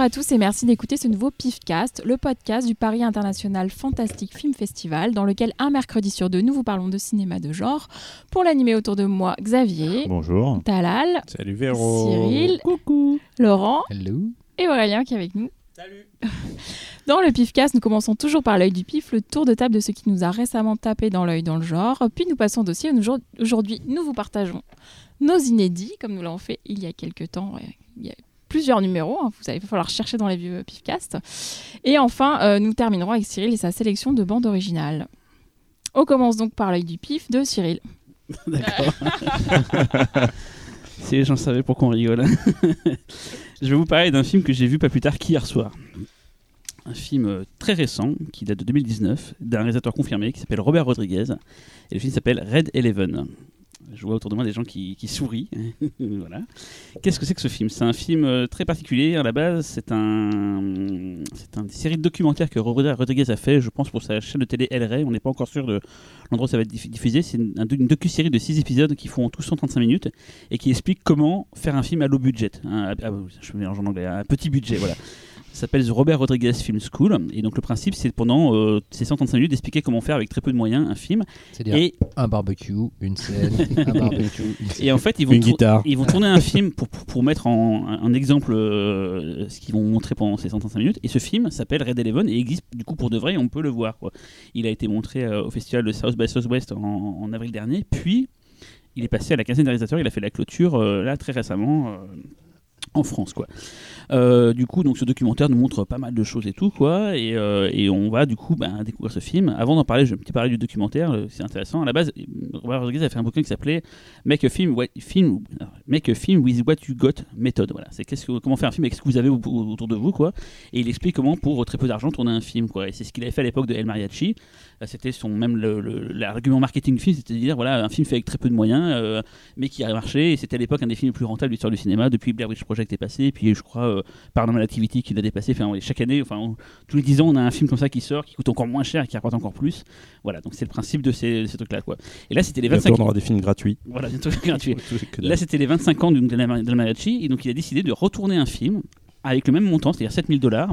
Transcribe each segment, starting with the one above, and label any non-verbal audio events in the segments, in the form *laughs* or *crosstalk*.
Bonjour à tous et merci d'écouter ce nouveau PIFcast, le podcast du Paris International Fantastic Film Festival, dans lequel un mercredi sur deux, nous vous parlons de cinéma de genre. Pour l'animer autour de moi, Xavier, Bonjour. Talal, Salut Véro. Cyril, Laurent Hello. et Aurélien qui est avec nous. Salut *laughs* Dans le PIFcast, nous commençons toujours par l'œil du pif, le tour de table de ce qui nous a récemment tapé dans l'œil dans le genre. Puis nous passons au dossier. Aujourd- Aujourd'hui, nous vous partageons nos inédits, comme nous l'avons fait il y a quelques temps. Il y a plusieurs numéros, hein, vous allez falloir chercher dans les vieux PIFcast. Et enfin, euh, nous terminerons avec Cyril et sa sélection de bandes originales. On commence donc par l'œil du pif de Cyril. *laughs* D'accord. C'est, j'en savais pourquoi on rigole. *laughs* Je vais vous parler d'un film que j'ai vu pas plus tard qu'hier soir. Un film euh, très récent, qui date de 2019, d'un réalisateur confirmé qui s'appelle Robert Rodriguez. Et le film s'appelle Red Eleven. Je vois autour de moi des gens qui, sourient. *laughs* voilà. Qu'est-ce que c'est que ce film? C'est un film euh, très particulier. À la base, c'est un, c'est une série de documentaires que Rodriguez a fait, je pense, pour sa chaîne de télé El Rey. On n'est pas encore sûr de l'endroit où ça va être diff- diffusé. C'est une, un- une docu-série de 6 épisodes qui font tous 135 minutes et qui explique comment faire un film à low budget. hein, à- à- je mélange en anglais, à petit budget, voilà. Ça s'appelle The Robert Rodriguez Film School. Et donc le principe, c'est pendant euh, ces 135 minutes d'expliquer comment faire avec très peu de moyens un film. C'est-à-dire Et, un barbecue, une scène, *laughs* un barbecue, une scène. et en fait, ils vont, Une guitare. ils vont tourner un film pour, pour, pour mettre en un, exemple euh, ce qu'ils vont montrer pendant ces 135 minutes. Et ce film s'appelle Red Eleven et existe du coup pour de vrai. et On peut le voir. quoi. Il a été montré euh, au festival de South by Southwest en, en avril dernier. Puis il est passé à la quinzaine des réalisateurs. Il a fait la clôture euh, là très récemment. En France quoi. Euh, du coup donc ce documentaire nous montre pas mal de choses et tout quoi et, euh, et on va du coup ben, découvrir ce film. Avant d'en parler je vais un petit parler du documentaire euh, c'est intéressant. À la base Robert Rodriguez a fait un bouquin qui s'appelait Make a film, film Make a film with what you got méthode voilà c'est qu'est-ce que comment faire un film avec ce que vous avez au- au- autour de vous quoi et il explique comment pour très peu d'argent tourner un film quoi et c'est ce qu'il avait fait à l'époque de El Mariachi c'était son même l'argument marketing du film c'était de dire voilà un film fait avec très peu de moyens mais qui a marché et c'était à l'époque un des films les plus rentables de l'histoire du cinéma depuis Blair Witch Project est passé et puis je crois euh, Paranormal Activity qui l'a dépassé enfin chaque année enfin on- tous les 10 ans on a un film comme ça qui sort qui coûte encore moins cher et qui rapporte encore plus voilà donc c'est le principe de ces, ces trucs là quoi et là c'était les Bientôt 25 on aura des films gratuits. voilà bientôt gratuit *laughs* Que Là, c'était les 25 ans de, de la, de la Mariachi, et donc il a décidé de retourner un film avec le même montant, c'est-à-dire 7000 dollars,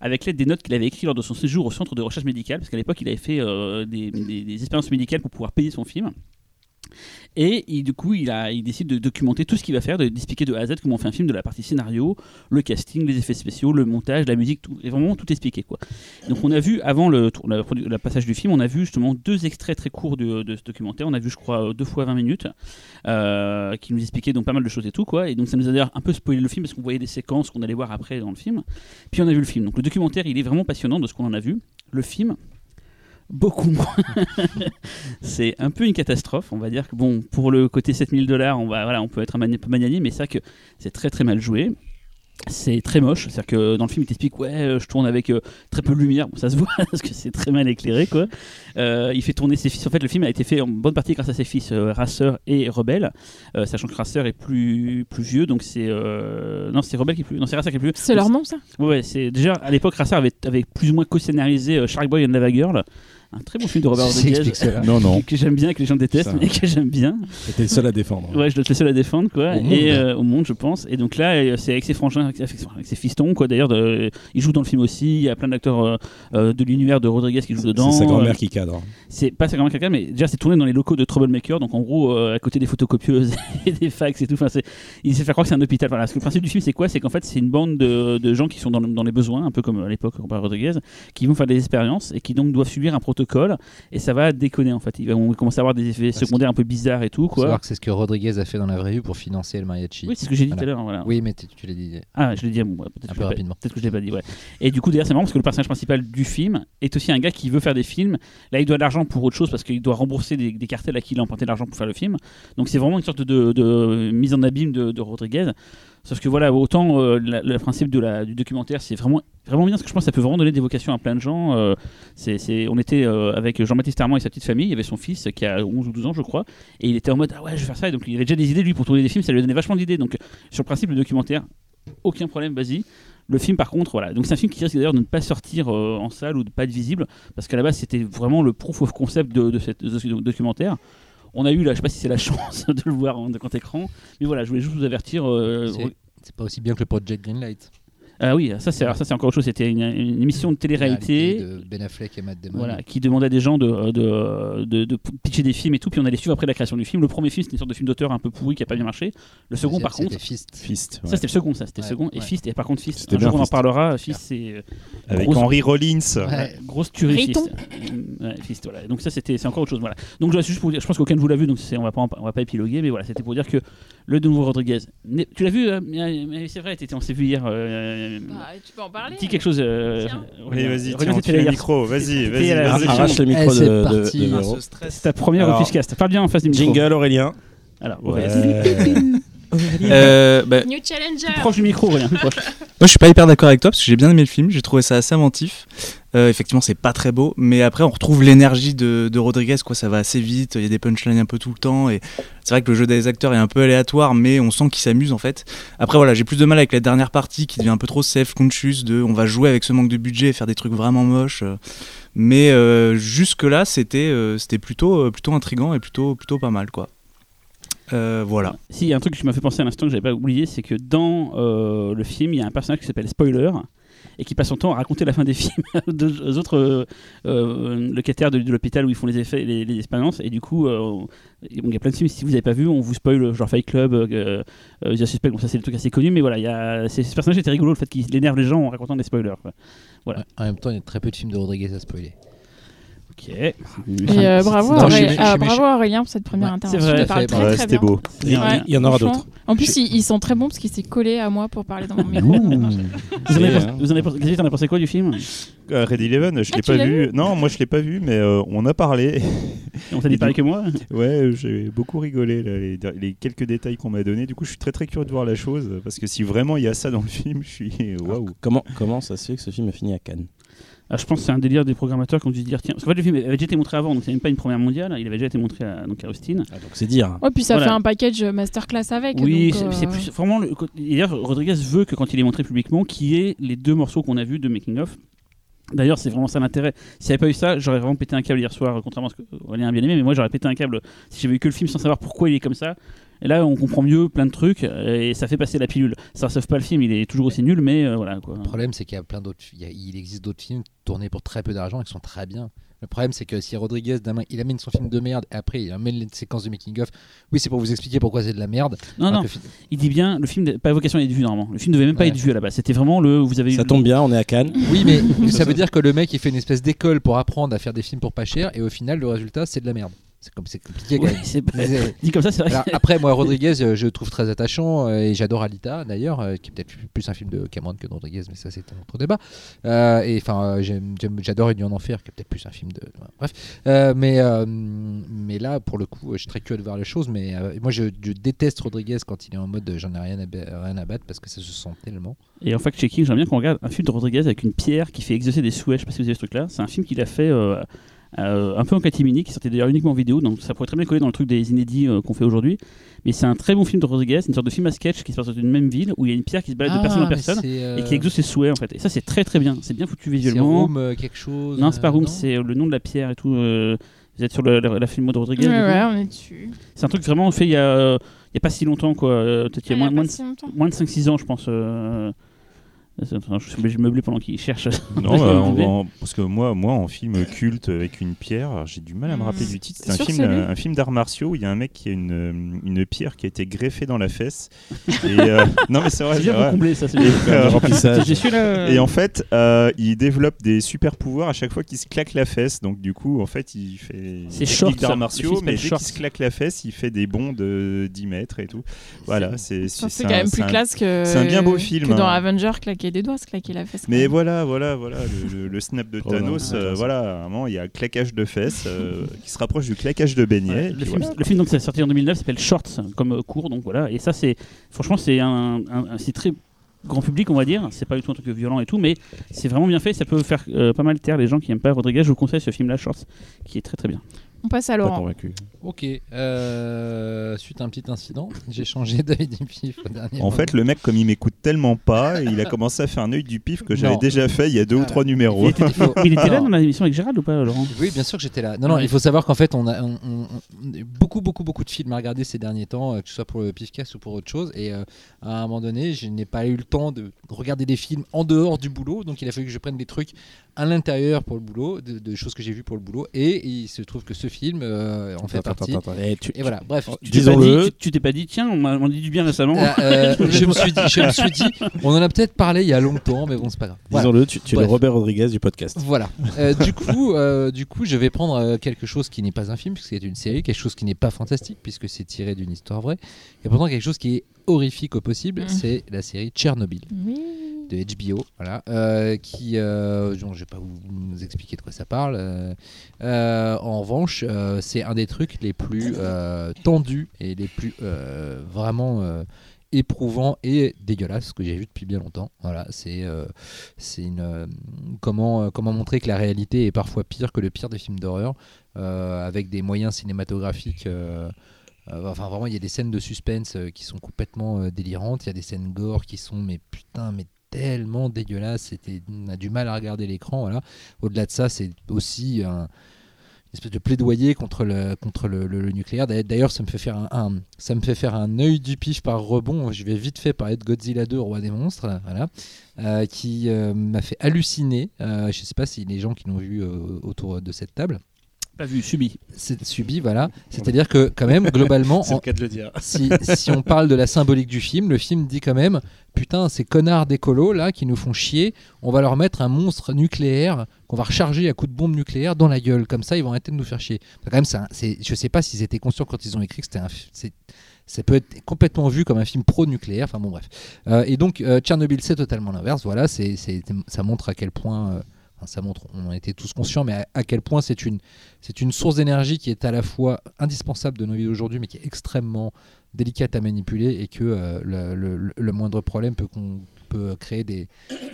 avec l'aide des notes qu'il avait écrites lors de son séjour au centre de recherche médicale, parce qu'à l'époque, il avait fait euh, des, des- des expériences médicales pour pouvoir payer son film. Et du coup, il, décide de documenter tout ce qu'il va faire, de- d'expliquer de A à Z comment on fait un film, de la partie scénario, le casting, les effets spéciaux, le montage, la musique, tout, et vraiment tout expliqué. Quoi. Donc on a vu, avant le, la passage du film, on a vu justement deux extraits très courts de, de ce documentaire. On a vu, je crois, deux fois 20 minutes, euh, qui nous expliquaient donc pas mal de choses et tout. Quoi. Et donc ça nous a d'ailleurs un peu spoilé le film, parce qu'on voyait des séquences qu'on allait voir après dans le film. Puis on a vu le film. Donc le documentaire, il est vraiment passionnant de ce qu'on en a vu. Le film, beaucoup moins. *laughs* c'est un peu une catastrophe. On va dire que bon, pour le côté 7000 dollars, on va, voilà, on peut être un mani- peu magnanime, mais c'est vrai que c'est très très mal joué. C'est très moche, c'est-à-dire que dans le film il t'explique ouais euh, je tourne avec euh, très peu de lumière, bon ça se *laughs* voit parce que c'est très mal éclairé quoi. Euh, il fait tourner ses fils, en fait le film a été fait en bonne partie grâce à ses fils euh, Racer et Rebelle, euh, sachant que Racer est plus, plus vieux donc c'est euh, non c'est Rebelle qui est plus non c'est Racer qui est plus C'est leur nom ça? Ouais, c'est déjà à l'époque Racer avait, avait plus ou moins co-scénarisé euh, Shark Boy and Lava Girl, un très bon film de Robert *laughs* Rodriguez cela. Non, non. que j'aime bien, que les gens détestent, Ça. mais que j'aime bien. T'es le seul à défendre. Ouais, je dois être le seul à défendre, quoi. Au monde. et euh, au monde, je pense. Et donc là, euh, c'est avec ses frangins, avec, avec- ses fistons, quoi. D'ailleurs, il joue dans le film aussi. Il y a plein d'acteurs euh, euh, de l'univers de Rodriguez qui jouent dedans. C'est sa Euh, grand-mère qui cadre. c'est pas sa grand-mère quelqu'un, mais déjà c'est tourné dans les locaux de Troublemaker, donc en gros euh, à côté des photocopieuses *laughs* et des fax et tout. Enfin, c'est- il s'est fait croire que c'est un hôpital. Voilà, parce que le principe du film c'est quoi? C'est qu'en fait c'est une bande de, de gens qui sont dans, dans les besoins, un peu comme à l'époque Robert Rodriguez, qui vont faire des expériences et qui donc doivent subir un protocole et ça va déconner en fait. Ils vont commencer à avoir des effets secondaires un peu bizarres et tout quoi. savoir que c'est ce que Rodriguez a fait dans la vraie vie pour financer le mariachi. Oui, c'est ce que j'ai dit Voilà. tout à l'heure. Voilà. Oui, mais tu l'as dit. Ah, je l'ai dit à Peut-être Un peu rapidement. Peut-être que je l'ai pas dit, ouais. Et du coup, d'ailleurs, c'est marrant parce que le personnage principal du film est aussi un gars qui veut faire des films. Là, il doit de l'argent pour autre chose parce qu'il doit rembourser des, des cartels à qui il a emprunté de l'argent pour faire le film. Donc, c'est vraiment une sorte de, de mise en abîme de, de Rodriguez. Sauf que voilà, autant euh, le principe du documentaire, c'est vraiment, vraiment bien parce que je pense que ça peut vraiment donner des vocations à plein de gens. Euh, on était euh, avec Jean-Baptiste Armand et sa petite famille. Il y avait son fils qui a 11 ou 12 ans, je crois. Et il était en mode Ah ouais, je vais faire ça. Et donc, il avait déjà des idées, lui, pour tourner des films. Ça lui donnait vachement d'idées. Donc, sur le principe, le documentaire, aucun problème, vas-y. Le film, par contre, voilà. Donc c'est un film qui risque d'ailleurs de ne pas sortir en salle ou de pas être visible, parce qu'à la base c'était vraiment le proof of concept de ce documentaire. On a eu, là, je sais pas si c'est la *laughs* chance de le voir en grand écran, mais voilà, je voulais juste vous avertir. euh, C'est- pas aussi bien que le Project Greenlight. Ah oui, ça c'est alors ça c'est encore autre chose. C'était une, une émission de télé-réalité. de Ben Affleck et Matt Damon. Voilà, qui demandait à des gens de, de, de, de pitcher des films et tout, puis on allait suivre après la création du film. Le premier film, c'était une sorte de film d'auteur un peu pourri qui a pas bien marché. Le second, par contre, C'était Fist. Fist. ouais. ça c'était le second, ça c'était le Ouais, second. Et ouais. Fist, et par contre Fist, un jour on en parlera. Fist, c'est euh, Avec grosse- Henry Rollins. Ouais. grosse tuerie. Fist. Ouais, Fist, voilà. Donc ça c'était c'est encore autre chose. Voilà. Donc je, juste pour dire, je pense qu'aucun de vous l'a vu, donc c'est- on va pas on va pas épiloguer, mais voilà, c'était pour dire que le nouveau Rodriguez. Tu l'as vu euh, mais- mais C'est vrai, on s'est vu hier. euh, Bah, tu peux en parler. Dis quelque chose. euh. Oui, vas-y, tiens, le micro. Vas-y, vas-y. Arrache le micro c'est de. C'est ta première Officecast. Parle bien en face du micro. Jingle Aurélien. Alors. Aurélien. Euh, bah, New Challenger. Proche du micro, proche. moi, je suis pas hyper d'accord avec toi parce que j'ai bien aimé le film. J'ai trouvé ça assez inventif. Euh, effectivement, c'est pas très beau, mais après, on retrouve l'énergie de, Rodriguez. Quoi, ça va assez vite. Il y a des punchlines un peu tout le temps, et c'est vrai que le jeu des acteurs est un peu aléatoire, mais on sent qu'ils s'amusent en fait. Après, voilà, j'ai plus de mal avec la dernière partie qui devient un peu trop self-conscious. De, on va jouer avec ce manque de budget et faire des trucs vraiment moches. Mais euh, jusque là, c'était euh, plutôt plutôt intrigant et plutôt plutôt pas mal, quoi. Voilà. Si, il y a un truc je m'a fait penser à l'instant que j'avais pas oublié, c'est que dans le film, il y a un personnage qui s'appelle Spoiler et qui passe son temps à raconter la fin des *laughs* films aux autres euh, euh, locataires de, l'hôpital où ils font les effets, les, expériences. Et du coup, euh, il y a plein de films, si vous n'avez pas vu, on vous spoil, genre Fight Club, euh, euh, The Suspect, bon, ça c'est des trucs assez connus, mais voilà, il y a, ce personnage était rigolo, le fait qu'il énerve les gens en racontant des spoilers. Voilà. En même temps, il y a très peu de films de Rodriguez à spoiler. Ok. Et euh, bravo, Non, euh, bravo Aurélien pour cette première Ouais, intervention. c'était beau. Ouais, Il y en aura d'autres. En plus, ils, ils sont très bons parce qu'il s'est collé à moi pour parler dans mon micro. Vous en avez hein. vous en avez pensé- quoi du film Euh, Red Eleven, je Ah, l'ai pas vu. Non, moi je l'ai pas vu, mais euh, on a parlé. On t'a dit pareil que moi *laughs* Ouais, j'ai beaucoup rigolé là, les, les quelques détails qu'on m'a donnés. Du coup, je suis très très curieux de voir la chose parce que si vraiment il y a ça dans le film, je suis waouh. Comment, comment ça se fait que ce film a fini à Cannes? Ah, je pense que c'est un délire des programmateurs qui ont dû se dire tiens, parce qu'en fait le film avait déjà été montré avant, donc c'est même pas une première mondiale, il avait déjà été montré à, donc à Austin. ah, Donc c'est dire. Ouais, puis ça Voilà. fait un package masterclass avec. Oui, c'est euh, plus vraiment le. D'ailleurs, Rodriguez veut que quand il est montré publiquement, qu'il y ait les deux morceaux qu'on a vus de making of. D'ailleurs, c'est vraiment ça l'intérêt. S'il n'y avait pas eu ça, j'aurais vraiment pété un câble hier soir, contrairement à ce que Aurélien a bien aimé, mais moi j'aurais pété un câble si j'avais vu que le film sans savoir pourquoi il est comme ça. Et là, on comprend mieux plein de trucs euh, et ça fait passer la pilule. Ça sauve pas le film, il est toujours aussi nul, mais euh, voilà quoi. Le problème, c'est qu'il y a plein d'autres. Il, y a- il existe d'autres films tournés pour très peu d'argent et qui sont très bien. Le problème, c'est que si Rodriguez, demain, il amène son film de merde et après il amène les séquences de making-of, oui, c'est pour vous expliquer pourquoi c'est de la merde. Non, non, il dit bien, le film n'a pas vocation à être vu normalement. Le film devait même pas Ouais. être vu à la base. C'était vraiment le. Vous avez Ça tombe bien, on est à Cannes. Oui, mais *laughs* ça veut dire que le mec, il fait une espèce d'école pour apprendre à faire des films pour pas cher et au final, le résultat, c'est de la merde. C'est comme c'est compliqué c'est *laughs* dit comme ça, c'est vrai. Alors, après, moi, Rodriguez, euh, je le trouve très attachant euh, et j'adore Alita d'ailleurs, euh, qui est peut-être plus un film de Cameron que de Rodriguez, mais ça, c'est un autre débat. Euh, et enfin, j'aime- j'aime- j'adore Une nuit en enfer, qui est peut-être plus un film de. Bref. Euh, mais, euh, mais là, pour le coup, je suis très curieux de voir les choses, mais moi, je, je déteste Rodriguez quand il est en mode j'en ai rien à, rien à battre parce que ça se sent tellement. Et en fact-checking, j'aimerais bien qu'on regarde un film de Rodriguez avec une pierre qui fait exaucer des souhaits. Je sais pas si vous avez ce truc-là. C'est un film qu'il a fait un peu en catimini, qui sortait d'ailleurs uniquement en vidéo, donc ça pourrait très bien coller dans le truc des inédits euh, qu'on fait aujourd'hui. Mais c'est un très bon film de Rodriguez, une sorte de film à sketch qui se passe dans une même ville où il y a une pierre qui se balade de personne en Ah, personne c'est, euh, et qui exauce ses souhaits en fait. Et ça, c'est très très bien. C'est bien foutu c'est visuellement. Room, euh, quelque chose. non, c'est pas euh, Room, c'est euh, le nom de la pierre et tout. euh, vous êtes sur le- la, la filmo de Rodriguez Ouais, on est dessus. C'est un truc vraiment fait il y a, euh, il y a pas si longtemps, quoi. Euh, Peut-être il y a Ah, moins, moins de si moins de 5-6 ans, je pense. euh, je suis obligé de meubler pendant qu'il cherche. Non, *laughs* bah, on va en- parce que moi, moi, en film culte avec une pierre, j'ai du mal à me rappeler Mmh. du titre. C'est un film, un film d'arts martiaux où il y a un mec qui a une, euh, une pierre qui a été greffée dans la fesse. *laughs* Et, euh, non, mais c'est vrai. C'est vrai. combler ça. c'est Et, euh, remplissage. J'ai su là. *laughs* Et en fait, euh, il développe des super pouvoirs à chaque fois qu'il se claque la fesse. Donc du coup, en fait, il fait C'est des short, d'arts martiaux, mais dès qu'il se claque la fesse, il fait des bonds de 10 mètres et tout. Voilà, c'est c'est C'est quand même plus classe que. c'est un bien beau film, Que dans hein. Avenger, claquer des doigts, se claquer la fesse. Mais voilà, voilà, voilà, le, le- le snap de *laughs* Oh Thanos, euh, voilà, vraiment, il y a claquage de fesses euh, *laughs* qui se rapproche du claquage de beignet. Le, film, voilà. le film donc c'est sorti en 2009 s'appelle Shorts comme euh, court donc voilà et ça c'est franchement c'est un, un- un- c'est très grand public on va dire c'est pas du tout un truc violent et tout mais c'est vraiment bien fait ça peut faire euh, pas mal taire les gens qui aiment pas Rodriguez je vous conseille ce film là Shorts qui est très très bien On passe à Pas Laurent. convaincu. Ok. euh, suite à un petit incident, j'ai changé *laughs* d'œil du pif au dernier En moment. fait, le mec, comme il m'écoute tellement pas, il a *laughs* commencé à faire un œil du pif que j'avais Non. déjà fait il y a deux ou Voilà. trois numéros. Il était, il était là dans la émission avec Gérald ou pas, Laurent? Oui, bien sûr que j'étais là. Non, non, il faut savoir qu'en fait, on a on- on- on- beaucoup, beaucoup, beaucoup de films à regarder ces derniers temps, euh, que ce soit pour le Pifcast ou pour autre chose. Et euh, à un moment donné, je n'ai pas eu le temps de regarder des films en dehors du boulot. Donc, il a fallu que je prenne des trucs à l'intérieur pour le boulot, de, de choses que j'ai vues pour le boulot. Et il se trouve que ce film euh, en fait Attends, partie. attends, attends. Eh, tu- Et voilà, bref. Tu t'es pas Disons-le. dit- Tu t'es pas dit, tiens, on m'a dit du bien récemment. Euh, euh, *laughs* je, me suis dit, je me suis dit, on en a peut-être parlé il y a longtemps, mais bon, c'est pas grave. Voilà. Disons-le, tu, tu es le. Robert Rodriguez du podcast. Voilà. Euh, du coup, euh, du coup, je vais prendre quelque chose qui n'est pas un film, puisque c'est une série, quelque chose qui n'est pas fantastique, puisque c'est tiré d'une histoire vraie, et pourtant quelque chose qui est horrifique au possible, Mm. c'est la série Tchernobyl Oui. De HBO, voilà, euh, qui, euh, bon, je vais pas vous, expliquer de quoi ça parle. euh, euh, en revanche, c'est un des trucs les plus tendus et les plus vraiment éprouvants et dégueulasses que j'ai vu depuis bien longtemps. Voilà, c'est c'est une comment comment montrer que la réalité est parfois pire que le pire des films d'horreur, avec des moyens cinématographiques. enfin, vraiment, il y a des scènes de suspense qui sont complètement délirantes. Il y a des scènes gore qui sont, mais putain, mais tellement dégueulasses. C'était, on a du mal à regarder l'écran. Au-delà de ça, c'est aussi un, une espèce de plaidoyer contre le, nucléaire. D'ailleurs- ça me fait faire un, œil du pif par rebond. Je vais vite fait parler de Godzilla 2, Roi des monstres, euh, qui euh, m'a fait halluciner. Euh, je sais pas si les gens qui l'ont vu autour de cette table, Pas vu, subi. c'est subi, voilà. C'est-à-dire que quand même, globalement, *laughs* C'est en- le cas de le dire. si, si on parle de la symbolique du film, le film dit quand même putain, ces connards d'écolos là qui nous font chier, on va leur mettre un monstre nucléaire qu'on va recharger à coups de bombe nucléaire dans la gueule. Comme ça, ils vont arrêter de nous faire chier. Enfin, quand même, je sais pas s'ils étaient conscients quand ils ont écrit que c'était un. ça peut être complètement vu comme un film pro-nucléaire. Enfin bon, bref. Euh, et donc, euh, Tchernobyl, c'est totalement l'inverse. Voilà, c'est, c'est- ça montre à quel point. euh, enfin, ça montre, on en était tous conscients, mais à, à quel point c'est une, c'est une source d'énergie qui est à la fois indispensable de nos vies d'aujourd'hui, mais qui est extrêmement délicate à manipuler et que euh, le, le- le moindre problème peut, qu'on- peut créer des,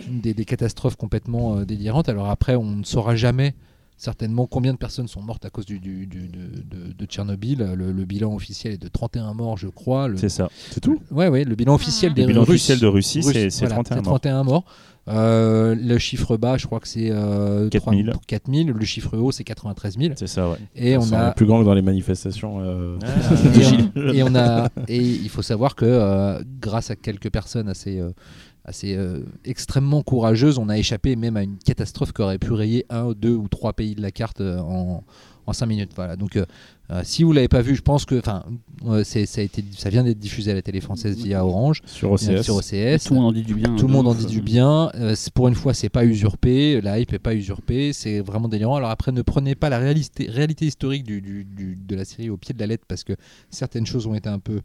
des, des catastrophes complètement euh, délirantes. Alors après, on ne saura jamais certainement combien de personnes sont mortes à cause du, du- du- de, de- de Tchernobyl. Le, le bilan officiel est de 31 morts, je crois. Le, C'est ça. C'est tout? Ouais, ouais, le bilan officiel Le des Le bilan Russes- officiel de Russie, Russes, c'est c'est voilà, 31 c'est morts. 31 morts. Euh, le chiffre bas, je crois que c'est euh, 4000. 3 4000. Le chiffre haut, c'est 93 000. C'est ça, ouais. Et on C'est a plus grand que dans les manifestations. euh, *laughs* et, on, et on a et il faut savoir que euh, grâce à quelques personnes assez euh, assez euh, extrêmement courageuses, on a échappé même à une catastrophe qui aurait pu rayer un, deux ou trois pays de la carte en en 5 minutes. Voilà. Donc, euh, euh, si vous l'avez pas vu, je pense que, enfin, euh, c'est- ça a été, ça vient d'être diffusé à la télé française via Orange, sur OCS. sur OCS. Tout le monde en dit du bien. Tout le de monde en dit du bien. Euh, c'est- pour une fois, c'est pas usurpé. La hype est pas usurpée. C'est vraiment délirant. Alors après, ne prenez pas la réalité, réalité historique du, du- du- de la série au pied de la lettre parce que certaines choses ont été un peu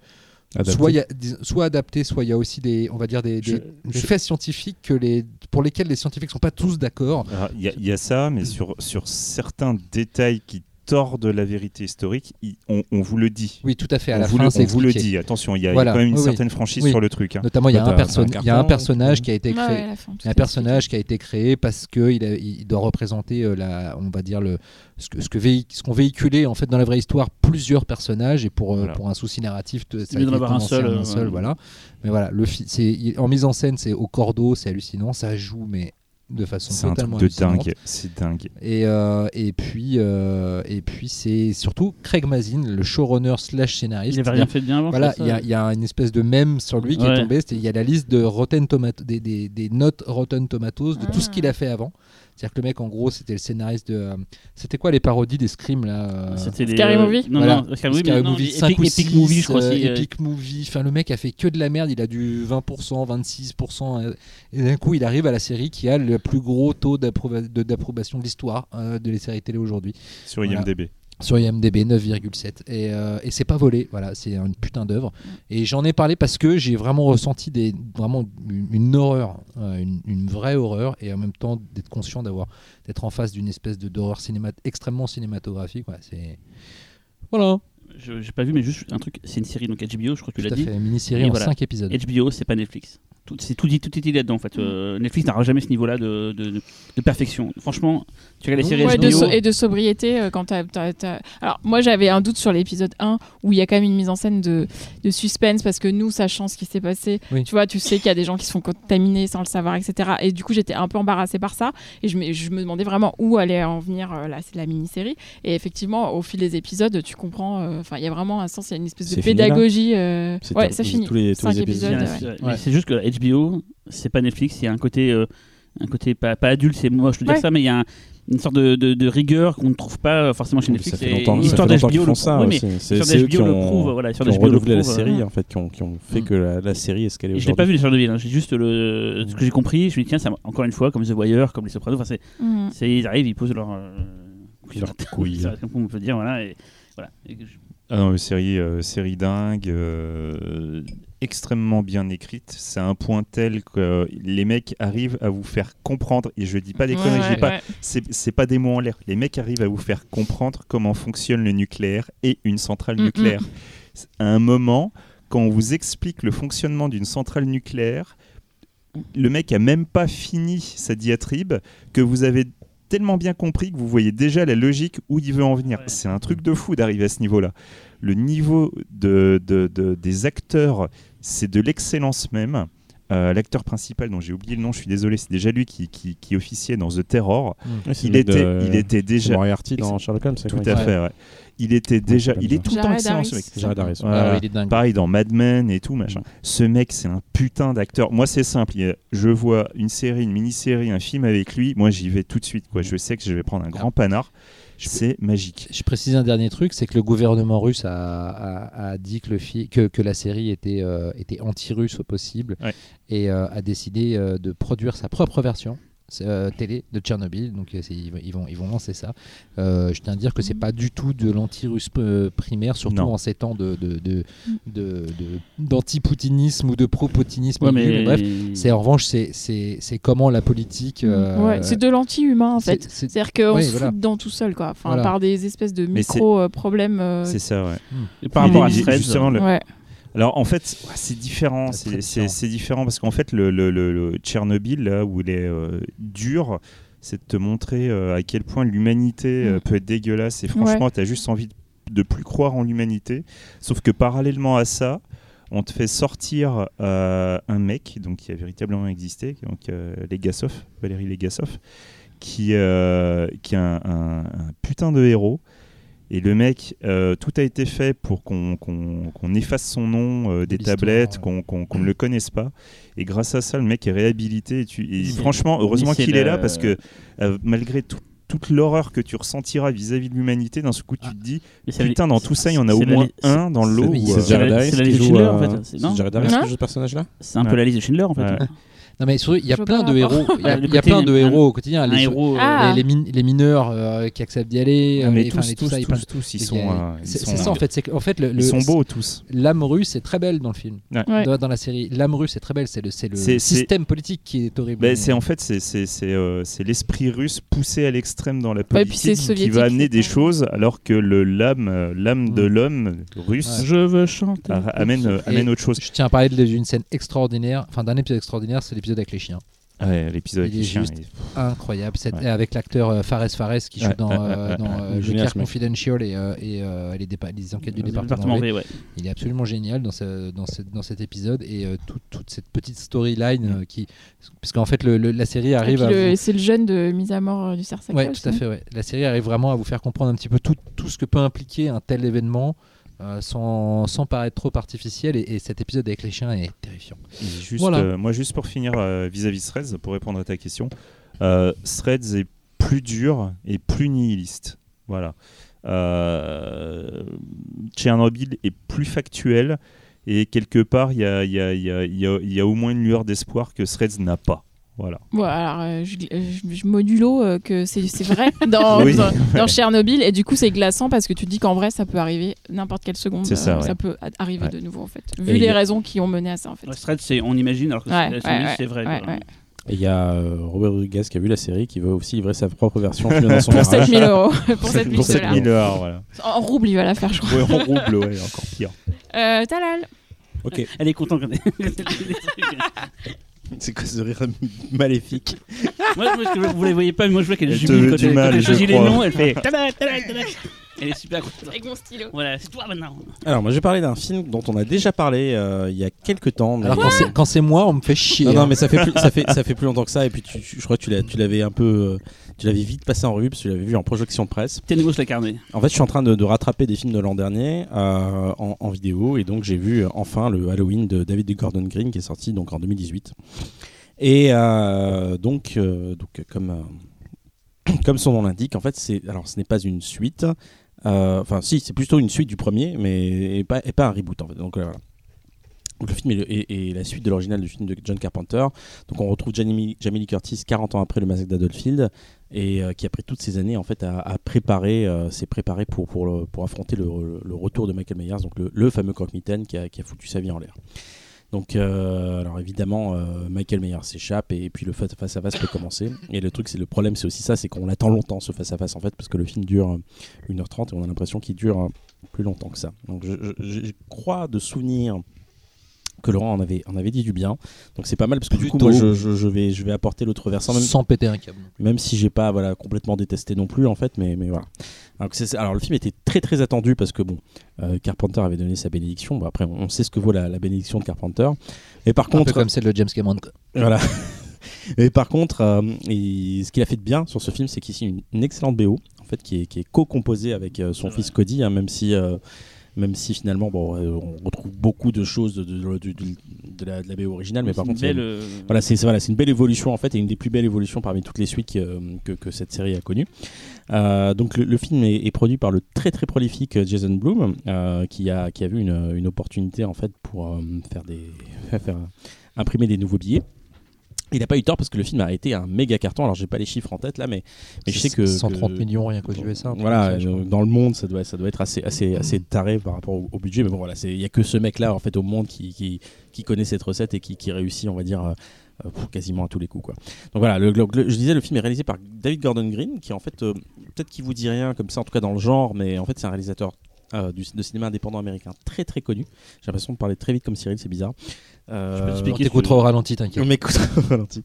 Adapté. soit, y a soit adaptées, soit il y a aussi des, on va dire des, des- Je- des je- faits scientifiques que les, pour lesquels les scientifiques sont pas tous d'accord. Il y, a- il y a ça, mais sur, sur certains détails qui tordent la vérité historique, il- on, on vous le dit. Oui, tout à fait. À on la vous, fin, le, c'est on vous le dit. Attention, il y a, il y a Voilà, quand même une oui, certaine franchise Oui. sur le truc. hein. Notamment, il y a un, perso- un y a un personnage qui a été créé. ouais, fin, tout Il y a un personnage qui a été créé parce que il, a- il doit représenter euh, la, on va dire le, ce que ce que véhi- ce qu'ont véhiculé en fait dans la vraie histoire plusieurs personnages et pour euh, Voilà. pour un souci narratif, de- ça mieux avoir un seul, en euh, un seul, ouais. voilà. Mais voilà, le fi- c'est il- en mise en scène, c'est au cordeau, c'est hallucinant, ça joue mais de façon C'est un truc totalement de dingue. C'est dingue. Et, euh, et puis, euh, et puis c'est surtout Craig Mazin, le showrunner slash scénariste. Il avait rien fait de bien avant. Voilà, il y, a- ça il y a une espèce de mème sur lui qui Ouais. est tombé. c'était- Il y a la liste de Rotten Tomato, des, des- des notes Rotten Tomatoes de tout ce Ah. qu'il a fait avant. C'est-à-dire que le mec, en gros, c'était le scénariste de. euh, c'était quoi les parodies des Scream là euh, C'était les. Scary euh, Movie Non, Voilà. non, Scary Movie, Scary mais non, Movie les 5 Epic, ou Epic 6, Movie, je crois. euh, aussi, euh, Epic Movie. Enfin, le mec a fait que de la merde. Il a du 20%, 26%. euh, et d'un coup, il arrive à la série qui a le plus gros taux d'approuva- de- d'approbation de l'histoire euh, de les séries télé aujourd'hui. Sur Voilà. IMDB. Sur IMDB 9,7 et, euh, et c'est pas volé voilà c'est une putain d'œuvre. Et j'en ai parlé parce que j'ai vraiment ressenti des vraiment une, horreur euh, une, vraie horreur et en même temps d'être conscient d'avoir d'être en face d'une espèce de d'horreur cinéma extrêmement cinématographique voilà Je j'ai pas vu, mais juste un truc. C'est une série donc HBO, je crois que tu l'as dit. fait mini série Et en voilà. 5 épisodes HBO, c'est pas Netflix. tout, c'est tout dit, tout est dit là-dedans en fait. Euh, Netflix n'aura jamais ce niveau-là de, de, de- de perfection. Franchement, tu regardes les séries Ouais, de HBO. so- et de sobriété euh, quand t'as, t'as- t'as- Alors moi j'avais un doute sur l'épisode 1 où il y a quand même une mise en scène de, de suspense parce que nous sachant ce qui s'est passé, Oui. tu vois, tu sais qu'il y a des gens qui se font contaminer sans le savoir, etc. Et du coup j'étais un peu embarrassée par ça et je me, je me demandais vraiment où allait en venir euh, la, la mini-série. Et effectivement au fil des épisodes tu comprends, euh, enfin il y a vraiment un sens, il y a une espèce de pédagogie. euh, C'est Ouais ça finit. tous les- tous les épisodes. ouais. c'est- Ouais. C'est juste que HBO, c'est pas Netflix, il y a un côté, euh, un côté pas, pas adulte, c'est moche de dire Ouais. ça, mais il y a un- une sorte de, de- de rigueur qu'on ne trouve pas forcément chez Netflix. Ça fait longtemps, l'histoire d'HBO le ça Oui. C'est eux qui ont, prouve. Voilà, qui ont renouvelé la série en fait, qui ont, qui ont fait Mm. que la, la série est ce qu'elle est je l'ai pas vu les Chernobyl, hein. j'ai juste le, ce que j'ai compris. Je me dis tiens, c'est encore une fois comme The Wire, comme les Sopranos. Enfin, c'est, ils arrivent, ils posent leur euh, couilles. *laughs* C'est comme on peut dire, voilà. Et, voilà. Et je- Ah non, mais série, euh, série dingue, euh, extrêmement bien écrite. C'est un point tel que euh, les mecs arrivent à vous faire comprendre. Et je dis pas des Ouais, conneries, ouais, pas, ouais. c'est pas des mots en l'air. Les mecs arrivent à vous faire comprendre comment fonctionne le nucléaire et une centrale Mm, nucléaire. À un moment, quand on vous explique le fonctionnement d'une centrale nucléaire, le mec a même pas fini sa diatribe que vous avez tellement bien compris que vous voyez déjà la logique où il veut en venir. Ouais. C'est un truc de fou d'arriver à ce niveau-là. Le niveau de, de- de- des acteurs, c'est de l'excellence même. Euh, L'acteur principal, dont j'ai oublié le nom, je suis désolé, c'est déjà lui qui, qui, qui officiait dans The Terror. C'est Il était, de- il était déjà Moriarty dans Sherlock Holmes. c'est tout à fait. ouais. Il était déjà, il est tout le temps excellent ce mec. Harris. Voilà. Ah il est dingue. Pareil dans Mad Men et tout, machin. Ce mec, c'est un putain d'acteur. Moi, c'est simple. Je vois une série, une mini-série, un film avec lui. Moi, j'y vais tout de suite. Quoi. Je sais que je vais prendre un grand panard. C'est magique. Je précise un dernier truc, c'est que le gouvernement russe a, a- a dit que, le fi- que, que la série était, euh, était anti-russe au possible Ouais. et euh, a décidé euh, de produire sa propre version euh, télé de Tchernobyl. Donc euh, ils, vont- ils, vont, ils vont lancer ça. Euh, je tiens à dire que c'est pas du tout de l'anti-russe euh, primaire, surtout Non. en ces temps de, de, de, de- de- d'anti-poutinisme ou de pro-poutinisme. Ouais, mais mais bref, c'est en revanche, c'est, c'est, c'est comment la politique. euh, Ouais, c'est de l'anti-humain en fait. c'est- c'est- C'est-à-dire qu'on se voilà. fout dedans tout seul, quoi. Enfin, Voilà. par des espèces de micro-problèmes. euh, C'est ça, ouais. Et par rapport à Threads, justement, le- Ouais. Alors en fait, ouais, c'est différent. C'est différent. c'est différent parce qu'en fait, le, le- le- le Tchernobyl, là où il est euh, dur, c'est de te montrer euh, à quel point l'humanité euh, Mm. peut être dégueulasse. Et franchement, tu as juste envie de, de plus croire en l'humanité. Sauf que parallèlement à ça, on te fait sortir euh, un mec donc, qui a véritablement existé, donc euh, Legasov, Valérie Legasov, qui, euh, qui est un, un- un putain de héros. Et le mec, euh, tout a été fait pour qu'on efface son nom euh, des tablettes, ouais. qu'on ne le connaisse pas. Et grâce à ça, le mec est réhabilité. Et, tu- et franchement, heureusement qu'il est là parce que euh, malgré tout- toute l'horreur que tu ressentiras vis-à-vis de l'humanité, d'un coup, tu te dis putain, dans tout ça, il y en a au moins un dans l'eau. c'est- la- liste joue, Schindler, en fait, c'est- c'est non Jared Harris qui joue ce personnage-là C'est un peu la liste de Schindler en fait. Non mais surtout, il y a plein de héros. Il y a, *laughs* Le il y a côté- plein de héros au quotidien. Un Les, héros. euh, Ah. les, les min- les mineurs euh, qui acceptent d'y aller. Euh, mais les- enfin, tous, tous, ça, tous, ils sont. C'est ça en fait. C'est qu'en fait le, le- Ils sont beaux tous. l'âme russe est très belle dans le film. Dans, la série, l'âme russe est très belle. C'est le, système politique qui est horrible. Ben, c'est en fait c'est l'esprit russe poussé à l'extrême dans la politique qui va amener des choses alors que le l'âme l'âme de Mm. l'homme russe Je veux chanter. amène amène autre chose. Je tiens à parler d'une scène extraordinaire, enfin d'un épisode extraordinaire, c'est l'épisode avec les chiens. Ouais, l'épisode Il avec est les chiens, juste il- Incroyable. Ouais. avec l'acteur euh, Fares Fares qui joue Ouais, dans, euh, dans euh. Le Génial, Care. Confidential et, euh, et, euh, les, dépa- les enquêtes du département. département V. V, ouais. Il est absolument génial dans, ce- dans, ce- dans cet épisode et euh, tout- toute cette petite storyline euh, qui. Parce qu'en fait, le- le- la série Et arrive vous- C'est le jeune de mise à mort euh, du cerf Ouais, tout à fait. Ouais. La série arrive vraiment à vous faire comprendre un petit peu tout, tout ce que peut impliquer un tel événement euh, sans, sans paraître trop artificiel. Et, et cet épisode avec les chiens est terrifiant. Et Juste, Voilà. euh, moi, juste pour finir euh, vis-à-vis Threads, pour répondre à ta question, euh, Threads est plus dur et plus nihiliste. Voilà. Euh, Tchernobyl est plus factuel et quelque part, il y a, y a au moins une lueur d'espoir que Threads n'a pas. Voilà. Ouais, alors euh, je, je- je modulo euh, que c'est c'est vrai *laughs* dans, Oui. dans, dans Tchernobyl et du coup c'est glaçant parce que tu te dis qu'en vrai ça peut arriver n'importe quelle seconde. C'est ça, euh, ouais. peut arriver Ouais. de nouveau en fait. Vu les a- raisons qui ont mené à ça en fait. C'est on imagine alors que Ouais, c'est- vrai. il y a euh, Robert Rodriguez qui a vu la série qui veut aussi livrer sa propre version *laughs* dans son Pour garage. 7000 euros. *laughs* pour 7000 Pour dollars. voilà. En rouble il va la faire je crois. En rouble, ouais, encore pire. Euh, Talal. Ok. Elle est contente C'est quoi ce rire maléfique moi, moi, je- vous les voyez pas, mais moi je vois qu'elle jubile quand elle, mal, quand elle choisit les noms, elle fait *laughs* tada, tada, tada. Elle est super contente. Avec mon stylo. Voilà, c'est toi maintenant. Alors, moi, je vais parler d'un film dont on a déjà parlé euh, il y a quelques temps. mais- Alors quand c'est- quand c'est moi, on me fait chier. Non, non, hein. mais ça fait plus, ça fait, ça fait plus longtemps que ça. Et puis, tu, tu- je crois que tu l'as- tu l'avais un peu, euh, tu l'avais vite passé en revue parce que tu l'avais vu en projection de presse. Tenemos la carnet. En fait, je suis en train de, de rattraper des films de l'an dernier euh, en, en vidéo, et donc j'ai vu euh, enfin le Halloween de David Gordon Green qui est sorti donc en 2018. Et euh, donc, euh, donc comme *clears throat* comme son nom l'indique, en fait, c'est alors ce n'est pas une suite. Enfin, si, c'est plutôt une suite du premier, mais et pas, et pas un reboot en fait. Donc voilà. Donc, le film est, le- est- est la suite de l'original du film de John Carpenter. Donc on retrouve Jamie, Jamie Lee Curtis 40 ans après le massacre d'Adolfield et euh, qui a pris toutes ces années en fait à, préparer, euh, s'est préparé pour, pour, pour affronter le, retour de Michael Myers, donc le, fameux croque-mitaine qui a, foutu sa vie en l'air. Donc, euh, alors évidemment, Michael Myers s'échappe et, puis le fa- face à face peut commencer. Et le truc, c'est le problème, c'est aussi ça, c'est qu'on l'attend longtemps ce face à face en fait, parce que le film dure euh, 1h30 et on a l'impression qu'il dure plus longtemps que ça. Donc, je, je- je crois de souvenir que Laurent en avait, en avait dit du bien. Donc c'est pas mal parce que du coup, moi, je, je- je vais, je vais apporter l'autre versant. Même, Sans péter un câble. même si j'ai pas voilà complètement détesté non plus en fait mais, mais voilà alors, le film était très très attendu parce que bon euh, Carpenter avait donné sa bénédiction Bon, après on, sait ce que vaut la, la bénédiction de Carpenter et par Un peu contre comme celle de James Cameron. voilà *laughs* et par contre euh, il- ce qu'il a fait de bien sur ce film c'est qu'ici une, une excellente BO en fait qui est, qui est co-composée avec euh, son fils Cody hein, même si euh, même si finalement bon, euh, on retrouve beaucoup de choses de, de- de- de- de la, la BO originale mais par C'est une contre belle, voilà, c'est voilà, une belle évolution en fait, et une des plus belles évolutions parmi toutes les suites qui, euh, que, que cette série a connues. Euh, donc le, le film est, est produit par le très très prolifique Jason Blum, qui a qui a vu une, une opportunité en fait pour faire des *laughs* faire imprimer des nouveaux billets. Il n'a pas eu tort parce que le film a été un méga carton. Alors j'ai pas les chiffres en tête là, mais, mais je sais que 130 que- millions rien qu'aux USA. voilà, dans le monde, ça doit, ça doit être assez, assez, assez taré par rapport au, au budget. Mais bon, voilà, il n'y a que ce mec-là en fait au monde qui, qui, qui connaît cette recette et qui, qui réussit, on va dire, euh, euh, pour quasiment à tous les coups. Quoi. Donc voilà, le, le- le- je disais, le film est réalisé par David Gordon Green, qui en fait, euh, peut-être qu'il vous dit rien comme ça, en tout cas dans le genre, mais en fait, c'est un réalisateur. Euh, du, de cinéma indépendant américain très très connu. J'ai l'impression de parler très vite comme Cyril, c'est bizarre. Euh, peux t'expliquer On t'écoutera au ralenti, on t'inquiète. m'écoute au *laughs* ralenti.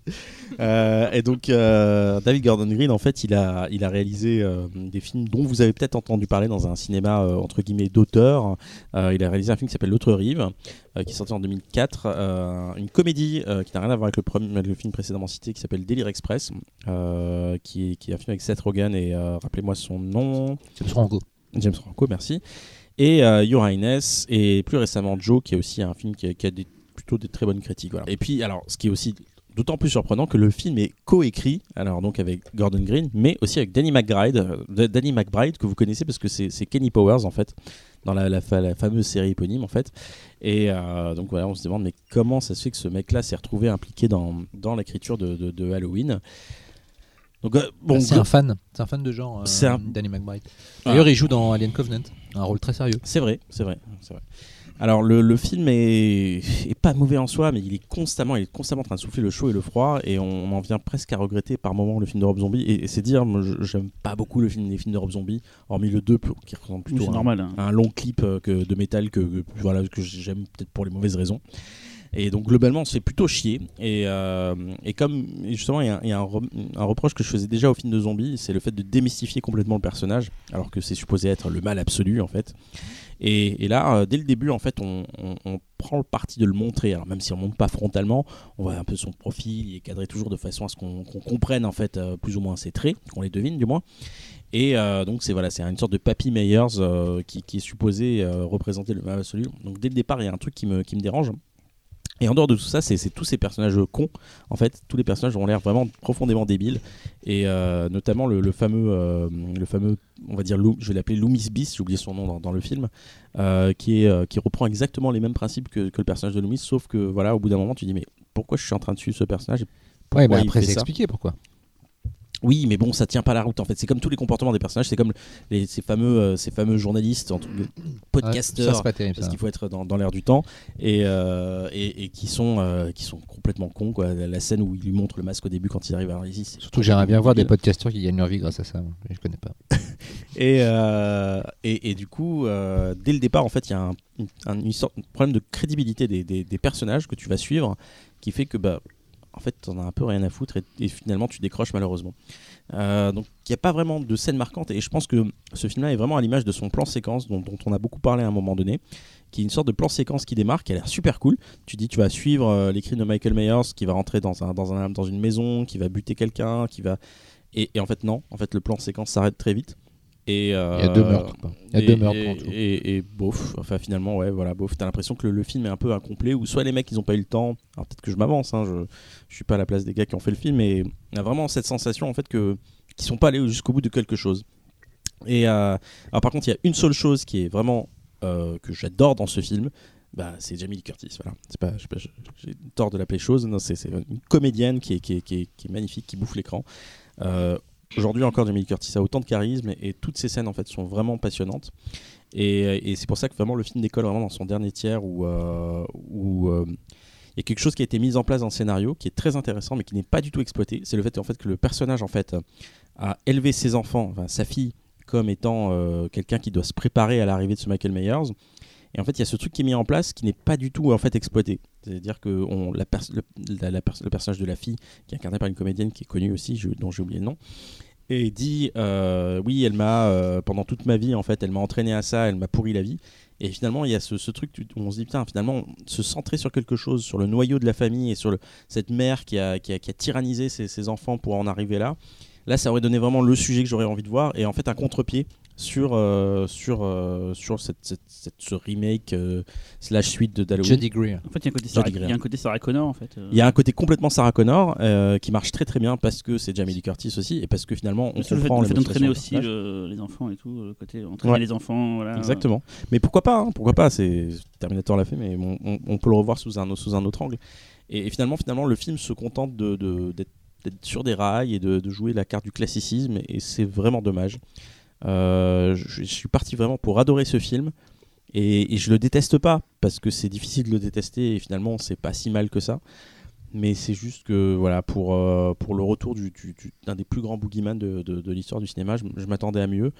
Euh, et donc, euh, David Gordon Green, en fait, il a, il a réalisé euh, des films dont vous avez peut-être entendu parler dans un cinéma euh, entre guillemets d'auteur. Euh, il a réalisé un film qui s'appelle L'autre rive, euh, qui est sorti en 2004, euh, une comédie euh, qui n'a rien à voir avec le, premier, le film précédemment cité, qui s'appelle Délire Express, euh, qui, est, qui est un film avec Seth Rogen et euh, rappelez-moi son nom. James Franco. James Franco, merci. Et euh, Your Highness, et plus récemment Joe, qui est aussi un film qui a, plutôt des très bonnes critiques. Et puis, alors, ce qui est aussi d'autant plus surprenant que le film est coécrit, alors donc avec Gordon Green, mais aussi avec Danny McBride, euh, Danny McBride que vous connaissez parce que c'est Kenny Powers en fait, dans la, la fa- la fameuse série éponyme en fait. Et euh, donc voilà, on se demande mais comment ça se fait que ce mec-là s'est retrouvé impliqué dans, l'écriture de Halloween? Donc euh, bon, Ah, c'est un fan. C'est un fan de genre. euh, C'est un- Danny McBride. D'ailleurs, il joue dans Alien Covenant. Un rôle très sérieux. C'est vrai, c'est vrai, c'est vrai. Alors le, le film est, est pas mauvais en soi, mais il est constamment, il est constamment en train de souffler le chaud et le froid, et on, en vient presque à regretter par moments le film de Rob Zombie. Et, et c'est dire, moi, je- j'aime pas beaucoup le film, les films de Rob Zombie, hormis le 2 plus- qui ressemble oui, plutôt à normal. hein. un long clip euh, que, de métal que, que- voilà que j'aime peut-être pour les mauvaises raisons. Et donc globalement, fait plutôt chier. Et, euh, et comme justement, il y a, un, re- un reproche que je faisais déjà au film de zombies, c'est le fait de démystifier complètement le personnage, alors que c'est supposé être le mal absolu en fait. Et, là, euh, dès le début, en fait, on, prend le parti de le montrer. Alors même si on monte pas frontalement, on voit un peu son profil, il est cadré toujours de façon à ce qu'on comprenne en fait euh, plus ou moins ses traits, qu'on les devine du moins. Et donc c'est voilà, c'est une sorte de Papy Meyers qui, est supposé représenter le mal absolu. Donc dès le départ, il y a un truc qui me dérange. Et en dehors de tout ça, c'est tous ces personnages cons. En fait, tous les personnages ont l'air vraiment profondément débiles. Et euh, notamment le, le fameux, euh, le fameux, on va dire, Lou- je vais l'appeler Loomis Beast, j'ai oublié son nom dans, dans le film, euh, qui, est, qui reprend exactement les mêmes principes que, que le personnage de Loomis, sauf que voilà, au bout d'un moment, tu dis mais pourquoi je suis en train de suivre ce personnage et pourquoi Ouais, mais après, c'est expliqué pourquoi? Oui, mais bon, ça tient pas la route en fait. C'est comme tous les comportements des personnages. C'est comme les, ces fameux, euh, ces fameux journalistes, entre Ouais, podcasteurs, terrible. parce qu'il faut être dans, dans l'air du temps et, euh, et, et qui sont euh, qui sont complètement cons quoi. La, scène où il lui montre le masque au début quand il arrive à c'est Surtout j'aimerais bien voir des podcasteurs qui gagnent leur vie grâce à ça. moi. Je connais pas. *laughs* et, et, et, du coup, dès le départ, en fait, il y a un, un, problème de crédibilité des, des, des, personnages que tu vas suivre qui fait que bah, en fait, t'en as un peu rien à foutre et, finalement tu décroches malheureusement. Euh, donc il n'y a pas vraiment de scène marquante et je pense que ce film-là est vraiment à l'image de son plan séquence dont, on a beaucoup parlé à un moment donné, qui est une sorte de plan séquence qui démarre, qui a l'air super cool. Tu dis tu vas suivre euh, de Michael Myers, qui va rentrer dans, un, dans une maison, qui va buter quelqu'un, qui va... Et, et, en fait non, en fait le plan séquence s'arrête très vite. Et, euh, il y a deux meurtres. Il y a deux meurtres et, tout. Et, bof, enfin finalement, ouais, voilà, bof. T'as l'impression que le, film est un peu incomplet, ou soit les mecs ils ont pas eu le temps. Alors peut-être que je m'avance, hein, je, je suis pas à la place des gars qui ont fait le film, mais y a vraiment cette sensation en fait que qu'ils sont pas allés jusqu'au bout de quelque chose. Et euh, alors par contre, il y a une seule chose qui est vraiment euh, que j'adore dans ce film. Bah, c'est Jamie Lee Curtis. Voilà. C'est pas, j'ai tort de l'appeler chose. Non, c'est, une comédienne qui est, qui est, qui est, qui est magnifique, qui bouffe l'écran. Euh, Aujourd'hui encore, Jamie Curtis a autant de charisme et, toutes ces scènes en fait sont vraiment passionnantes. Et, c'est pour ça que vraiment le film décolle vraiment dans son dernier tiers où, euh, euh, il y a quelque chose qui a été mis en place dans le scénario qui est très intéressant mais qui n'est pas du tout exploité. C'est le fait en fait que le personnage en fait a élevé ses enfants, sa fille, comme étant euh, quelqu'un qui doit se préparer à l'arrivée de ce Michael Myers. Et en fait, il y a ce truc qui est mis en place qui n'est pas du tout en fait exploité. C'est-à-dire que le, personnage de la fille, qui est incarné par une comédienne qui est connue aussi, dont j'ai oublié le nom, et dit euh, oui, elle m'a euh, pendant toute ma vie en fait, elle m'a entraîné à ça, elle m'a pourri la vie. Et finalement, il y a ce, truc où on se dit putain, finalement, se centrer sur quelque chose, sur le noyau de la famille et sur cette mère qui a, qui a, tyrannisé ses, ses, enfants pour en arriver là. Là, ça aurait donné vraiment le sujet que j'aurais envie de voir et en fait un contre-pied sur, euh, sur, euh, sur cette, cette, ce remake euh, slash suite de Halloween. Jodie Greer. En fait, il y, a un côté Sarah, y a un côté Sarah Connor. En fait. Il y a un côté complètement Sarah Connor qui marche très très bien parce que c'est Jamie Lee Curtis aussi et parce que finalement on comprend le fait d'entraîner aussi les enfants et tout, le côté entraîner les enfants. Voilà. Exactement. Mais pourquoi pas hein, Pourquoi pas C'est Terminator l'a fait, mais on, on, peut le revoir sous un, sous un autre angle. Et, finalement, finalement, le film se contente d'être de, sur des rails et de, de, jouer la carte du classicisme et c'est vraiment dommage. Euh, je, suis parti vraiment pour adorer ce film. Et, je le déteste pas, parce que c'est difficile de le détester, et finalement, c'est pas si mal que ça. Mais c'est juste que, voilà, pour, euh, pour le retour d'un du, des plus grands boogeyman de, de, l'histoire du cinéma, je, m'attendais à mieux.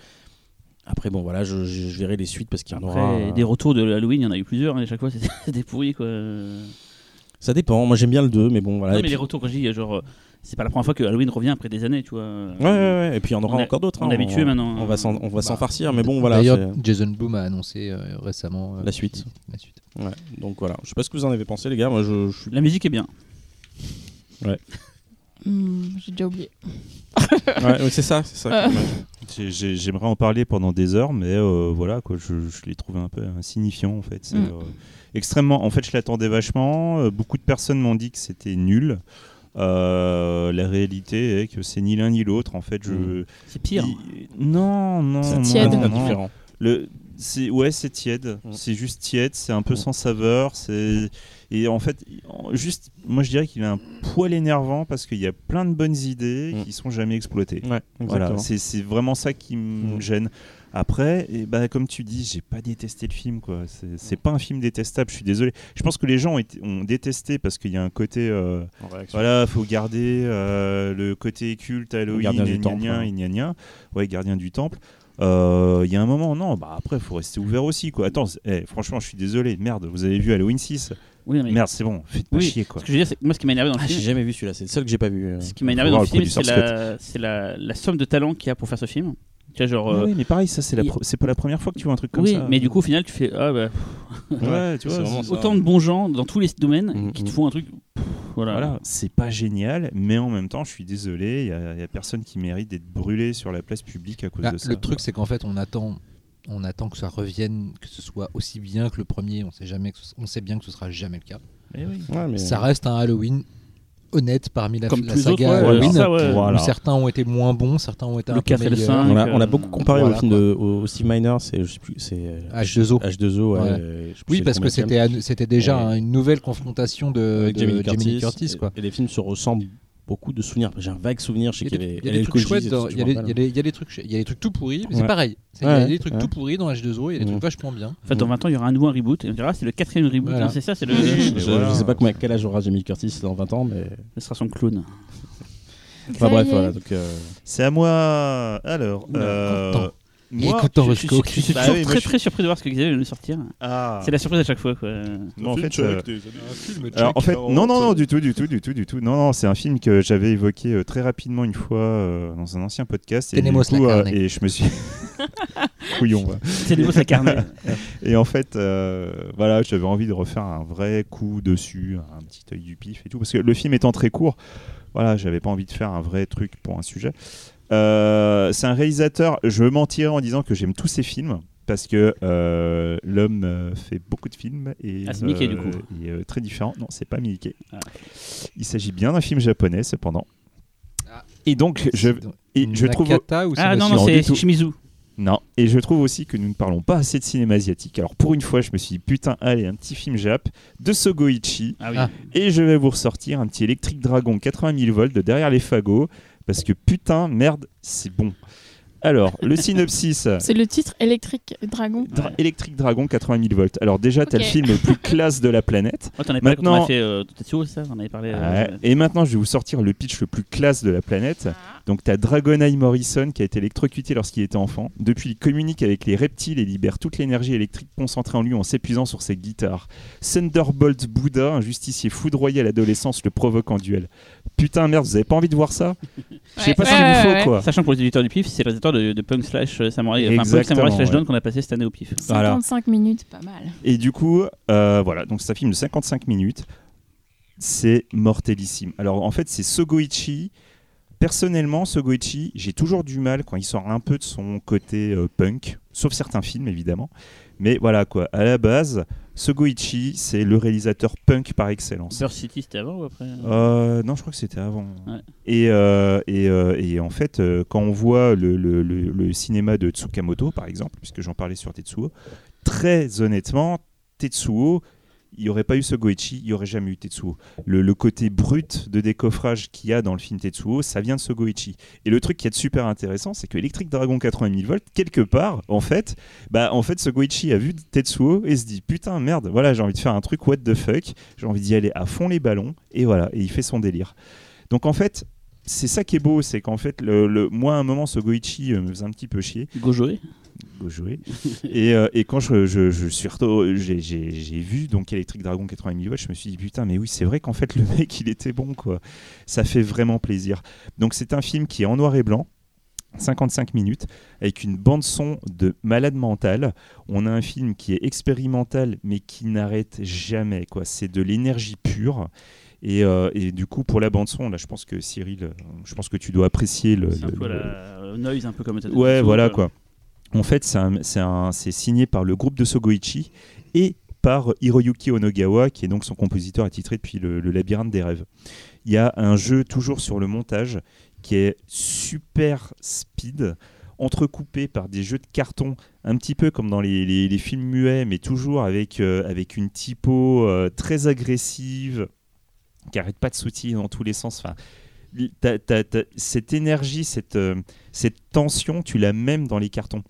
Après, bon, voilà, je, verrai les suites parce qu'il y en aura. Des retours de Halloween, il y en a eu plusieurs, et hein, à chaque fois, c'était *laughs* pourri, quoi. Ça dépend, moi j'aime bien le 2, mais bon, voilà. Non, mais les retours, quand je dis, genre c'est pas la première fois que Halloween revient après des années, tu vois. Ouais, ouais, ouais. et puis il y en aura encore d'autres. On est hein. habitué maintenant. On va s'en, on va s'en bah, farcir, mais bon, voilà. D'ailleurs, Jason Blum a annoncé euh, récemment euh, la suite. La suite. Ouais, donc voilà. Je sais pas ce que vous en avez pensé, les gars. Moi, je, La musique est bien. Ouais. Hmm, j'ai déjà oublié. *laughs* ouais, c'est ça, c'est ça. J'aimerais en parler pendant des heures, mais euh, voilà, quoi, je, je l'ai trouvé un peu insignifiant en fait. C'est hmm. extrêmement. En fait, je l'attendais vachement. beaucoup de personnes m'ont dit que c'était nul. Euh, la réalité est que c'est ni l'un ni l'autre. En fait, je. Hmm. C'est pire. Non, non. C'est tiède. Non, différent. Le, c'est ouais, c'est tiède. Hmm. C'est juste tiède. C'est un peu hmm. sans saveur. C'est et en fait, juste, moi je dirais qu'il est un poil énervant parce qu'il y a plein de bonnes idées qui sont jamais exploitées. Ouais, voilà, c'est vraiment ça qui me gêne. Après, et bah, comme tu dis, j'ai pas détesté le film. quoi. C'est pas un film détestable, je suis désolé. Je pense que les gens ont, détesté parce qu'il y a un côté. Euh, voilà, faut garder euh, le côté culte, Halloween, hein. Ouais, gardien du temple. Euh, il y a un moment, non, bah après, faut rester ouvert aussi. quoi. Attends, eh, franchement, je suis désolé. Merde, vous avez vu Halloween 6 oui, mais... Merde, c'est bon, faites pas chier quoi. Ce que je veux dire, c'est moi ce qui m'a énervé dans le ah, film. J'ai jamais vu celui-là, c'est le seul que j'ai pas vu. Ce qui m'a énervé dans le film, c'est la, la, somme de talent qu'il y a pour faire ce film. Tu genre, oui, euh, mais pareil, ça c'est, pas la première fois que tu vois un truc comme ça. Oui, mais du coup, au final, tu fais ah bah. ouais, tu vois, autant de bons gens dans tous les domaines mm, qui te mm. font un truc. voilà. voilà. c'est pas génial, mais en même temps, je suis désolé, il y, a personne qui mérite d'être brûlé sur la place publique à cause bah, de ça. Le truc, c'est qu'en fait, on attend. On attend que ça revienne, que ce soit aussi bien que le premier. On sait jamais, que on sait bien que ce sera jamais le cas. Eh oui. mais... Ça reste un Halloween honnête parmi la, Comme la saga Halloween. Où certains ont été moins bons, certains ont été le un peu meilleurs. 5, on, a, on a beaucoup comparé au film de au Steve Miner, c'est H2O. H2O, ouais. Oui, parce que c'était c'était déjà une nouvelle confrontation de, de Jamie Curtis, Curtis quoi. Et les films se ressemblent beaucoup de souvenirs. J'ai un vague souvenir. Il y a des trucs chouettes. Il y a des trucs, il y a des trucs tout pourris. C'est pareil. Il y a des trucs tout pourris dans H2O. Il y a des trucs vachement bien. En fait, dans 20 ans, il y aura un nouveau reboot et on dira c'est le quatrième reboot. C'est ça, c'est le. Je sais pas quel âge aura Jamie Curtis dans 20 ans, mais ce sera son clone. Enfin bref, voilà. Donc, euh, C'est à moi. Alors, Est moi, Je suis, Roscoe. je suis Bah toujours oui, moi, très très surpris de voir ce que Xavier vient de sortir. ah. C'est la surprise à chaque fois. Quoi. Moi, en fait, euh, Alors en fait, non, non, non, du tout, du tout, du tout, du tout. Non, non, c'est un film que j'avais évoqué euh, très rapidement une fois euh, dans un ancien podcast. Et, du la coup, euh, et je me suis. *laughs* Couillon, des mots incarnés. Et en fait, euh, voilà, j'avais envie de refaire un vrai coup dessus, un petit œil du pif et tout. Parce que le film étant très court, voilà, j'avais pas envie de faire un vrai truc pour un sujet. Euh, c'est un réalisateur, je mentirais en disant que j'aime tous ses films. Parce que euh, l'homme euh, fait beaucoup de films et, Ah, c'est Mickey, du coup. et, euh, très différent. Non, c'est pas Mickey. Ah. Il s'agit bien d'un film japonais cependant. Ah. Et donc je, et je trouve Nakata ou Ah non, non, c'est c'est Shimizu. non, et je trouve aussi que nous ne parlons pas assez de cinéma asiatique. Alors pour une fois, je me suis dit putain, allez, un petit film jap de Sogoichi Ah oui. Ah. et je vais vous ressortir un petit Electric Dragon 80 000 volts de derrière les fagots parce que putain, merde, c'est bon. Alors, le *laughs* synopsis C'est le titre Électrique Dragon. Dra- Electric Dragon 80 000 volts. Alors déjà, t'as le film le plus *laughs* classe de la planète. Oh, t'en avais parlé quand on Maintenant- a fait euh, Tetsuo, ça On avait parlé. euh, Ouais. Et maintenant, je vais vous sortir le pitch le plus classe de la planète. Donc, tu as Dragoneye Morrison qui a été électrocuté lorsqu'il était enfant. Depuis, il communique avec les reptiles et libère toute l'énergie électrique concentrée en lui en s'épuisant sur ses guitares. Thunderbolt Buddha, un justicier foudroyé à l'adolescence, le provoque en duel. Putain, merde, vous avez pas envie de voir ça? Je sais Ouais, pas qu'il vous faut, quoi. Sachant que pour les éditeurs du PIF, c'est le réalisateur de, de Punk Slash euh, Samurai, enfin Punk Exactement, Samurai Slash ouais. Dawn qu'on a passé cette année au PIF. Voilà. 55 minutes, pas mal. Et du coup, euh, voilà, donc c'est un film de 55 minutes. C'est mortellissime. Alors en fait, c'est Sogoichi. Personnellement, Sogoichi, j'ai toujours du mal quand il sort un peu de son côté euh, punk, sauf certains films évidemment. Mais voilà quoi, à la base, Sogoichi, c'est le réalisateur punk par excellence. Burst City, c'était avant ou après Euh, non, je crois que c'était avant. Ouais. Et, euh, et, euh, et en fait, euh, quand on voit le, le- le- le cinéma de Tsukamoto, par exemple, puisque j'en parlais sur Tetsuo, très honnêtement, Tetsuo, il n'y aurait pas eu ce Goichi, il n'y aurait jamais eu Tetsuo. Le, côté brut de décoffrage qu'il y a dans le film Tetsuo, ça vient de ce Goichi. Et le truc qui est super intéressant, c'est que Electric Dragon 80 000 volts, quelque part, en fait, bah, en fait, ce Goichi a vu Tetsuo et se dit putain, merde, voilà, j'ai envie de faire un truc what the fuck, j'ai envie d'y aller à fond les ballons, et voilà, et il fait son délire. Donc en fait, c'est ça qui est beau, c'est qu'en fait, le, le- moi à un moment, ce Goichi euh, me faisait un petit peu chier. Gojoe Go jouer. *laughs* et, euh, et quand je, je, je suis j'ai, vu donc Electric Dragon 80 000 volts, je me suis dit putain, mais oui, c'est vrai qu'en fait le *laughs* mec il était bon quoi. Ça fait vraiment plaisir. Donc c'est un film qui est en noir et blanc. 55 minutes avec une bande son de malade mental. On a un film qui est expérimental mais qui n'arrête jamais quoi. C'est de l'énergie pure. Et, euh, et du coup pour la bande son là, je pense que Cyril, euh, je pense que tu dois apprécier le, C'est un le- peu le- la noise, un peu comme Ouais, voilà quoi. En fait, c'est signé par le groupe de Sogoichi et par Hiroyuki Onogawa, qui est donc son compositeur attitré depuis le, Labyrinthe des rêves. Il y a un jeu toujours sur le montage qui est super speed, entrecoupé par des jeux de carton, un petit peu comme dans les, films muets, mais toujours avec, euh, une typo euh, très agressive, qui arrête pas de sautiller dans tous les sens. Cette énergie, cette, euh, cette tension, tu l'as même dans les cartons.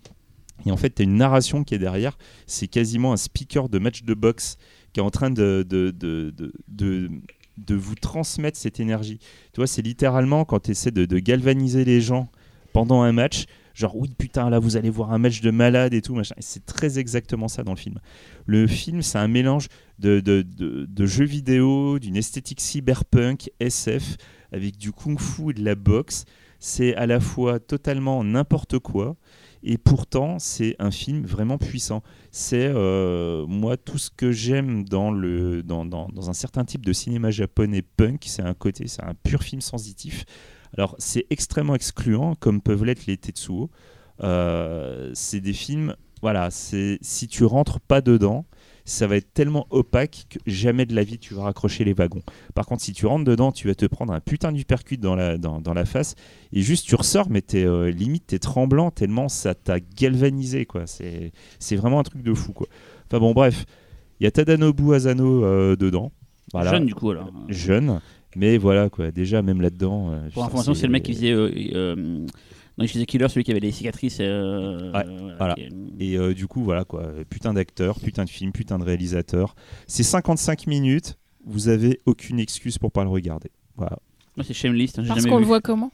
Et en fait, tu as une narration qui est derrière. C'est quasiment un speaker de match de boxe qui est en train de, de, de, de, de- vous transmettre cette énergie. Tu vois, c'est littéralement quand tu essaies de, galvaniser les gens pendant un match. Genre, oui, putain, là, vous allez voir un match de malade et tout. machin. C'est très exactement ça dans le film. Le film, c'est un mélange de jeux vidéo, d'une esthétique cyberpunk, SF, avec du kung-fu et de la boxe. C'est à la fois totalement n'importe quoi, et pourtant, c'est un film vraiment puissant. C'est, euh, moi, tout ce que j'aime dans, le, dans, un certain type de cinéma japonais punk, c'est un côté, c'est un pur film sensitif. Alors, c'est extrêmement excluant, comme peuvent l'être les Tetsuo. Euh, c'est des films, voilà, c'est si tu rentres pas dedans, ça va être tellement opaque que jamais de la vie tu vas raccrocher les wagons. Par contre, si tu rentres dedans, tu vas te prendre un putain d'uppercut dans la, dans, dans la face et juste tu ressors, mais t'es euh, limite t'es tremblant tellement ça t'a galvanisé quoi. C'est vraiment un truc de fou quoi. Enfin bon bref, il y a Tadanobu Asano euh, dedans. Voilà. Jeune, du coup, alors. Jeune, mais voilà quoi. Déjà même là-dedans. euh, Pour information, c'est le mec qui faisait. Dans faisait Killer, celui qui avait les cicatrices. euh, Ouais, euh, voilà. Et euh, du coup, voilà quoi, putain d'acteur, putain de film, putain de réalisateur. C'est 55 minutes, vous avez aucune excuse pour pas le regarder. Voilà. Moi, c'est Shameless. hein, Parce jamais qu'on vu. le voit comment?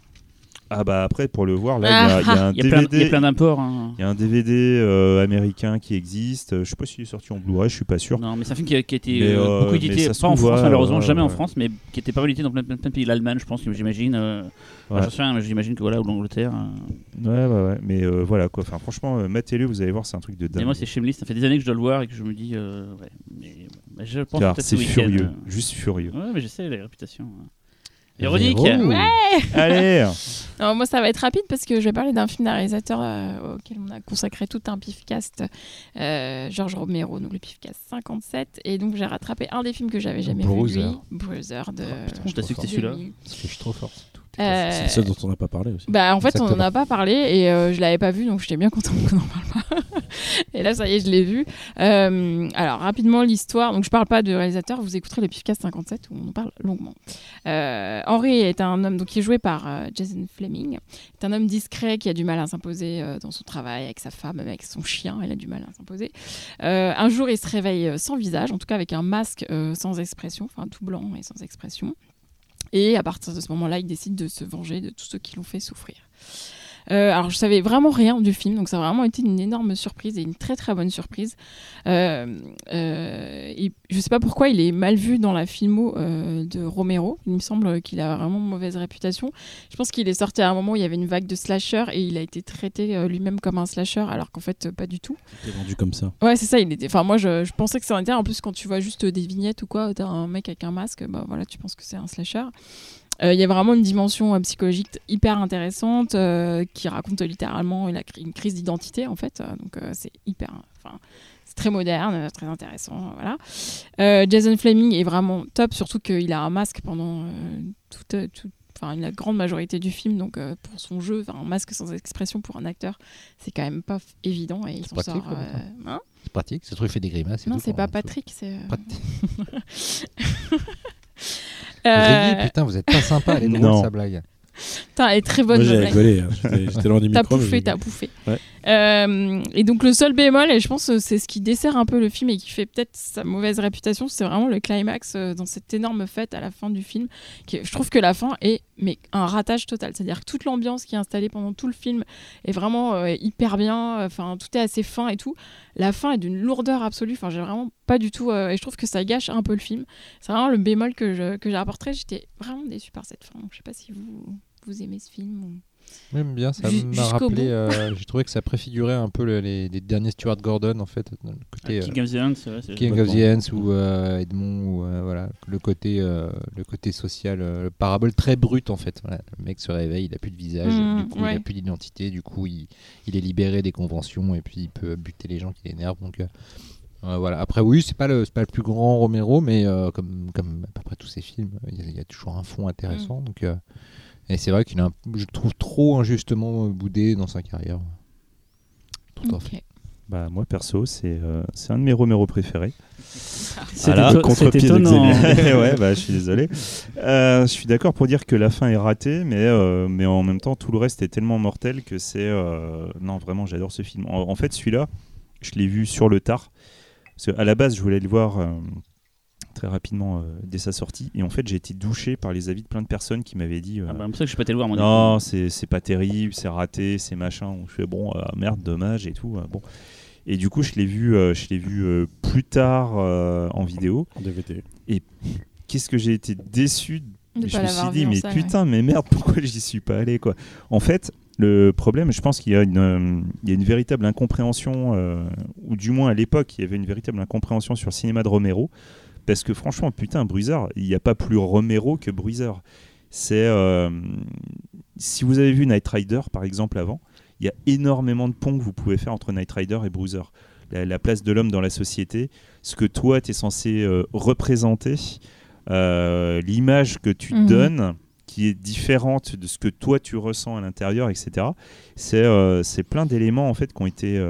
Ah bah après pour le voir là il y a- il y, a un y a plein, il y a DVD plein d'imports. hein. il y a un DVD euh, américain qui existe je sais pas s'il est sorti en Blu-ray je suis pas sûr Non, mais c'est un film qui a, qui a été Mais, euh, euh, beaucoup édité, ça pas en France malheureusement, ouais, jamais en. France, mais qui était pas édité dans plein, plein, plein de pays. L'Allemagne, je pense, j'imagine. Euh, Ouais. J'en sais rien, mais j'imagine que voilà, ou l'Angleterre. euh. ouais ouais ouais mais euh, voilà quoi enfin franchement euh, matez-le vous allez voir c'est un truc de Et dingue moi, c'est Shameless. Ça fait des années que je dois le voir et que je me dis, euh, ouais, mais bah, je pense car peut-être c'est furieux juste furieux Ouais, mais j'essaie la réputation. Véronique Véro. Ouais allez *laughs* Non, moi, ça va être rapide parce que je vais parler d'un film d'un réalisateur euh, auquel on a consacré tout un pifcast, euh, Georges Romero, donc le pifcast 57. Et donc, j'ai rattrapé un des films que j'avais jamais Bruiser. vu, de lui, Bruiser de. putain, Je t'ai su que c'était celui-là. Parce que je suis trop fort. Euh, C'est seul dont on n'a pas parlé aussi. Bah en fait on en Exactement. a pas parlé et euh, je l'avais pas vu donc j'étais bien contente *laughs* qu'on en parle pas. *laughs* et là ça y est je l'ai vu. Euh, alors rapidement l'histoire donc je parle pas de réalisateur vous écouterez le Pifcast 57 où on en parle longuement. Euh, Henry est un homme donc qui est joué par euh, Jason Fleming. est un homme discret qui a du mal à s'imposer dans son travail avec sa femme avec son chien il a du mal à s'imposer. Un jour il se réveille sans visage en tout cas avec un masque sans expression enfin tout blanc et sans expression. Et à partir de ce moment-là, il décide de se venger de tous ceux qui l'ont fait souffrir. Euh, alors, je savais vraiment rien du film, donc ça a vraiment été une énorme surprise et une très très bonne surprise. Euh, euh, et je sais pas pourquoi il est mal vu dans la filmo euh, de Romero. Il me semble qu'il a vraiment mauvaise réputation. Je pense qu'il est sorti à un moment où il y avait une vague de slasher et il a été traité euh, lui-même comme un slasher, alors qu'en fait, pas du tout. T'es vendu comme ça. Ouais, c'est ça. Il était. Enfin, moi, je, je pensais que ça en était. un. En plus, quand tu vois juste des vignettes ou quoi, t'as un mec avec un masque, bah voilà, tu penses que c'est un slasher. Euh, Il y a vraiment une dimension euh, psychologique hyper intéressante euh, qui raconte littéralement une, une crise d'identité en fait. Euh, donc euh, c'est hyper. Enfin, c'est très moderne, euh, très intéressant. Voilà. Euh, Jason Fleming est vraiment top, surtout qu'il a un masque pendant euh, toute, euh, toute- Enfin, la grande majorité du film, donc euh, pour son jeu, un masque sans expression pour un acteur, c'est quand même pas évident et il s'en sort. euh, hein? C'est pratique. Ce truc fait des grimaces. non, c'est pas Patrick, c'est. euh, *laughs* *laughs* Euh, Rémi, putain, vous êtes pas sympa. Elle est drôle, Non. sa blague. Putain, elle est très bonne. Moi j'ai rigolé. hein. J'étais loin du T'as micro. mais pouffé, t'as pouffé. Ouais. Euh, et donc le seul bémol, et je pense que c'est ce qui dessert un peu le film et qui fait peut-être sa mauvaise réputation, c'est vraiment le climax euh, dans cette énorme fête à la fin du film. Qui, je trouve que la fin est mais un ratage total. C'est-à-dire que toute l'ambiance qui est installée pendant tout le film est vraiment euh, hyper bien. Enfin, tout est assez fin et tout. La fin est d'une lourdeur absolue. Enfin, j'ai vraiment pas du tout. euh, et je trouve que ça gâche un peu le film. C'est vraiment le bémol que je- que j'ai apporté. J'étais vraiment déçue par cette fin. Je sais pas si vous vous aimez ce film. J'aime bien, ça m'a rappelé. euh, *laughs* J'ai trouvé que ça préfigurait un peu le- les, les derniers Stuart Gordon en fait, le côté. euh, King of the vrai. c'est- King of the Ants ou euh, Edmond ou euh, voilà le côté euh, le côté social euh, le parabole très brut en fait voilà. le mec se réveille il a plus de visage Mmh, du coup il ouais. a plus d'identité du coup il, il est libéré des conventions et puis il peut buter les gens qui l'énervent donc euh, euh, voilà après oui c'est pas le c'est pas le plus grand Romero mais euh, comme comme à peu près tous ses films il y, a- il y a toujours un fond intéressant donc euh, et c'est vrai qu'il a un- je le trouve trop injustement boudé dans sa carrière bah moi perso c'est euh, c'est un de mes Romero préférés *laughs* C'est Voilà, contre-pied de. Xavier. *laughs* ouais, bah, je suis désolé. Euh, je suis d'accord pour dire que la fin est ratée, mais, euh, mais en même temps, tout le reste est tellement mortel que c'est. euh, Non, vraiment, j'adore ce film. En, en fait, celui-là, je l'ai vu sur le tard. Parce qu'à la base, je voulais le voir euh, très rapidement euh, dès sa sortie. Et en fait, j'ai été douché par les avis de plein de personnes qui m'avaient dit. euh, Ah bah, c'est pour ça que je suis pas allé le voir, moi. du non, c'est pas terrible, c'est raté, c'est machin. Je fais bon, euh, merde, dommage et tout. euh, bon. Et du coup, je l'ai vu, euh, je l'ai vu euh, plus tard euh, en vidéo. En DVD. Qu'est-ce que j'ai été déçu De je pas me suis dit mais ouais. putain mais merde *laughs* pourquoi j'y suis pas allé quoi en fait le problème je pense qu'il y a une euh, il y a une véritable incompréhension euh, ou du moins à l'époque il y avait une véritable incompréhension sur le cinéma de Romero parce que franchement putain Bruiser il n'y a pas plus Romero que Bruiser c'est euh, si vous avez vu Night Rider par exemple avant il y a énormément de ponts que vous pouvez faire entre Night Rider et Bruiser la, la place de l'homme dans la société ce que toi tu es censé euh, représenter euh, l'image que tu Mhm. donnes qui est différente de ce que toi tu ressens à l'intérieur, etc. C'est plein d'éléments en fait qui ont été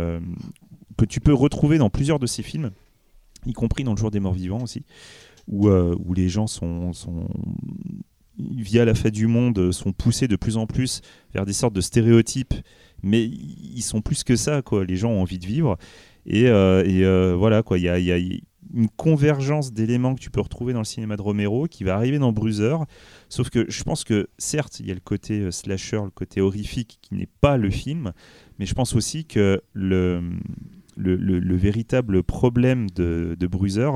que tu peux retrouver dans plusieurs de ces films, y compris dans Le Jour des Morts Vivants aussi, où, euh, où les gens sont, sont via la fête du monde sont poussés de plus en plus vers des sortes de stéréotypes, mais ils sont plus que ça quoi. Les gens ont envie de vivre et, euh, et, euh, voilà quoi. Il y a, y a- une convergence d'éléments que tu peux retrouver dans le cinéma de Romero qui va arriver dans Bruiser. Sauf que je pense que certes, il y a le côté slasher, le côté horrifique qui n'est pas le film, mais je pense aussi que le, le, véritable problème de, de Bruiser,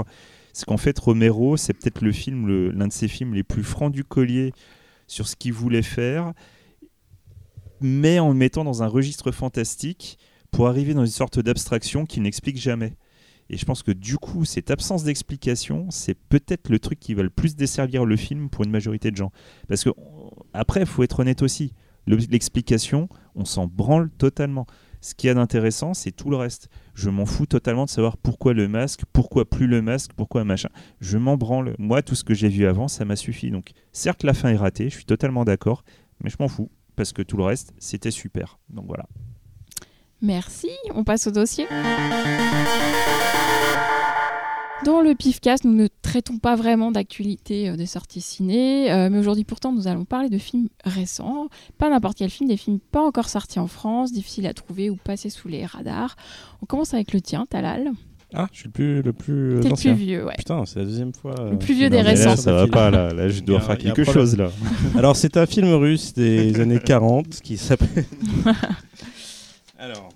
c'est qu'en fait Romero, c'est peut-être le film, l'un de ses films les plus francs du collier sur ce qu'il voulait faire, mais en le mettant dans un registre fantastique pour arriver dans une sorte d'abstraction qui n'explique jamais. Et je pense que du coup, cette absence d'explication, c'est peut-être le truc qui va le plus desservir le film pour une majorité de gens. Parce que, après, il faut être honnête aussi. L'explication, on s'en branle totalement. Ce qui est d'intéressant, c'est tout le reste. Je m'en fous totalement de savoir pourquoi le masque, pourquoi plus le masque, pourquoi machin. Je m'en branle. Moi, tout ce que j'ai vu avant, ça m'a suffi. Donc, certes, la fin est ratée, je suis totalement d'accord, mais je m'en fous parce que tout le reste, c'était super. Donc voilà. Merci. On passe au dossier. Dans le PIFcast, nous ne traitons pas vraiment d'actualité euh, des sorties ciné, euh, mais aujourd'hui pourtant nous allons parler de films récents, pas n'importe quel film, des films pas encore sortis en France, difficiles à trouver ou passés sous les radars. On commence avec le tien, Talal. Ah, je suis le plus, le plus T'es le plus vieux, ouais. Putain, c'est la deuxième fois. Le plus vieux des récents. Là, ça va pas, là. *laughs* Là, je dois faire quelque chose, là. *laughs* Alors, c'est un film russe des *laughs* années 40 qui s'appelle. Alors.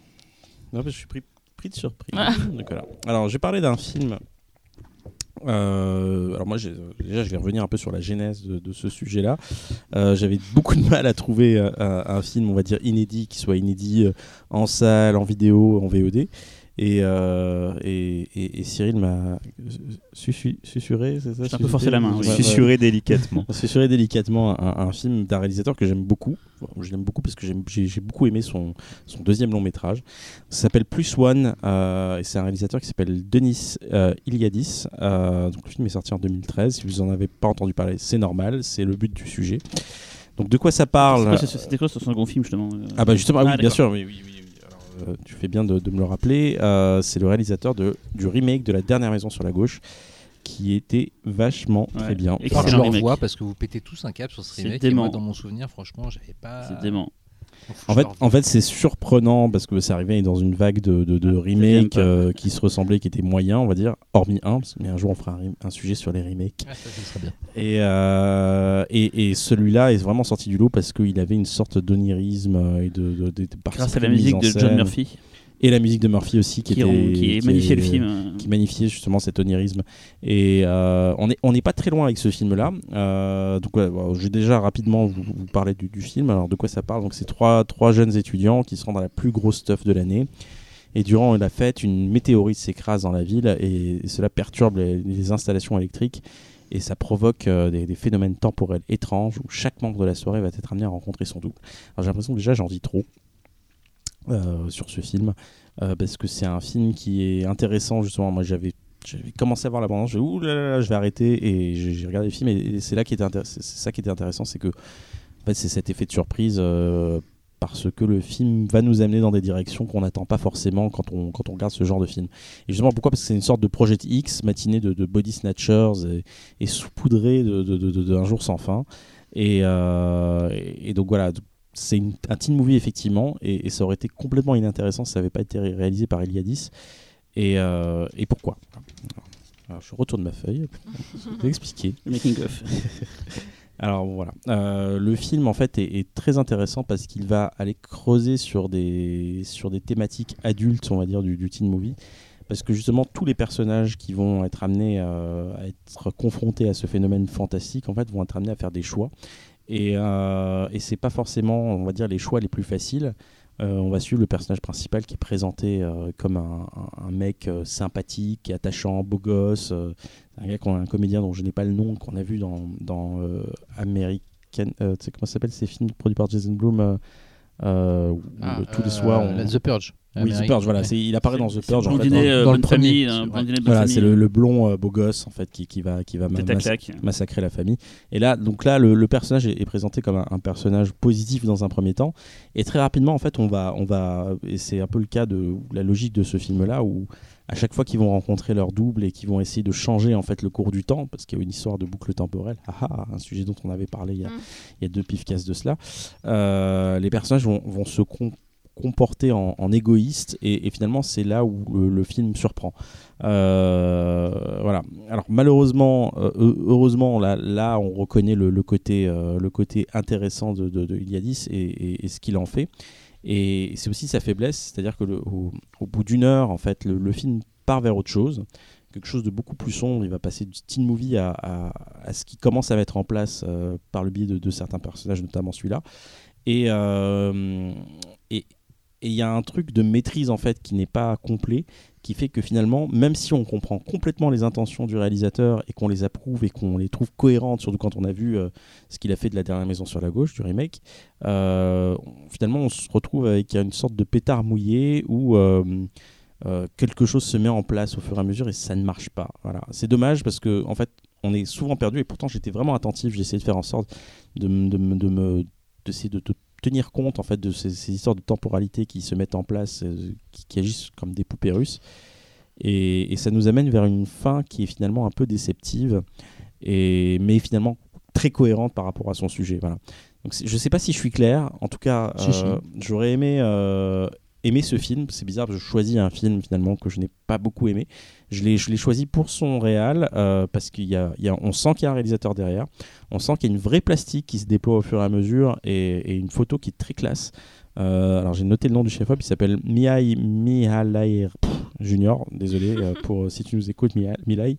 Non, je suis pris, pris de surprise. Ah. Alors, j'ai parlé d'un film euh, alors moi, déjà, je vais revenir un peu sur la genèse de, ce sujet-là. Euh, j'avais beaucoup de mal à trouver euh, un, film, on va dire, inédit, qui soit inédit en salle, en vidéo, en VOD. Euh, et, et, et, Cyril m'a susurré, c'est ça J'ai un peu forcé la main. Susurré délicatement. *laughs* susurré délicatement un, film d'un réalisateur que j'aime beaucoup. je l'aime beaucoup parce que j'ai beaucoup aimé son, son, deuxième long métrage. Ça s'appelle Plus One euh, et c'est un réalisateur qui s'appelle Denis euh, Iliadis. donc le film est sorti en 2013. Si vous en avez pas entendu parler, c'est normal. C'est le but du sujet. Donc de quoi ça parle? C'était quoi, ce second film justement Ah bah justement, ah oui, ah, bien sûr, oui, oui, oui euh, tu fais bien de, me le rappeler. Euh, c'est le réalisateur de, du remake de La Dernière Maison sur la gauche qui était vachement très bien. Et je le revois parce que vous pétez tous un cap sur ce remake. Et moi, dans mon souvenir, franchement, j'avais pas. C'est dément. En fait, en fait c'est surprenant parce que ça arrivait dans une vague de, de, ah, remakes euh, qui se ressemblaient, qui étaient moyens, on va dire, hormis un, mais un jour on fera un, sujet sur les remakes. Et, euh, et, et celui-là est vraiment sorti du lot parce qu'il avait une sorte d'onirisme et de, de, Grâce à la musique de John Murphy et la musique de Murphy aussi qui, qui, était, qui, magnifiait le film. qui magnifiait justement cet onirisme. Et euh, on n'est on pas très loin avec ce film là euh, donc je vais déjà rapidement vous, parler du, du, film. Alors de quoi ça parle? Donc c'est trois, trois jeunes étudiants qui rendent à la plus grosse stuff de l'année. Et durant la fête une météorite s'écrase dans la ville et, cela perturbe les, installations électriques et ça provoque euh, des, des, phénomènes temporels étranges où chaque membre de la soirée va être amené à rencontrer son double. Alors j'ai l'impression que déjà j'en dis trop. Euh, sur ce film euh, parce que c'est un film qui est intéressant justement. Moi j'avais commencé à voir la bande je vais, là, je vais arrêter et j'ai regardé le film et, c'est là qui était ça qui était intéressant, c'est que c'est cet effet de surprise euh, parce que le film va nous amener dans des directions qu'on n'attend pas forcément quand on, quand on regarde ce genre de film. Et justement, pourquoi? Parce que c'est une sorte de projet X, matinée de, body snatchers et, et saupoudré d'un de, de, jour sans fin. Et, donc voilà, c'est un teen movie effectivement, et, ça aurait été complètement inintéressant si ça n'avait pas été réalisé par Eliadis. Et, euh, et pourquoi? Alors, Je retourne ma feuille, je vais expliquer. Making of. *laughs* Alors voilà, euh, le film en fait est, très intéressant parce qu'il va aller creuser sur des, sur des thématiques adultes, on va dire, du, du teen movie parce que justement tous les personnages qui vont être amenés euh, à être confrontés à ce phénomène fantastique en fait vont être amenés à faire des choix et, euh, et c'est pas forcément, on va dire, les choix les plus faciles. Euh, on va suivre le personnage principal qui est présenté euh, comme un, mec euh, sympathique, attachant, beau gosse. un gars, un comédien dont je n'ai pas le nom, qu'on a vu dans, dans American. tu sais comment ça s'appelle ces films produits par Jason Blum ah, tous les soirs. On... The Purge. Oui, The Purge, voilà, il apparaît dans The Purge. En fait, dans, dans le premier. Voilà, c'est le, blond euh, beau gosse en fait qui, qui va, qui va massacrer la famille. Et là, donc là, le, personnage est, présenté comme un, personnage positif dans un premier temps, et très rapidement en fait, on va, on va, et c'est un peu le cas de la logique de ce film-là où à chaque fois qu'ils vont rencontrer leur double et qu'ils vont essayer de changer en fait le cours du temps, parce qu'il y a une histoire de boucle temporelle, ah, ah, un sujet dont on avait parlé il y a, mm. il y a deux pifcasses de cela, euh, les personnages vont, vont se comporter en, égoïste et, finalement c'est là où le, film surprend. voilà. Alors malheureusement, heureusement là, là on reconnaît le, côté, le côté intéressant de, de, Iliadis et, ce qu'il en fait. Et c'est aussi sa faiblesse, c'est-à-dire que bout d'une heure, en fait, le, film part vers autre chose quelque chose de beaucoup plus sombre. Il va passer du teen movie à, à, ce qui commence à mettre en place euh, par le biais de, certains personnages, notamment celui-là. Euh, et il y a un truc de maîtrise en fait qui n'est pas complet, qui fait que finalement, même si on comprend complètement les intentions du réalisateur et qu'on les approuve et qu'on les trouve cohérentes, surtout quand on a vu euh, ce qu'il a fait de la dernière maison sur la gauche, du remake, finalement on se retrouve avec une sorte de pétard mouillé où euh, quelque chose se met en place au fur et à mesure et ça ne marche pas. Voilà. C'est dommage parce que en fait, on est souvent perdu et pourtant j'étais vraiment attentif. J'ai essayé de faire en sorte de, de, de me d'essayer de, tenir compte en fait de ces, histoires de temporalité qui se mettent en place, euh, qui, agissent comme des poupées russes. Et, et, ça nous amène vers une fin qui est finalement un peu déceptive, et, mais finalement très cohérente par rapport à son sujet. Voilà. Donc, je ne sais pas si je suis clair. En tout cas, euh, j'aurais aimé aimé ce film. C'est bizarre, je choisis un film finalement que je n'ai pas beaucoup aimé. Je l'ai, je l'ai choisi pour son réal euh, parce qu'il y a, il y a, on sent qu'il y a un réalisateur derrière. On sent qu'il y a une vraie plastique qui se déploie au fur et à mesure et, une photo qui est très classe. Euh, alors j'ai noté le nom du chef-op, il s'appelle Mihai Mihalair Junior. Désolé euh, *laughs* pour si tu nous écoutes, Mihai.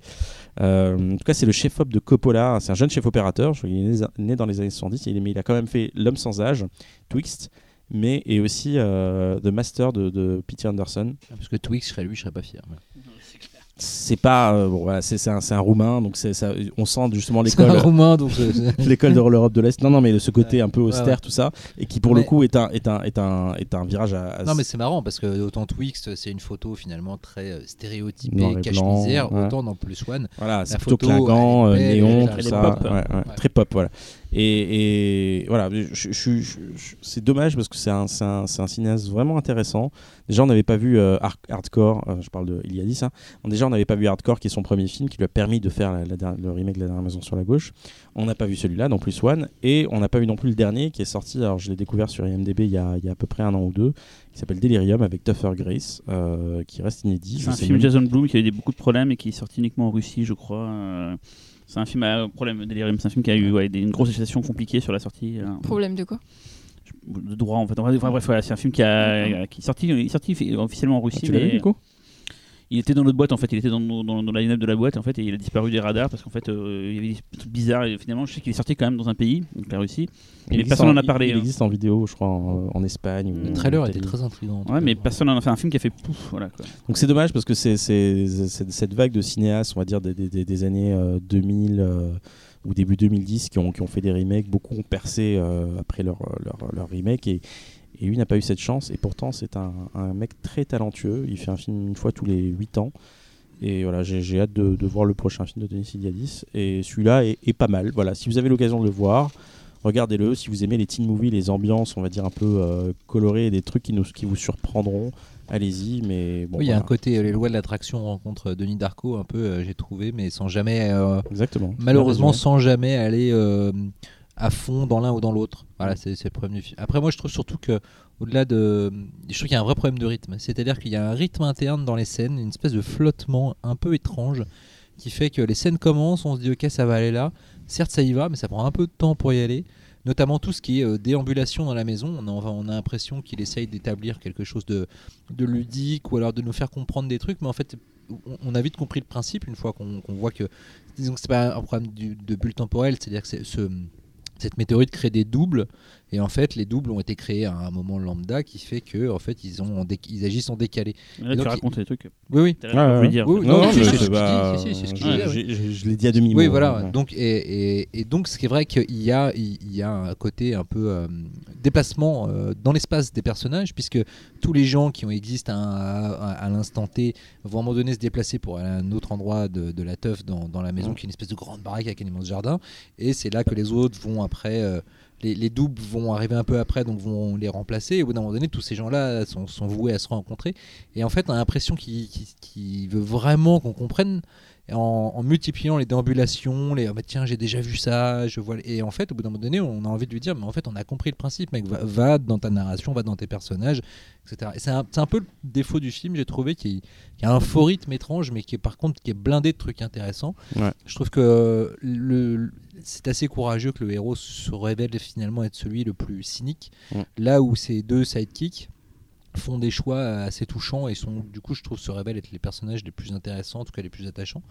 en tout cas, c'est le chef-op de Coppola. C'est un jeune chef opérateur. Il est né dans les années 70, mais il a quand même fait L'homme sans âge, Twixt mais et aussi euh, The Master de, de Peter Anderson. Ah, parce que Twix serait lui, je serais pas fier c'est pas euh, bon, voilà, c'est un, un, roumain donc c'est ça on sent justement l'école roumain donc *laughs* l'école de l'Europe de l'Est. Non non mais ce côté un peu austère tout ça et qui pour le coup est un est un est un est un virage à, non mais c'est marrant parce que autant Twix c'est une photo finalement très euh, stéréotypée cache misère autant dans Plus One voilà c'est plutôt claquant euh, néon tout ça. très pop voilà et, et voilà c'est dommage parce que c'est un, un, un cinéaste vraiment intéressant déjà on n'avait pas vu hardcore je parle de il y a 10 hein. déjà on n'avait pas vu Hardcore, qui est son premier film, qui lui a permis de faire le remake de La dernière maison sur la gauche. On n'a pas vu celui-là, non plus One, et on n'a pas vu non plus le dernier, qui est sorti, alors je l'ai découvert sur IMDb il y, a, il y, a, à peu près un an ou deux, qui s'appelle Delirium, avec Tuffer Grace, euh, qui reste inédit. C'est un film Jason Blum qui a eu beaucoup de problèmes et qui est sorti uniquement en Russie, je crois. C'est un film à problème, Delirium, c'est un film qui a eu une grosse situation compliquée sur la sortie. Euh, problème de quoi de droit en fait. Enfin, bref, c'est un film qui, a, qui est sorti, sorti officiellement en Russie. Ah, tu l'as vu du coup? Il était dans notre boîte en fait, il était dans, dans, dans la line de la boîte en fait et il a disparu des radars parce qu'en fait euh, il y avait des trucs bizarres et finalement je sais qu'il est sorti quand même dans un pays, donc la Russie. Et personne n'en a parlé. Il, hein. existe en vidéo, je crois, en, Espagne. Le trailer était très intrigant. Ouais, mais personne n'en a fait un film qui a fait pouf, voilà. Quoi. Donc c'est dommage parce que c'est cette vague de cinéastes, on va dire des, des, des années 2000 euh, euh, ou début 2010 qui ont, qui ont fait des remakes, beaucoup ont percé après leur, leur, leur remake et et lui n'a pas eu cette chance. Et pourtant, c'est un, mec très talentueux. Il fait un film une fois tous les 8 ans. Et voilà, j'ai hâte de, voir le prochain film de Denis Iliadis. Et celui-là est, pas mal. Voilà, si vous avez l'occasion de le voir, regardez-le. Si vous aimez les teen movies, les ambiances, on va dire un peu euh, colorées, des trucs qui, nous, qui vous surprendront, allez-y. Mais bon, oui, il y a un côté euh, les lois de l'attraction rencontre Denis Darko un peu, euh, j'ai trouvé, mais sans jamais. Exactement. Malheureusement, sans jamais aller à fond dans l'un ou dans l'autre. Voilà, c'est le premier film. Après, moi, je trouve surtout que, au-delà de. Je trouve qu'il y a un vrai problème de rythme. C'est-à-dire qu'il y a un rythme interne dans les scènes, une espèce de flottement un peu étrange qui fait que les scènes commencent, on se dit, ok, ça va aller là. Certes, ça y va, mais ça prend un peu de temps pour y aller. Notamment tout ce qui est euh, déambulation dans la maison. On a, on a l'impression qu'il essaye d'établir quelque chose de, de ludique ou alors de nous faire comprendre des trucs, mais en fait, on a vite compris le principe une fois qu'on voit que disons que c'est pas un problème de bulle temporelle, c'est-à-dire que ce, cette météorite crée des doubles et en fait, les doubles ont été créés à un moment lambda qui fait que en fait, ils, ont ils agissent en décalé. Là, tu racontes des trucs. Oui, oui. Ah, dire. oui, non, c'est ce que je l'ai dit à demi Oui, voilà. Donc, et, et, donc, ce qui est vrai qu'il y a, il y a un côté un peu euh, déplacement euh, dans l'espace des personnages, puisque tous les gens qui ont existent à, l'instant T vont à un moment donné se déplacer pour aller à un autre endroit de, de la teuf dans, dans, la maison, qui est une espèce de grande baraque avec un immense jardin. Et c'est là que les autres vont après. Euh, les, doubles vont arriver un peu après, donc vont les remplacer. Et au bout d'un moment donné, tous ces gens-là sont, voués à se rencontrer. Et en fait, on a l'impression qu'il veut vraiment qu'on comprenne. en, multipliant les déambulations, les ah bah tiens j'ai déjà vu ça, je vois et en fait au bout d'un moment donné on a envie de lui dire mais en fait on a compris le principe mec va, dans ta narration, va dans tes personnages, etc. Et c'est un, un, peu le défaut du film j'ai trouvé qui a un faux rythme étrange mais qui est par contre qui est blindé de trucs intéressants. Je trouve que le, c'est assez courageux que le héros se révèle finalement être celui le plus cynique, là où ces deux sidekicks font des choix assez touchants et sont du coup je trouve se révèlent être les personnages les plus intéressants en tout cas les plus attachants.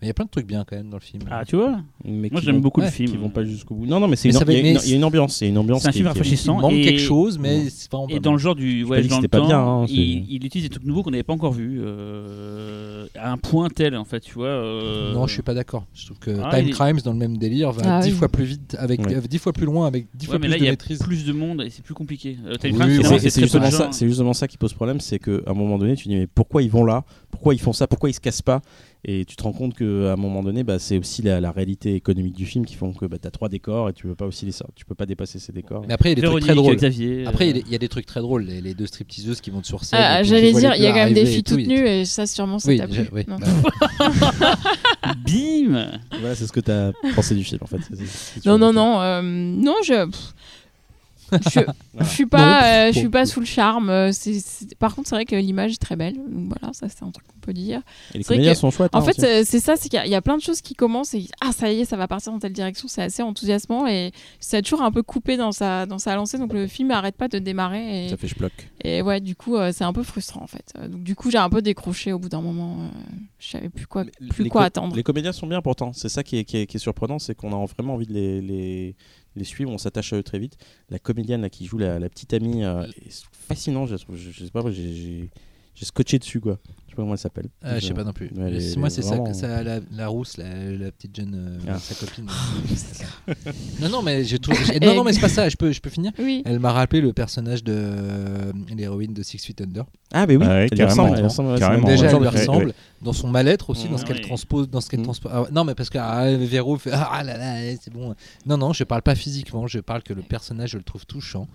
Mais il y a plein de trucs bien quand même dans le film. Ah tu vois mais moi j'aime beaucoup le film. qui vont pas jusqu'au bout. Non non mais c'est il y, a une ambiance c'est une ambiance c'est un film rafraîchissant il manque quelque chose mais c'est et dans le genre du voyage dans le pas temps bien, hein, il, utilise des trucs nouveaux qu'on n'avait pas encore vus euh, à un point tel en fait tu vois euh, non je suis pas d'accord. Je trouve que ah, Time Crimes dans le même délire va ah dix fois plus vite avec dix fois plus loin avec dix fois plus de maîtrise. plus de monde et c'est plus compliqué. Euh, c'est justement ça qui pose problème c'est qu'à un moment donné, tu te dis mais pourquoi ils vont là? Pourquoi ils font ça? Pourquoi ils se cassent pas? Et tu te rends compte qu'à un moment donné, bah, c'est aussi la, réalité économique du film qui font que bah, tu as trois décors et tu peux pas aussi les tu peux pas dépasser ces décors. Mais après, il y a des trucs très drôles. après, il y, a des trucs très drôles. Les, deux stripteaseuses qui montent sur scène. Ah, j'allais dire, il y a quand même des filles toutes nues et ça, sûrement, ça t'a plu. Bah *laughs* Bim Voilà, c'est ce que tu as pensé du film en fait. non, non, non, euh, non, je je, *laughs* je suis pas, euh, je suis pas sous le charme. Euh, par contre, c'est vrai que l'image est très belle. Donc voilà, ça c'est un truc qu'on peut dire. Et les comédiens sont chouettes. En hein, fait, c'est ça, c'est qu'il y, a plein de choses qui commencent et ah ça y est, ça va partir dans telle direction. C'est assez enthousiasmant et c'est toujours un peu coupé dans sa dans sa lancée. Donc le film n'arrête pas de démarrer. Et, ça fait je bloque. Et ouais, du coup, euh, c'est un peu frustrant en fait. Donc du coup, j'ai un peu décroché au bout d'un moment. je savais plus quoi, plus quoi attendre. Les comédiens sont bien pourtant. C'est ça qui est, qui est, surprenant, c'est qu'on a vraiment envie de les, les les suivre, on s'attache à eux très vite. La comédienne qui joue la, petite amie euh, est fascinante, je sais pas, j'ai scotché dessus quoi pas comment elle s'appelle. Ah, je sais pas non plus. moi, c'est ça, ça la, la, rousse, la, la petite jeune, euh, ah. sa copine. *laughs* *laughs* non, non, mais j'ai trouvé. non, non, mais c'est pas ça. Je peux, je peux finir. Oui. Elle m'a rappelé le personnage de euh, l'héroïne de Six Feet Under. Ah, mais oui. Ah elle carrément, ressemble, elle ressemble, carrément, Déjà, elle lui ressemble dans son mal-être aussi, dans ce qu'elle transpose, dans ce qu'elle mm. transpose. Ah, non, mais parce que ah, Véro fait ah là là, c'est bon. Non, non, je parle pas physiquement. Je parle que le personnage, je le trouve touchant.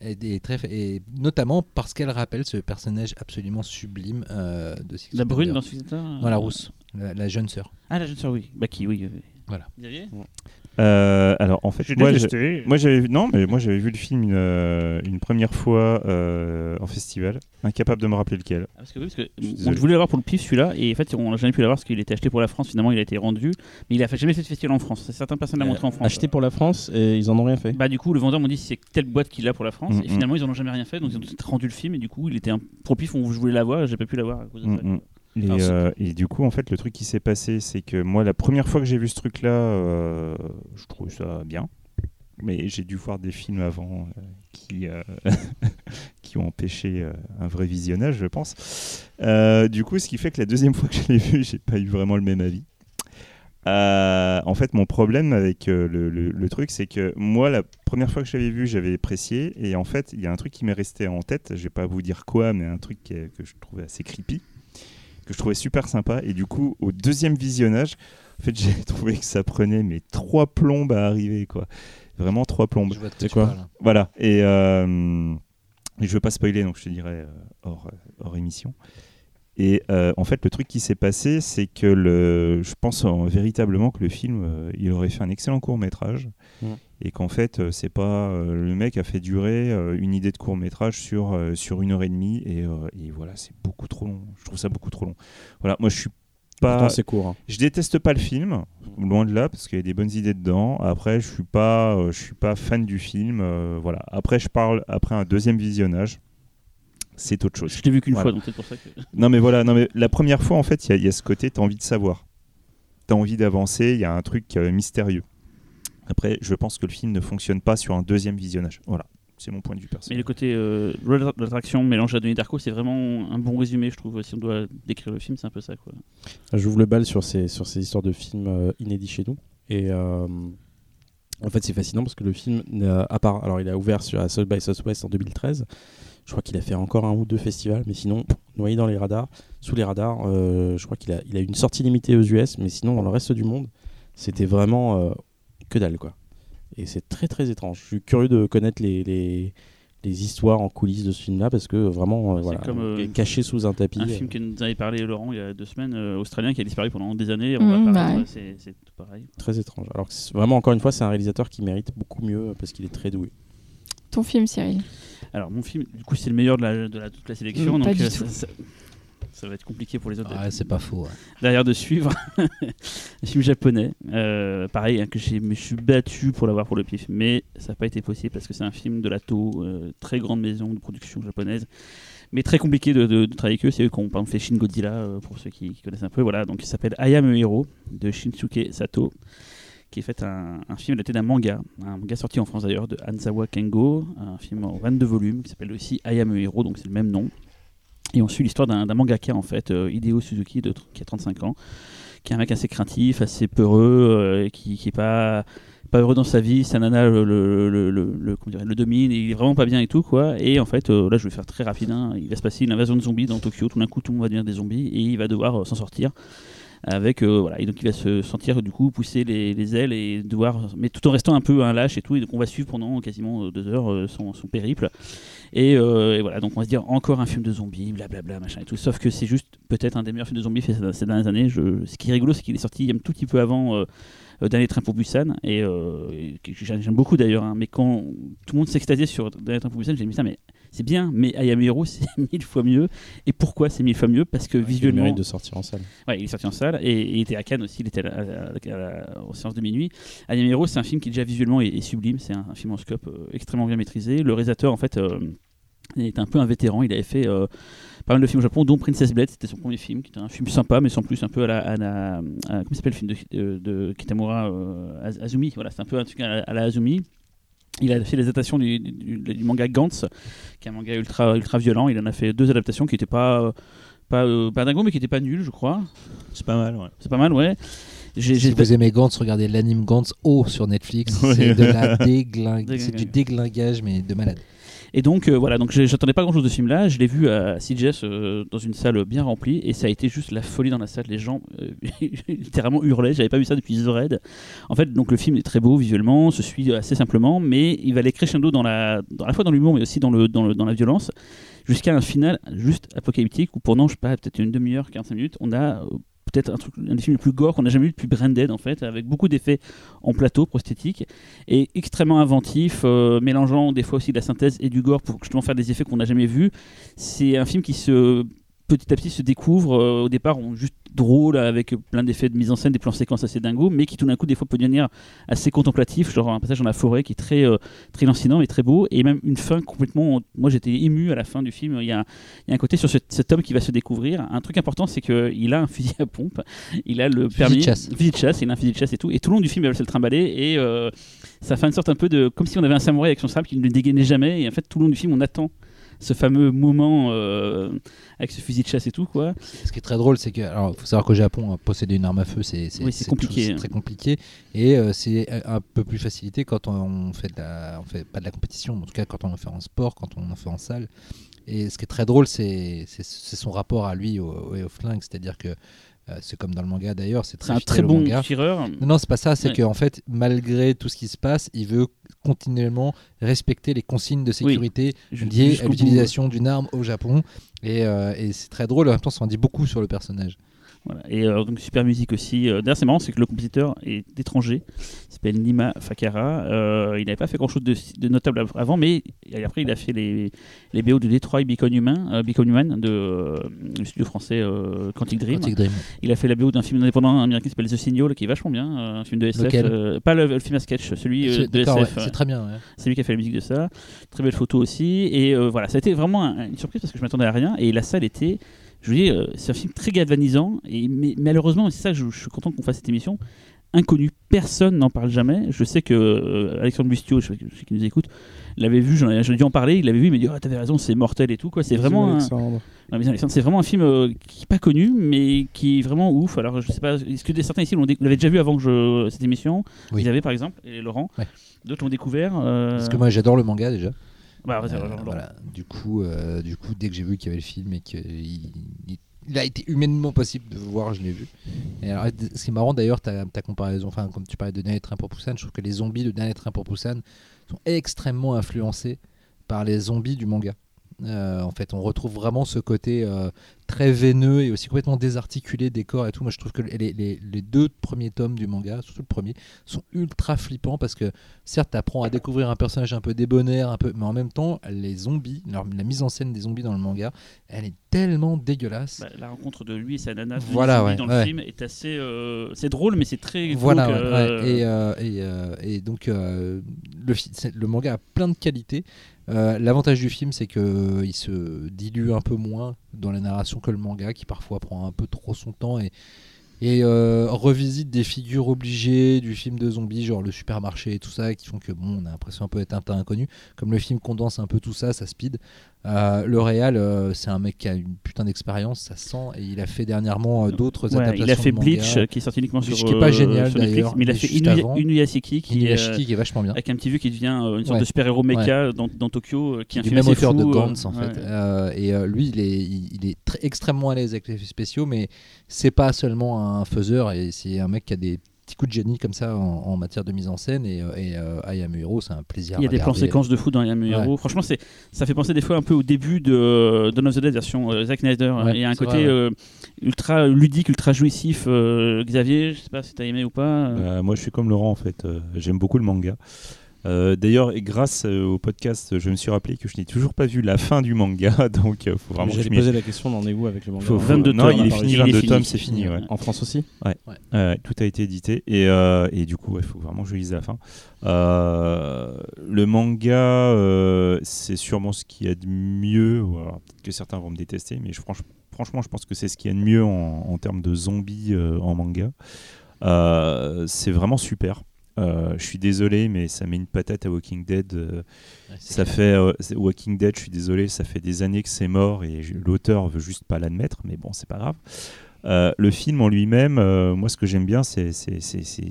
Et, très, et, notamment parce qu'elle rappelle ce personnage absolument sublime euh, de Six La brune dans Six Non, la rousse, la, jeune sœur. Ah, la jeune sœur, oui. Bah, qui, oui. Voilà. Euh, alors en fait, moi, moi j'avais non, mais moi j'avais vu le film une, euh, une première fois euh, en festival, incapable de me rappeler lequel. Ah, parce que, oui, parce que je voulais l'avoir pour le pif celui-là, et en fait on n'a jamais pu l'avoir parce qu'il était acheté pour la France. Finalement, il a été rendu, mais il a fait jamais fait de festival en France. Certaines personnes l'ont montré en France. Acheté pour la France et ils en ont rien fait. Bah du coup, le vendeur m'a dit c'est telle boîte qu'il a pour la France, et finalement ils en ont jamais rien fait, donc ils ont rendu le film et du coup il était un pro pif. On je voulais l'avoir, j'ai pas pu l'avoir à cause de ça. Euh, et, du coup, en fait, le truc qui s'est passé, c'est que moi, la première fois que j'ai vu ce truc-là, euh, je trouve ça bien. Mais j'ai dû voir des films avant euh, qui, *laughs* qui ont empêché un vrai visionnage, je pense. du coup, ce qui fait que la deuxième fois que je l'ai vu, j'ai pas eu vraiment le même avis. en fait, mon problème avec le, le, truc, c'est que moi, la première fois que j'avais vu, j'avais apprécié. Et en fait, il y a un truc qui m'est resté en tête. Je vais pas vous dire quoi, mais un truc que je trouvais assez creepy que je trouvais super sympa. Et du coup, au deuxième visionnage, en fait, *laughs* j'ai trouvé que ça prenait mais trois plombes à arriver, quoi. Vraiment trois plombes. C'est quoi Voilà. Et, euh, je veux pas spoiler, donc je te dirai euh, hors, euh, hors émission. Et euh, en fait, le truc qui s'est passé, c'est que le, je pense véritablement que le film, il aurait fait un excellent court métrage. Mm. Et qu'en fait, c'est pas. le mec a fait durer une idée de court métrage sur, sur une heure et demie. Et, et voilà, c'est beaucoup trop long. Je trouve ça beaucoup trop long. Voilà, moi je suis pas. c'est court. Hein. Je déteste pas le film, loin de là, parce qu'il y a des bonnes idées dedans. Après, je suis pas, je suis pas fan du film. voilà. Après, je parle après un deuxième visionnage c'est autre chose. Je l'ai vu qu'une fois, donc c'est pour ça que. *laughs* Non, mais voilà, non, mais la première fois, en fait, il y, a ce côté, tu as envie de savoir. Tu as envie d'avancer, il y a un truc euh, mystérieux. Après, je pense que le film ne fonctionne pas sur un deuxième visionnage. Voilà, c'est mon point de vue personnel. Mais le côté euh, l'attraction mélange à Denis Darko, c'est vraiment un bon résumé, je trouve. Si on doit décrire le film, c'est un peu ça. Quoi. J'ouvre le bal sur ces, sur ces histoires de films euh, inédits chez nous. Et. Euh, en fait, c'est fascinant parce que le film, à part, alors il a ouvert sur à South by Southwest en 2013, je crois qu'il a fait encore un ou deux festivals, mais sinon, noyé dans les radars, sous les radars. Euh, je crois qu'il a, il a une sortie limitée aux US, mais sinon, dans le reste du monde, c'était vraiment euh, que dalle, quoi. Et c'est très très étrange. Je suis curieux de connaître les, les, les histoires en coulisses de ce film-là parce que vraiment, voilà, comme, caché sous un tapis. Un film que nous avait parlé Laurent il y a deux semaines, australien qui a disparu pendant des années. Mmh, pas- ouais. c'est pareil. Très étrange. Alors que vraiment, encore une fois, c'est un réalisateur qui mérite beaucoup mieux parce qu'il est très doué. Ton film, Cyril? Alors mon film, du coup, c'est le meilleur de la, de la, toute la sélection. Mm, donc pas du euh, tout. ça, ça- ça va être compliqué pour les autres. Ouais, c'est pas faux. ouais. derrière de suivre. *laughs* un film japonais, euh, pareil, hein, que j'ai- me suis battu pour l'avoir pour le pif, mais ça n'a pas été possible parce que c'est un film de la To, euh, très grande maison de production japonaise, mais très compliqué de, de- de travailler avec eux. C'est eux qui ont par exemple, fait Shin Godzilla, euh, pour ceux qui, qui connaissent un peu. Voilà, donc il s'appelle I Am a Hero de Shinsuke Sato qui est fait un, un film adapté d'un manga, un manga sorti en France d'ailleurs, de Hanzawa Kengo, un film en 22 volumes qui s'appelle aussi I Am a Hero, donc c'est le même nom. Et on suit l'histoire d'un mangaka en fait, euh, Hideo Suzuki, qui a 35 ans, qui est un mec assez craintif, assez peureux, euh, qui, qui est pas heureux dans sa vie, sa nana le, domine, il est vraiment pas bien et tout quoi. Et en fait, euh, là je vais faire très rapide, hein, il va se passer une invasion de zombies dans Tokyo, tout d'un coup tout le monde va devenir des zombies et il va devoir euh, s'en sortir. Avec voilà et donc il va se sentir du coup pousser les, les ailes et devoir mais tout en restant un peu un lâche et tout et donc on va suivre pendant quasiment deux heures son périple et, euh, et voilà, donc on va se dire encore un film de zombies, blablabla, machin et tout. Sauf que c'est juste peut-être un des meilleurs films de zombies faits ces- dernières années. Je... Ce qui est rigolo, c'est qu'il est sorti un tout petit peu avant euh, euh, Dernier Train pour Busan. Et, euh, j'aime beaucoup d'ailleurs. hein. mais quand tout le monde s'extasiait sur Dernier Train pour Busan, j'ai dit, putain, mais c'est bien, mais I Am a Hero, c'est mille fois mieux. Et pourquoi c'est mille fois mieux? Parce que Il visuellement. mérite de sortir en salle. Ouais, il est sorti en salle et, et il était à Cannes aussi, il était à la- à à aux séances de minuit. Hero, c'est un film qui déjà visuellement est, est sublime, c'est un, un film en scope euh, extrêmement bien maîtrisé. Le réalisateur, en fait, euh, est un peu un vétéran, il avait fait euh, pas mal de films au Japon, dont Princess Blade, c'était son premier film, qui était un film sympa, mais sans plus, un peu à la. À la- à- comment il s'appelle le film de, de- de Kitamura euh, Az- Azumi Voilà, c'est un peu un truc à la, à la Azumi. Il a fait les adaptations du, du- du manga Gantz, qui est un manga ultra, ultra violent. Il en a fait deux adaptations qui n'étaient pas, pas, euh, pas dingo, mais qui n'étaient pas nulles, je crois. C'est pas mal, ouais. C'est pas mal, ouais. J'ai, Si j'ai- vous aimez Gantz, regardez l'anime Gantz O sur Netflix. *laughs* Ouais. C'est de la dégling... Déglingue. c'est du déglingage, mais de malade. Et donc euh, voilà, donc j'attendais pas grand chose de ce film-là. Je l'ai vu à CGS euh, dans une salle bien remplie et ça a été juste la folie dans la salle. Les gens euh, *laughs* littéralement hurlaient. J'avais pas vu ça depuis The Raid. En fait, donc le film est très beau visuellement, se suit assez simplement, mais il va aller crescendo dans la, dans, la fois dans l'humour, mais aussi dans le, dans le, dans la violence, jusqu'à un final juste apocalyptique où pendant je sais pas peut-être une demi-heure, 45 minutes, on a peut-être un, un des films les plus gore qu'on a jamais eu depuis Branded en fait, avec beaucoup d'effets en plateau prosthétique et extrêmement inventif, euh, mélangeant des fois aussi de la synthèse et du gore pour justement faire des effets qu'on n'a jamais vus. C'est un film qui se petit à petit se découvre euh, au départ on, juste drôle avec plein d'effets de mise en scène des plans séquences assez dingos mais qui tout d'un coup des fois peut devenir assez contemplatif genre un passage dans la forêt qui est très euh, très lancinant et très beau et même une fin complètement moi j'étais ému à la fin du film. Il y a, il y a un côté sur ce- cet homme qui va se découvrir. Un truc important c'est qu'il a un fusil à pompe. Il a le Fusil permis de chasse. fusil de chasse il a un fusil de chasse et tout. Et tout le long du film il va se le trimballer et euh, ça fait une sorte un peu de comme si on avait un samouraï avec son sabre qui ne le dégainait jamais. Et en fait tout le long du film on attend ce fameux moment euh, avec ce fusil de chasse et tout quoi Ce qui est très drôle, c'est que, alors, faut savoir qu'au Japon, hein, posséder une arme à feu, c'est Oui, compliqué. c'est très compliqué, et euh, c'est un peu plus facilité quand on fait, de la, on fait pas de la compétition, mais en tout cas quand on en fait en sport, quand on en fait en salle. Et ce qui est très drôle, c'est son rapport à lui au, au, au flingue, c'est-à-dire que euh, c'est comme dans le manga d'ailleurs, c'est très un très bon manga. tireur Non, non, c'est pas ça. C'est Ouais. qu'en fait, malgré tout ce qui se passe, il veut continuellement respecter les consignes de sécurité liées à l'utilisation d'une arme au Japon. Et, euh, et c'est très drôle. En même temps, ça en dit beaucoup sur le personnage. Voilà. Et euh, donc super musique aussi. Euh, D'ailleurs c'est marrant, c'est que le compositeur est étranger. Il s'appelle Nima Fakara. Euh, il n'avait pas fait grand chose de, de notable av- avant, mais et après il a fait les, les BO de Detroit Become Human, euh, Human de le studio français Quantic Dream. Quantic Dream. Il a fait la BO d'un film indépendant américain qui s'appelle The Signal, qui est vachement bien, un film de SF. Pas le, le film à sketch, celui de SF. ouais, c'est très bien. ouais. c'est lui qui a fait la musique de ça. Très belle photo aussi. Et voilà, ça a été vraiment un- une surprise parce que je m'attendais à rien. Et la salle était, je vous dis, euh, c'est un film très galvanisant. Et mais, malheureusement, c'est ça que je, je suis content qu'on fasse cette émission. Inconnu, personne n'en parle jamais. Je sais que euh, Alexandre Bustio, je sais, je sais qu'il nous écoute, l'avait vu, j'en ai, ai dû en parler, il l'avait vu, il m'a dit, ah, t'avais raison, c'est mortel et tout. quoi. C'est vraiment, un, c'est vraiment un film euh, qui n'est pas connu, mais qui est vraiment ouf. Alors, je sais pas, est-ce que certains ici l'avaient déjà vu avant que je, cette émission? Oui. Vous avez par exemple, et Laurent. Ouais. D'autres l'ont découvert. euh, Parce que moi, j'adore le manga déjà. Bah, vas-y, Euh, voilà. Du coup, euh, du coup, dès que j'ai vu qu'il y avait le film et qu'il il, il a été humainement possible de voir, je l'ai vu. Et alors, ce qui est marrant d'ailleurs, ta, ta comparaison, enfin, comme tu parlais de Dernier Train pour Busan, je trouve que les zombies de Dernier Train pour Busan sont extrêmement influencés par les zombies du manga. Euh, en fait, on retrouve vraiment ce côté euh, très veineux et aussi complètement désarticulé des corps et tout. Moi, je trouve que les, les- les deux premiers tomes du manga, surtout le premier, sont ultra flippants parce que certes, tu apprends à découvrir un personnage un peu débonnaire, un peu, mais en même temps, les zombies, leur- la mise en scène des zombies dans le manga, elle est tellement dégueulasse. Bah, la rencontre de lui et sa nana Voilà, ouais, dans ouais. le film est assez. euh, c'est drôle, mais c'est très. Voilà, ouais, euh, ouais. Et, euh, et, et donc le, le manga a plein de qualités. Euh, L'avantage du film, c'est que il se dilue un peu moins dans la narration que le manga, qui parfois prend un peu trop son temps et, euh, revisite des figures obligées du film de zombies, genre le supermarché et tout ça, qui font que bon, on a l'impression un peu d'être un tas inconnu. Comme le film condense un peu tout ça, ça speed. Euh, le réal, euh, c'est un mec qui a une putain d'expérience, ça sent, et il a fait dernièrement euh, d'autres Ouais, adaptations. il a fait de. Bleach, qui est sorti uniquement sur. Bleach, qui est pas génial, sur d'ailleurs, Mais il a fait. Inuyashiki, qui est. Inuyashiki, qui est vachement bien. Avec un petit vieux qui devient une sorte Ouais. de super-héros mecha dans, dans Tokyo, qui est un film même auteur de Gantz en fait. Et lui, il est, il, il est très, extrêmement à l'aise avec les effets spéciaux, mais c'est pas seulement un faiseur, et c'est un mec qui a des petits coups de génie comme ça en, en matière de mise en scène. Et, euh, et euh, I Am Hero, c'est un plaisir. Il y a à des plans séquences de fou dans Yam Hero. Franchement, c'est, ça fait penser des fois un peu au début de Dawn of the Dead version euh, Zack Snyder. Ouais, Il y a un côté vrai, ouais. euh, ultra ludique, ultra jouissif. euh, Xavier, je sais pas si t'as aimé ou pas. moi, je suis comme Laurent en fait. J'aime beaucoup le manga. Euh, D'ailleurs, grâce euh, au podcast, je me suis rappelé que je n'ai toujours pas vu la fin du manga, *laughs* donc euh, faut vraiment J'allais poser la question, on en est où avec le manga faut- faut- 22 non, tomes, il est fini, il est 22 fini, tomes, c'est est fini. ouais. En France aussi Euh, tout a été édité et, euh, et du coup il faut vraiment que je lise la fin. Euh, le manga euh, c'est sûrement ce qu'il y a de mieux. alors Peut-être que certains vont me détester, mais je, franchement je pense que c'est ce qu'il y a de mieux en, en termes de zombies euh, en manga. Euh, c'est vraiment super. Euh, je suis désolé, mais ça met une patate à Walking Dead. euh, Ouais, ça clair. fait euh, Walking Dead, je suis désolé, ça fait des années que c'est mort et l'auteur veut juste pas l'admettre, mais bon, c'est pas grave. Le film en lui-même, moi ce que j'aime bien, c'est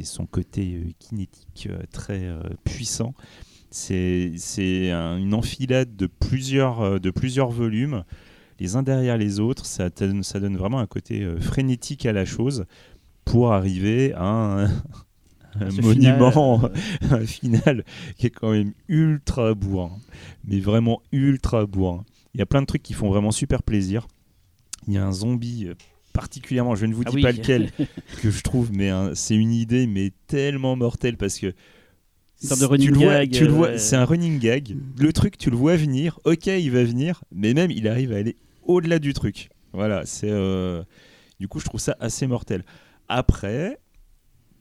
son côté kinétique très puissant. C'est c'est un- une enfilade de plusieurs, de plusieurs volumes, les uns derrière les autres. Ça donne, ça donne vraiment un côté frénétique à la chose pour arriver à un, un Ce monument final, euh, *laughs* un final qui est quand même ultra bourrin, mais vraiment ultra bourrin. Il y a plein de trucs qui font vraiment super plaisir. Il y a un zombie euh, particulièrement, je ne vous Ah dis oui. pas lequel, *laughs* que je trouve, mais c'est une idée mais tellement mortelle parce que Une sorte de tu running le vois, gag, tu le vois, euh, c'est un running gag. Le truc, tu le vois venir. Ok, il va venir, mais même il arrive à aller au-delà du truc. Voilà, c'est euh, du coup, je trouve ça assez mortel. Après,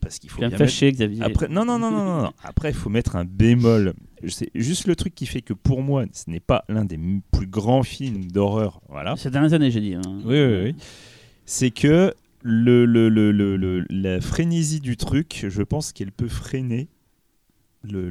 parce qu'il faut bien mettre- Xavier. après, non, non, non, non, non. Après, il faut mettre un bémol. C'est juste le truc qui fait que pour moi, ce n'est pas l'un des plus grands films d'horreur. Voilà. Ces dernières années, j'ai dit. hein. Oui, oui, oui. C'est que le, le, le, le- la frénésie du truc, je pense qu'elle peut freiner le-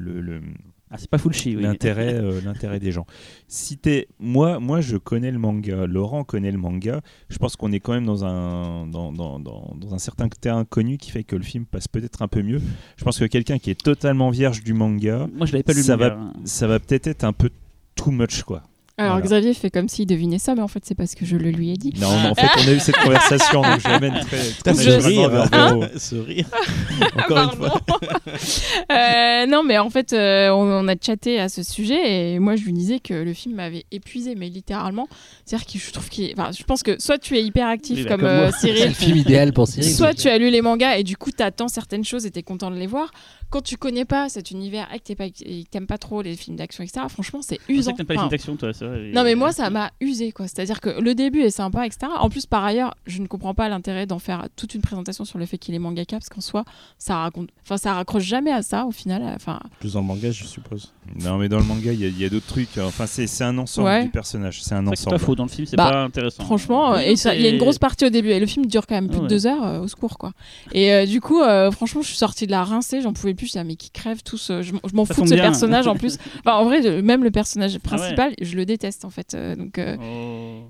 Ah, c'est pas full chi, oui. l'intérêt euh, l'intérêt des gens. Si moi moi je connais le manga, Laurent connaît le manga, je pense qu'on est quand même dans un dans, dans, dans, dans un certain terrain inconnu qui fait que le film passe peut-être un peu mieux. Je pense que quelqu'un qui est totalement vierge du manga, Moi, je l'avais pas lu ça le manga. va hein. ça va peut-être être un peu too much quoi. Alors Voilà. Xavier fait comme s'il devinait ça, mais en fait c'est parce que je le lui ai dit. Non, mais en fait on a eu cette conversation donc je l'amène très, *laughs* Putain, ce rire, vers Véro. ce *laughs* rire. *laughs* Encore une fois. Euh, non, mais en fait, euh, on, on a chatté à ce sujet et moi je lui disais que le film m'avait épuisé, mais littéralement. C'est-à-dire que je trouve qu'il, enfin, je pense que soit tu es hyper actif Oui, bah, comme, comme euh. C'est le Cyril, film idéal pour Cyril. soit tu as lu les mangas et du coup t'attends certaines choses et t'es content de les voir. Quand tu connais pas cet univers et que t'es pas- t'aimes pas trop les films d'action, etc. Franchement, c'est Je sais usant. que t'aimes pas les films d'action, toi, ça. Et- non mais moi ça m'a usé quoi. C'est-à-dire que le début est sympa etc. En plus par ailleurs je ne comprends pas l'intérêt d'en faire toute une présentation sur le fait qu'il est mangaka parce qu'en soi ça raconte, enfin ça raccroche jamais à ça au final. Enfin Plus dans le manga, je suppose. Non mais dans le manga il y a, d'autres trucs. Enfin c'est c'est un ensemble Ouais. du personnage. C'est un que c'est pas ensemble. faux dans le film, c'est Bah, pas intéressant. franchement Oui, et ça- il y a une grosse partie au début et le film dure quand même plus Ah de ouais. deux heures euh, au secours quoi. Et euh, du coup euh, franchement je suis sortie de la rincée, j'en pouvais plus. Je disais, ah, mais qui crèvent tous. euh, je m'en- fous de ce bien. personnage en plus. *laughs* Enfin, en vrai même le personnage ouais. principal je le déteste en fait. Euh, donc euh, Oh.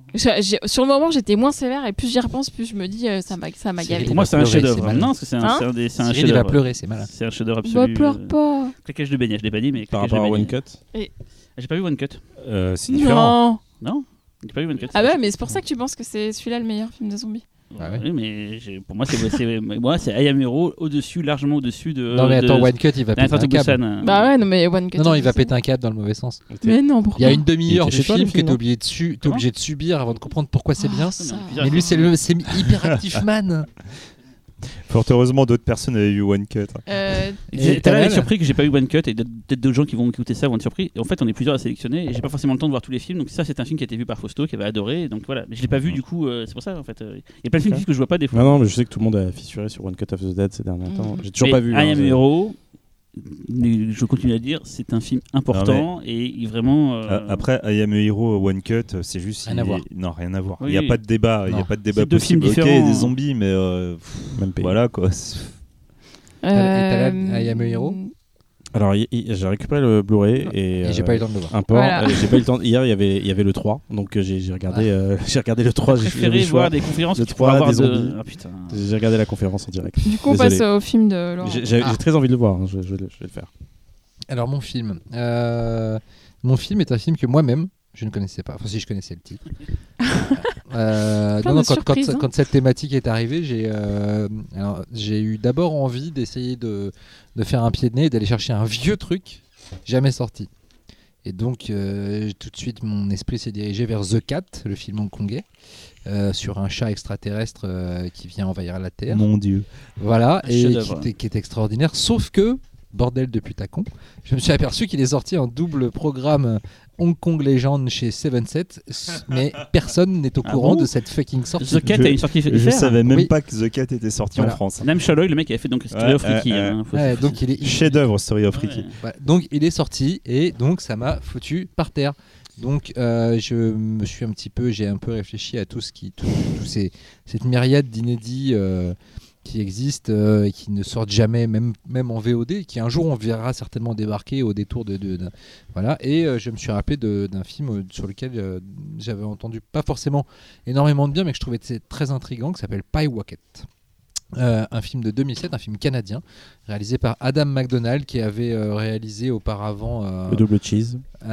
sur le moment j'étais moins sévère et plus j'y repense plus je me dis euh, ça m'a ça m'a gavé. Pour moi, c'est un chef-d'œuvre. Non, parce que c'est un, Hein c'est un il va chef-d'œuvre. pleurer, c'est malin. C'est un chef-d'œuvre Bah, absolu. pleure pas. Claquage de beignet, je l'ai pas dit, mais Par rapport à One. Cut. J'ai pas vu One Cut. Euh, c'est différent. Non. Non J'ai pas vu One Cut. Ah ouais, mais c'est pour ça que tu penses que c'est celui-là le meilleur film de zombies. Ah ouais. Oui, mais pour moi, c'est moi, c'est I Am Hero au-dessus, largement au-dessus de. non, mais attends, de- One Cut, il va péter un câble. Busan. Bah ouais, non, mais One Cut. Non, non, il va péter un câble dans le mauvais sens. Mais non, Il pourquoi y a une demi-heure du film que t'es obligé, de Comment obligé de subir avant de comprendre pourquoi c'est bien. ça. Mais lui, c'est le c'est *laughs* Hyperactive Man. Fort heureusement, d'autres personnes avaient vu One Cut. Euh, Et T'as l'air surpris que j'ai pas eu One Cut et d'autres- peut-être d'autres gens qui vont écouter ça vont être surpris. En fait, on est plusieurs à sélectionner et j'ai pas forcément le temps de voir tous les films. Donc ça, c'est un film qui a été vu par Fausto, qui avait adoré. Donc voilà, mais je l'ai pas vu du coup. euh, c'est pour ça en fait. euh, Il y a plein de films que je vois pas des fois. Non, non, mais je sais que tout le monde a fissuré sur One Cut of the Dead ces derniers temps. Mhm. J'ai toujours Mais pas vu. I hein, Am c'est- Hero. Mais Je continue à dire, c'est un film important et vraiment. euh, Euh, Après, I Am a Hero, One Cut, euh, c'est juste. Rien il à est- voir. Non, rien à voir. Il Oui, n'y a pas de débat. Il n'y a pas de débat C'est deux films possible. Ok, il y a différents. des zombies, mais euh, Même pays. voilà quoi. Talal, I Am a Hero? Alors, j'ai récupéré le Blu-ray et. Et j'ai euh, pas eu le temps de le voir. Un peu. Voilà. J'ai pas eu le temps. Hier, il y avait, il y avait le 3, donc euh, j'ai j'ai regardé, euh, *laughs* j'ai regardé le 3. J'ai préféré le voir des conférences Le que tu pourras 3, avoir des de. zombies. Ah. J'ai regardé la conférence en direct. Du coup, on passe au film de Laurent. J'ai j'ai- Ah. j'ai très envie de le voir. hein, Je, je vais le- je vais le faire. Alors, mon film. Euh, mon film est un film que moi-même, je ne connaissais pas. Enfin, si je connaissais le titre. *laughs* Euh, Plein non, non, de quand, quand- surprises, hein. quand cette thématique est arrivée, j'ai euh, eu d'abord envie d'essayer de, de faire un pied de nez et d'aller chercher un vieux truc jamais sorti. Et donc, euh, tout de suite, mon esprit s'est dirigé vers The Cat, le film hongkongais, euh, sur un chat extraterrestre euh, qui vient envahir la Terre. Mon Dieu. Voilà, Un et qui, qui est extraordinaire. Sauf que, bordel de putacon, je me suis aperçu qu'il est sorti en double programme Hong Kong Legend chez 7-7, *laughs* mais personne n'est au Ah courant bon de cette fucking sortie. The Cat Je- a une sortie Je savais même Oui. pas que The Cat était sorti Voilà. en France. Nam Chaloy, le mec qui avait fait donc Story Ouais, of Ricky. hein, Ouais, donc il est Chef-d'œuvre, Story of Ricky. Ouais. Donc il est sorti et donc ça m'a foutu par terre. Donc euh, je me suis un petit peu, j'ai un peu réfléchi à tout ce qui, tout, tout ces, cette myriade d'inédits euh, qui existent euh, et qui ne sortent jamais, même, même en VOD, qui un jour on verra certainement débarquer au détour de, voilà. Et euh, je me suis rappelé d'un film euh, sur lequel euh, j'avais entendu pas forcément énormément de bien, mais que je trouvais très intrigant, qui s'appelle Pie Wacket. Euh, un film de 2007, un film canadien, réalisé par Adam McDonald, qui avait euh, réalisé auparavant euh, Le double cheese. *laughs*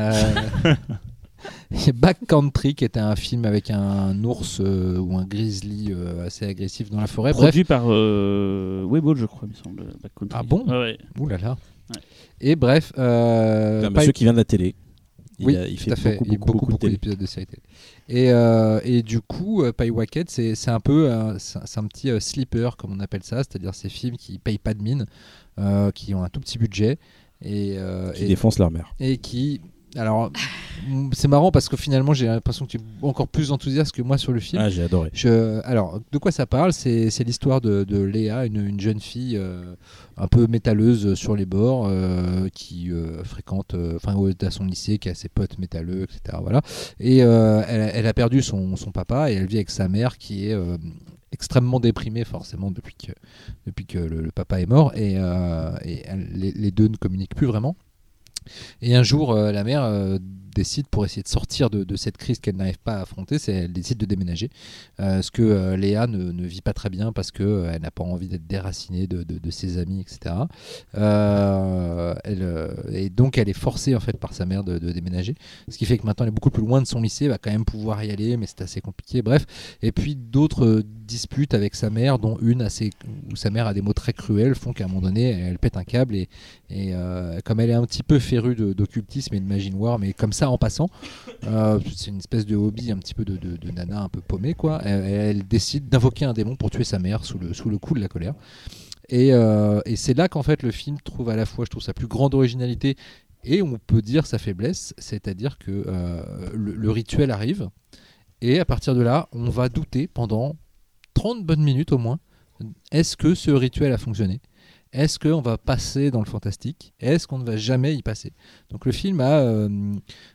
*laughs* Backcountry, qui était un film avec un ours euh, ou un grizzly euh, assez agressif dans la forêt. Bref, Produit par euh, Weibo, je crois, il me semble. Ah bon? Ouais. Ouh là là. Ouais. Et bref, euh, un Pie- monsieur qui vient de la télé. Il, oui, a- il tout fait à fait. beaucoup, Il y a beaucoup, d'épisodes de série télé. Et, euh, et du coup, euh, Pie Wacket, c'est un peu un- c'est petit euh, sleeper, comme on appelle ça, c'est-à-dire ces films qui payent pas de mine, euh, qui ont un tout petit budget et, euh, Qui et- défonce leur mère. et qui. Alors, c'est marrant parce que finalement, j'ai l'impression que tu es encore plus enthousiaste que moi sur le film. Ah, j'ai adoré. Je, alors, de quoi ça parle? C'est l'histoire de, de Léa, une, une jeune fille euh, un peu métalleuse sur les bords, euh, qui euh, fréquente, enfin, à son lycée, qui a ses potes métalleux, etc. Voilà. Et elle, a- elle a perdu son, son papa et elle vit avec sa mère qui est extrêmement déprimée, forcément, depuis que, depuis que le, le papa est mort. Et, et elle- les, les deux ne communiquent plus vraiment. Et un jour, euh, la mère euh, décide, pour essayer de sortir de, cette crise qu'elle n'arrive pas à affronter, c'est elle décide de déménager. Euh, ce que euh, Léa ne, vit pas très bien parce qu'elle elle n'a pas envie d'être déracinée de, ses amis, etc. Euh, euh, et donc elle est forcée en fait par sa mère de, déménager. Ce qui fait que maintenant elle est beaucoup plus loin de son lycée, va quand même pouvoir y aller, mais c'est assez compliqué. Bref. Et puis d'autres euh, disputes avec sa mère, dont une assez, où sa mère a des mots très cruels, font qu'à un moment donné elle pète un câble et, euh, comme elle est un petit peu férue d'occultisme et de magie noire, mais comme ça en passant, euh, c'est une espèce de hobby un petit peu de, nana un peu paumée, quoi. Elle, décide d'invoquer un démon pour tuer sa mère sous le, sous le coup de la colère. Et, euh, et c'est là qu'en fait le film trouve à la fois, je trouve, sa plus grande originalité et on peut dire sa faiblesse, c'est-à-dire que euh, le, le rituel arrive et à partir de là, on va douter pendant 30 bonnes minutes au moins. Est-ce que ce rituel a fonctionné? Est-ce qu'on va passer dans le fantastique? Est-ce qu'on ne va jamais y passer? Donc le film a euh,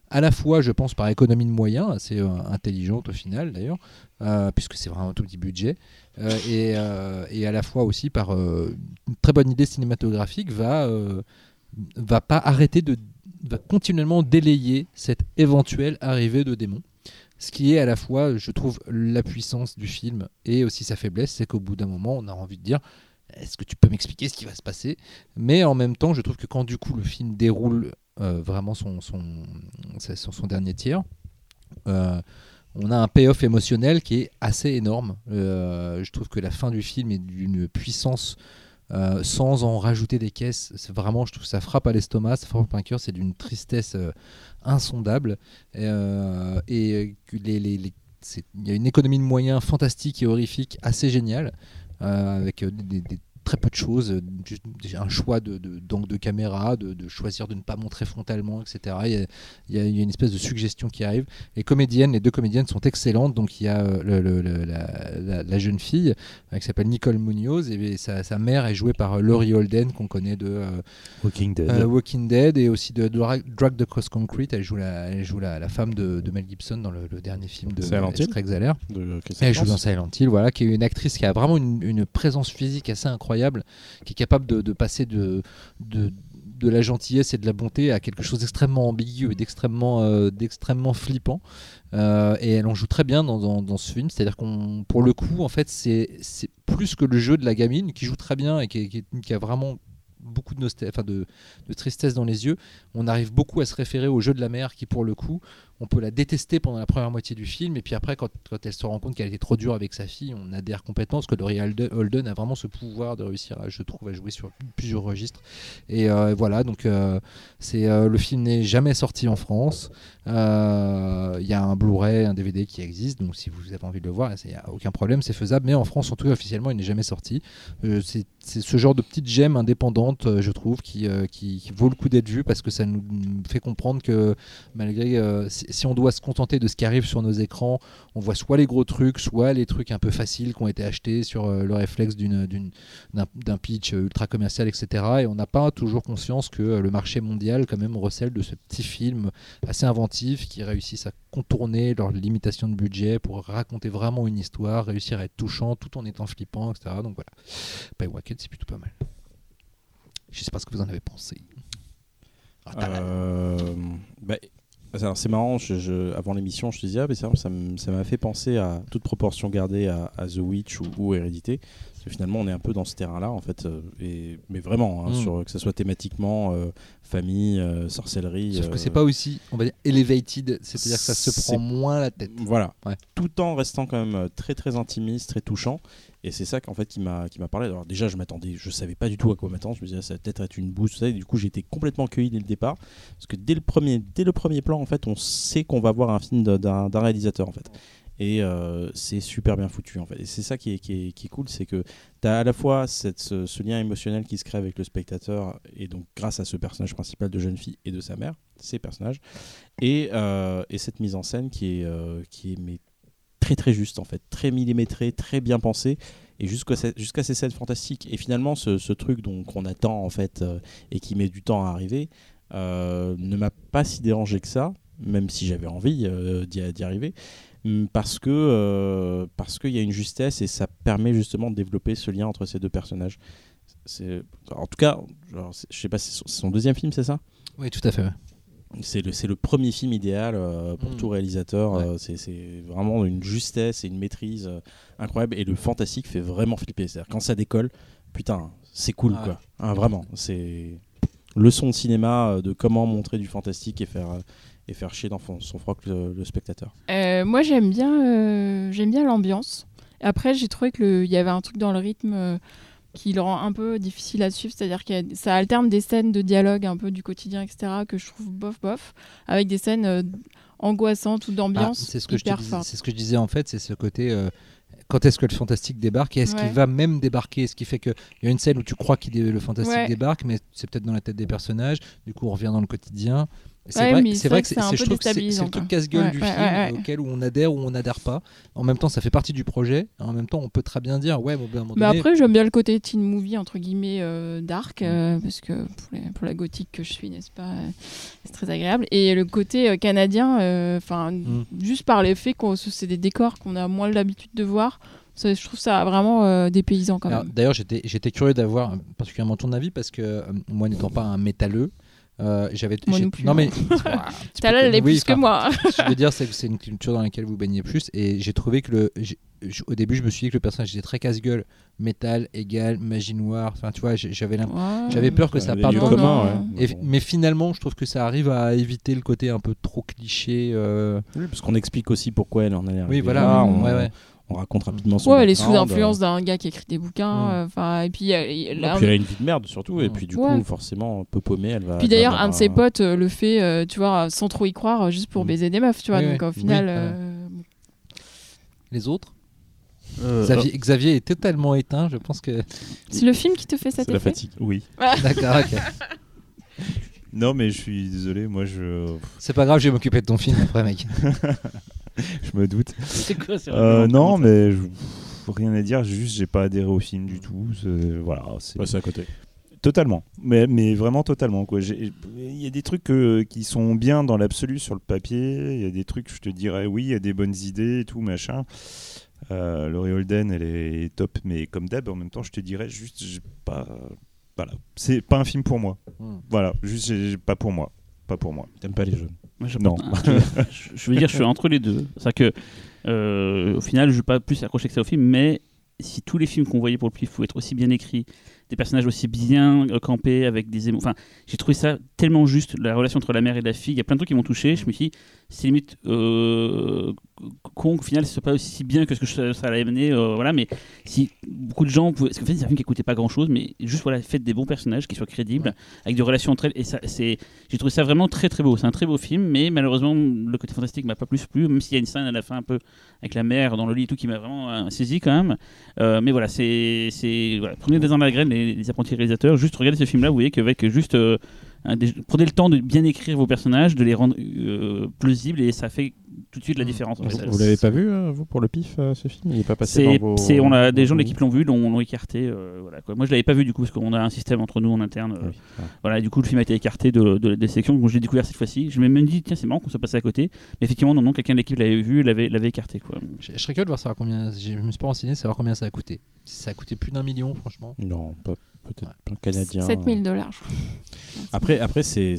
à la fois, je pense, par économie de moyens, assez euh, intelligente au final d'ailleurs, euh, puisque c'est vraiment un tout petit budget, et, à la fois aussi par une très bonne idée cinématographique, va, va pas arrêter de va continuellement délayer cette éventuelle arrivée de démons. Ce qui est à la fois, je trouve, la puissance du film et aussi sa faiblesse, c'est qu'au bout d'un moment, on a envie de dire est-ce que tu peux m'expliquer ce qui va se passer? Mais en même temps, je trouve que quand du coup le film déroule euh, vraiment son, son, dernier tiers, euh, on a un payoff émotionnel qui est assez énorme. je trouve que la fin du film est d'une puissance euh, sans en rajouter des caisses. C'est vraiment, je trouve, ça frappe à l'estomac, ça frappe un cœur, c'est d'une tristesse euh, insondable. Euh, et les, il y a une économie de moyens fantastique et horrifique, assez géniale, avec des, des très peu de choses, euh, un choix de, de, de caméra, de, choisir de ne pas montrer frontalement, etc. Il y, a, une espèce de suggestion qui arrive. Les comédiennes, les deux comédiennes sont excellentes. Donc il y a euh, la, jeune fille euh, qui s'appelle Nicole Munoz et sa, mère est jouée par Laurie Holden qu'on connaît de Walking, Dead. Walking Dead et aussi de, Drag the Cross Concrete. Elle joue la, elle joue la, femme de, Mel Gibson dans le, dernier film de Craig Zeller. Elle joue dans Silent Hill, voilà, qui est une actrice qui a vraiment une présence physique assez incroyable qui est capable de, passer de, la gentillesse et de la bonté à quelque chose d'extrêmement ambigu et d'extrêmement euh, flippant. Euh, et elle en joue très bien dans, ce film. C'est-à-dire qu'on, pour le coup, en fait, c'est plus que le jeu de la gamine qui joue très bien et qui, a vraiment beaucoup de, de, tristesse dans les yeux. On arrive beaucoup à se référer au jeu de la mère qui, pour le coup, on peut la détester pendant la première moitié du film, et puis après, quand, elle se rend compte qu'elle était trop dure avec sa fille, on adhère complètement, parce que Laurie Holden a vraiment ce pouvoir de réussir, à, je trouve, à jouer sur plusieurs registres. Et euh, voilà, donc euh, c'est euh, le film n'est jamais sorti en France. Il y a un Blu-ray, un DVD qui existe, donc si vous avez envie de le voir, il n'y a aucun problème, c'est faisable. Mais en France, en tout cas, officiellement, il n'est jamais sorti. c'est ce genre de petite gemme indépendante, je trouve, qui, qui, vaut le coup d'être vu, parce que ça nous fait comprendre que malgré si on doit se contenter de ce qui arrive sur nos écrans, on voit soit les gros trucs, soit les trucs un peu faciles qui ont été achetés sur euh, le réflexe d'un pitch euh, ultra commercial, etc. Et on n'a pas toujours conscience que euh, le marché mondial quand même recèle de ce petit film assez inventif qui réussissent à contourner leurs limitations de budget pour raconter vraiment une histoire, réussir à être touchant tout en étant flippant, etc. Donc voilà, Pay c'est plutôt pas mal. Je sais pas ce que vous en avez pensé. bah, c'est marrant, avant l'émission, je te disais, ah, ça m'a fait penser à toute proportion gardée à, The Witch ou, Hérédité. Parce que finalement, on est un peu dans ce terrain-là, en fait. Euh, et, mais vraiment, hein, mm. sur, que ce soit thématiquement, euh, famille, euh, sorcellerie. Sauf que c'est pas aussi, on va dire, elevated, c'est-à-dire que ça se prend moins la tête. Voilà. Tout en restant quand même très, très intimiste, très touchant. Et c'est ça qu'en fait qui m'a qui m'a parlé. Déjà je m'attendais, je savais pas du tout à quoi m'attendre. Je me disais ça va peut-être être une bouse. Et du coup j'étais complètement cueilli dès le départ parce que dès le premier dès le premier plan en fait on sait qu'on va voir un film d'un réalisateur en fait. Et euh, c'est super bien foutu en fait. Et c'est ça qui est, qui est, qui est cool, c'est que tu as à la fois cette, ce, lien émotionnel qui se crée avec le spectateur, et donc grâce à ce personnage principal de jeune fille et de sa mère, ces personnages, et, euh, et cette mise en scène qui est, euh, qui est mais très très juste en fait, très millimétré, très bien pensé et jusqu'à jusqu'à ces scènes fantastiques. Et finalement, ce, truc qu'on attend en fait euh, et qui met du temps à arriver euh, ne m'a pas si dérangé que ça, même si j'avais envie euh, d'y arriver, parce que parce qu'il y a une justesse et ça permet justement de développer ce lien entre ces deux personnages. En tout cas, je sais pas, c'est son deuxième film, c'est ça? Oui, tout à fait. C'est le, le, premier film idéal euh, pour mm. tout réalisateur. Euh, c'est vraiment une justesse et une maîtrise euh, incroyable. Et le fantastique fait vraiment flipper. C'est-à-dire quand ça décolle, putain, c'est cool quoi. Hein, vraiment, c'est leçon de cinéma de comment montrer du fantastique et faire et faire chier dans son froc le, spectateur. moi j'aime bien j'aime bien l'ambiance. Après j'ai trouvé qu'il y avait un truc dans le rythme qui le rend un peu difficile à suivre, c'est-à-dire que ça alterne des scènes de dialogue un peu du quotidien, etc., que je trouve bof bof, avec des scènes euh, angoissantes ou d'ambiance. Ah, c'est ce que je c'est ce que je disais en fait, c'est ce côté. Euh, quand est-ce que le fantastique débarque et est-ce qu'il va même débarquer Ce qui fait qu'il y a une scène où tu crois que le fantastique débarque, mais c'est peut-être dans la tête des personnages. Du coup, on revient dans le quotidien. C'est vrai, que c'est peu déstabilisant. C'est le truc casse-gueule du film auquel on adhère ou on n'adhère pas. En même temps, ça fait partie du projet. En même temps, on peut très bien dire ouais, bon, ben, Mais après, j'aime bien le côté teen movie entre guillemets euh, dark mm. euh, parce que pour, la gothique que je suis, n'est-ce pas, euh, c'est très agréable. Et le côté canadien, enfin, mm. juste par l'effet que c'est des décors qu'on a moins l'habitude de voir. je trouve ça vraiment des paysans quand même. D'ailleurs, j'étais curieux d'avoir particulièrement ton avis parce que moi, n'étant pas un métalleux, euh, j'avais moi non plus. Non mais t'as là les plus que moi. je veux dire c'est que c'est une culture dans laquelle vous baignez plus et j'ai trouvé que le au début, je me suis dit que le personnage était très casse-gueule, métal, égal, magie noire. Enfin, tu vois, j'avais j'avais peur que ça parte dans mais finalement, je trouve que ça arrive à éviter le côté un peu trop cliché. Euh. Oui, parce qu'on explique aussi pourquoi elle en est. Oui, voilà. on, ouais, ouais on raconte rapidement son Ouais, elle est sous influence d'un gars qui écrit des bouquins. Euh, enfin, et puis, elle, elle, a une vie de merde surtout. Et puis du coup, forcément, un peu paumée, elle va. Puis d'ailleurs, un de ses potes euh, le fait, euh, tu vois, sans trop y croire, juste pour mm. baiser des meufs, tu vois. donc au final. Les autres Xavier, Xavier, est totalement éteint, je pense que. C'est le film qui te fait cet effet la fatigue. Oui. D'accord, ok. Non, mais je suis désolé, moi je. C'est pas grave, je vais m'occuper de ton film après, mec. *laughs* *laughs* je me doute. C'est quoi euh, Non, mais je... rien à dire. Juste, j'ai pas adhéré au film du tout. Voilà, c'est à côté. Totalement, mais, mais vraiment totalement. Il y a des trucs qui sont bien dans l'absolu sur le papier, il y a des trucs, je te dirais, oui, il y a des bonnes idées et tout, machin. Euh, Laurie Holden, elle est top, mais comme d'hab, en même temps, je te dirais juste, pas. Voilà, c'est pas un film pour moi. Hmm. Voilà, juste, pas pour moi. Pas pour moi. T'aimes pas les jeunes non. je, veux dire, je suis entre les deux. C'est que, euh, au final, je ne vais pas plus accrocher que ça au film, mais si tous les films qu'on voyait pour le pif faut être aussi bien écrits, des personnages aussi bien euh, campés avec des émotions. Enfin, j'ai trouvé ça tellement juste, la relation entre la mère et la fille. Il y a plein de trucs qui m'ont touché. Je me suis dit, c'est limite euh, con au final, ce soit pas aussi bien que ce que ça, allait amener. Euh, voilà, mais si beaucoup de gens. Pouvaient... Parce qu'en fait, c'est un film qui coûtait pas grand chose, mais juste voilà, faites des bons personnages qui soient crédibles, avec des relations entre elles. Et ça, c'est, j'ai trouvé ça vraiment très très beau. C'est un très beau film, mais malheureusement, le côté fantastique m'a pas plus plu, même s'il y a une scène à la fin un peu avec la mère dans le lit et tout qui m'a vraiment saisi quand même. mais voilà, c'est. c'est voilà, prenez des à la graine, les, apprentis réalisateurs, juste regardez ce film-là, vous voyez qu'avec juste. Prenez le temps de bien écrire vos personnages, de les rendre plausibles, et ça fait tout de suite la mm. différence. Vous, l'avez pas vu, euh, vous, pour le pif, euh, ce film? Il n'est pas passé dans vos... On a des gens de l'équipe l'ont vu, l'ont écarté. Euh, voilà, quoi. Moi, je l'avais pas vu du coup, parce qu'on a un système entre nous en interne. Voilà, du coup, le film a été écarté de, de, des sélections. Donc, je l'ai découvert cette fois-ci. Je me même dit, tiens, c'est marrant qu'on soit passé à côté. Mais effectivement, non, non quelqu'un de l'équipe l'avait vu, l'avait écarté. Quoi. Je, serais curieux de voir savoir combien. Je me suis pas renseigné, savoir combien ça a coûté. ça a coûté plus d'un million, franchement. Non, pas peut-être un canadien. 7000 dollars. *laughs* Après, après c'est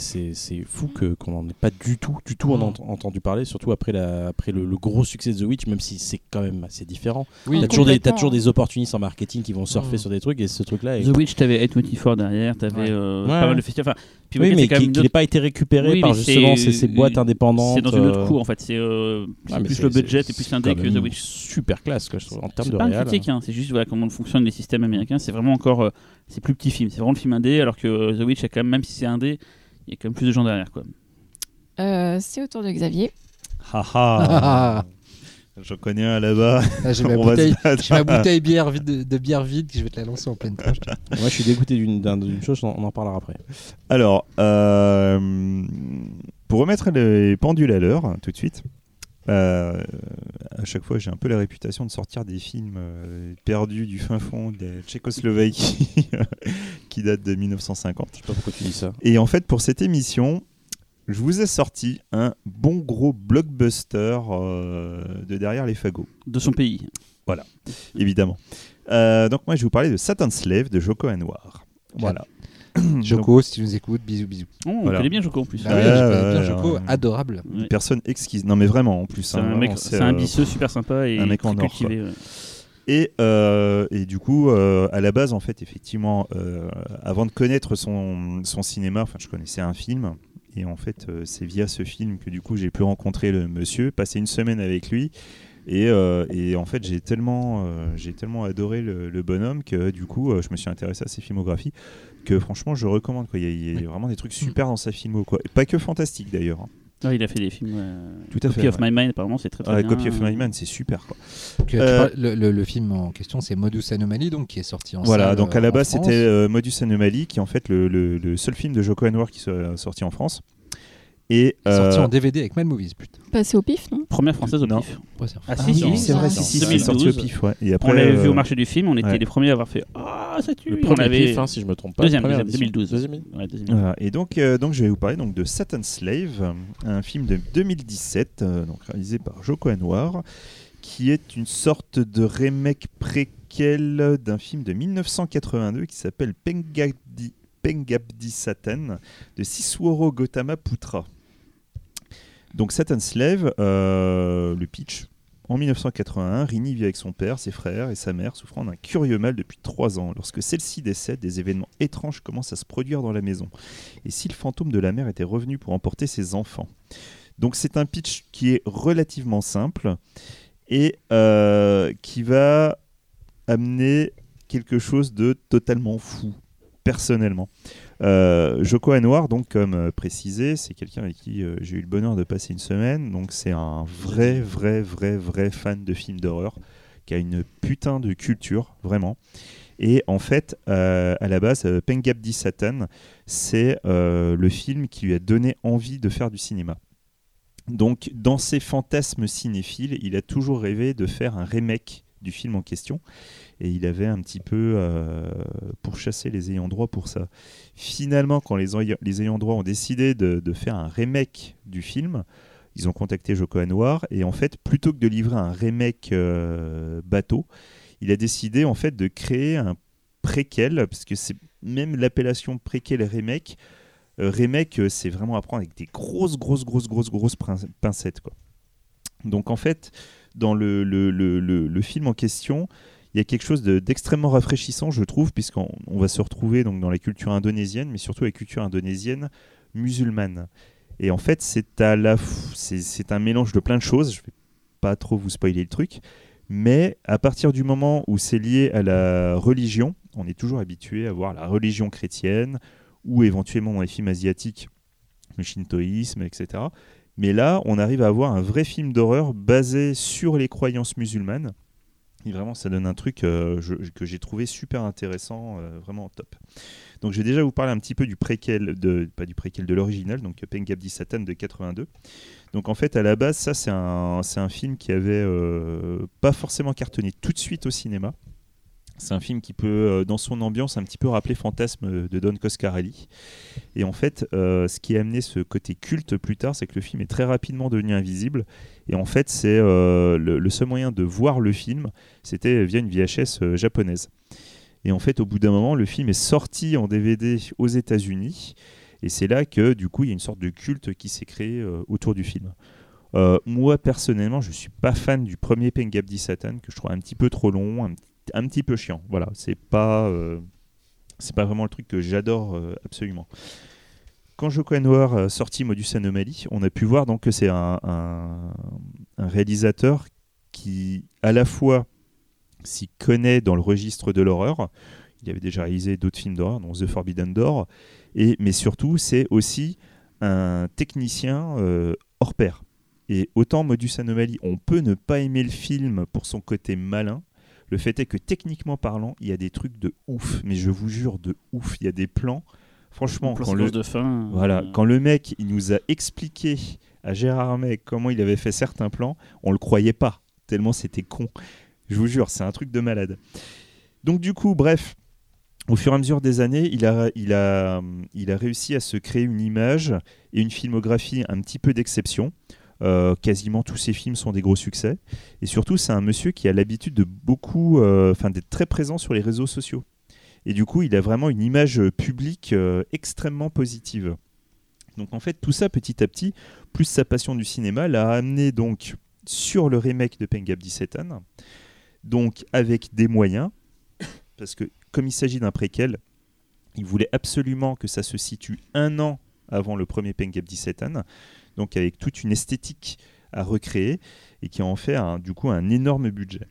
fou qu'on n'en ait pas du tout, du tout entendu parler, surtout après, la, après le, gros succès de The Witch, même si c'est quand même assez différent. Oui, t'as toujours, des, as toujours des opportunistes en marketing qui vont surfer mm. sur des trucs, et ce truc-là. The Witch, t'avais 824 derrière, t'avais euh, pas mal de festivals. Enfin, oui, mais qui n'a pas été récupéré par justement ces, boîtes indépendantes. C'est dans une autre euh, cour en fait, c'est euh, plus le budget et plus l'indé que The Witch. Super classe, quoi, je trouve, en termes de C'est pas un critique, hein, c'est juste voilà, comment fonctionnent les systèmes américains. C'est vraiment encore c'est plus petit film. C'est vraiment le film indé, alors que The Witch, a quand même, même si c'est indé, il y a quand même plus de gens derrière. Quoi. Euh, c'est au tour de Xavier. Haha *laughs* Je connais un là-bas. Ah, j'ai *laughs* ma, bouteille, ma *laughs* bouteille bière vide, de, bière vide que je vais te la lancer en pleine tronche. Moi, je suis dégoûté d'une chose, on, en parlera après. Alors, euh, pour remettre les pendules à l'heure, tout de suite, euh, à chaque fois, j'ai un peu la réputation de sortir des films euh, perdus du fin fond de Tchécoslovaquie *laughs* qui datent de 1950. Je sais pas pourquoi tu dis ça. Et en fait, pour cette émission, je vous ai sorti un bon gros blockbuster euh, de derrière les fagots. De son pays. Voilà, évidemment. donc moi, je vais vous parler de Satan's Slave de Joko Anwar. Voilà. *clears throat* Joko, si tu nous écoutes, bisous, bisous. Oh, on connaît bien Joko en plus. Ah bien Joko, adorable. Une personne exquise. Non, mais vraiment en plus. C'est hein, un, mec, c'est un bisseux super sympa et un mec en cultivé. Et, euh, et, du coup, euh, à la base, en fait, effectivement, euh, avant de connaître son, son cinéma, enfin, je connaissais un film. Et en fait, c'est via ce film que du coup, j'ai pu rencontrer le monsieur, passer une semaine avec lui. Et, et en fait, j'ai tellement, j'ai tellement adoré le, le, bonhomme que du coup, je me suis intéressé à ses filmographies que franchement je recommande. Quoi. Il, y a, vraiment des trucs super dans sa filmo. Quoi. pas que fantastique d'ailleurs. Hein. il a fait des films. Tout à Copy fait, of My Mind, apparemment, c'est très très bien. Copy of My Mind, c'est super. Quoi. Euh, le, le, film en question, c'est Modus Anomaly, donc qui est sorti en Voilà, donc à la base, c'était euh, Modus Anomaly, qui est en fait le, seul film de Joko Anwar qui soit sorti en France. Et sorti en DVD euh, avec Mad Movies, putain. Passé au pif, non? Première française au pif. Ah, si, si, c'est vrai, si, si, sorti au pif, ouais. Et après, on l'avait vu au marché du film, on était les premiers à avoir fait Ah, ça tue Le premier pif, hein, si je me trompe pas. Deuxième, deuxième 2012. Deuxième. Ouais, deuxième. Et donc, euh, donc, je vais vous parler donc, de Satan Slave, un film de 2017, euh, donc, réalisé par Joko Anwar, qui est une sorte de remake préquel d'un film de 1982 qui s'appelle Pengabdi, Pengabdi Satan de Sisworo Gautama Putra. Donc Satan's Slave, euh, le pitch, En 1981, Rini vit avec son père, ses frères et sa mère souffrant d'un curieux mal depuis trois ans. Lorsque celle-ci décède, des événements étranges commencent à se produire dans la maison. Et si le fantôme de la mère était revenu pour emporter ses enfants? Donc c'est un pitch qui est relativement simple et euh, qui va amener quelque chose de totalement fou, personnellement. Euh, Joko Anwar, donc comme euh, précisé, c'est quelqu'un avec qui euh, j'ai eu le bonheur de passer une semaine. Donc c'est un vrai, vrai, vrai, vrai fan de films d'horreur qui a une putain de culture, vraiment. Et en fait, à la base, Pengabdi Satan, c'est le film qui lui a donné envie de faire du cinéma. Donc, dans ses fantasmes cinéphiles, il a toujours rêvé de faire un remake du film en question et il avait un petit peu euh, pourchassé les ayants droit pour ça. Finalement, quand les, les ayants droit ont décidé de, faire un remake du film, ils ont contacté Joko Anwar et en fait, plutôt que de livrer un remake euh, bateau, il a décidé en fait de créer un préquel, parce que c'est même l'appellation préquel remake. Euh, remake, c'est vraiment à prendre avec des grosses, grosses, grosses, grosses, grosses pincettes. Quoi. Donc en fait, dans le, film en question, il y a quelque chose d'extrêmement rafraîchissant, je trouve, puisqu'on va se retrouver donc dans la culture indonésienne, mais surtout la culture indonésienne musulmane. Et en fait, c'est un mélange de plein de choses. Je vais pas trop vous spoiler le truc, mais à partir du moment où c'est lié à la religion, on est toujours habitué à voir la religion chrétienne ou éventuellement dans les films asiatiques, le shintoïsme, etc. Mais là, on arrive à avoir un vrai film d'horreur basé sur les croyances musulmanes vraiment, ça donne un truc euh, que j'ai trouvé super intéressant, euh, vraiment top. Donc, je vais déjà vous parler un petit peu du préquel, de, pas du préquel, de l'original, donc Pengabdi Satan de 82. Donc, en fait, à la base, ça, c'est un, film qui avait euh, pas forcément cartonné tout de suite au cinéma. C'est un film qui peut, euh, dans son ambiance, un petit peu rappeler Fantasme de Don Coscarelli. Et en fait, euh, ce qui a amené ce côté culte plus tard, c'est que le film est très rapidement devenu invisible. Et en fait, c'est euh, le, seul moyen de voir le film, c'était via une VHS japonaise. Et en fait, au bout d'un moment, le film est sorti en DVD aux États-Unis. Et c'est là que, du coup, il y a une sorte de culte qui s'est créé autour du film. moi, personnellement, je ne suis pas fan du premier Pengabdi Satan, que je trouve un petit peu trop long, un petit peu chiant. Voilà, c'est pas, euh, c'est pas vraiment le truc que j'adore euh, absolument. Quand Joko Noir a sorti Modus Anomaly, on a pu voir donc que c'est un, réalisateur qui, à la fois, s'y connaît dans le registre de l'horreur. Il avait déjà réalisé d'autres films d'horreur, dont The Forbidden Door, et, mais surtout, c'est aussi un technicien euh, hors pair. Et autant Modus Anomaly, on peut ne pas aimer le film pour son côté malin, le fait est que techniquement parlant, il y a des trucs de ouf, mais je vous jure de ouf. Il y a des plans. Franchement, quand le, de fin, voilà, euh, quand le mec il nous a expliqué à Gérard May comment il avait fait certains plans, on le croyait pas, tellement c'était con. Je vous jure, c'est un truc de malade. Donc du coup, bref, au fur et à mesure des années, il a, il a, il a réussi à se créer une image et une filmographie un petit peu d'exception. Euh, quasiment tous ses films sont des gros succès. Et surtout, c'est un monsieur qui a l'habitude de beaucoup, euh, enfin, d'être très présent sur les réseaux sociaux. Et du coup, il a vraiment une image publique euh, extrêmement positive. Donc en fait, tout ça petit à petit, plus sa passion du cinéma, l'a amené donc sur le remake de Pengabdi Satan, donc avec des moyens, parce que comme il s'agit d'un préquel, il voulait absolument que ça se situe un an avant le premier Pengabdi Satan donc avec toute une esthétique à recréer et qui en fait un, du coup un énorme budget.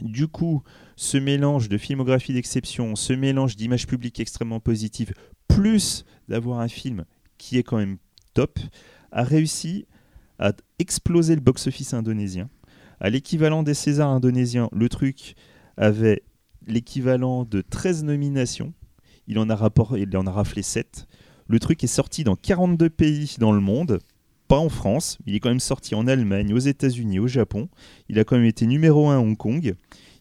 Du coup, ce mélange de filmographie d'exception, ce mélange d'images publiques extrêmement positives, plus d'avoir un film qui est quand même top, a réussi à exploser le box-office indonésien. À l'équivalent des Césars indonésiens, le truc avait l'équivalent de 13 nominations. Il en a, il en a raflé 7. Le truc est sorti dans 42 pays dans le monde, pas en France. Il est quand même sorti en Allemagne, aux États-Unis, au Japon. Il a quand même été numéro 1 à Hong Kong.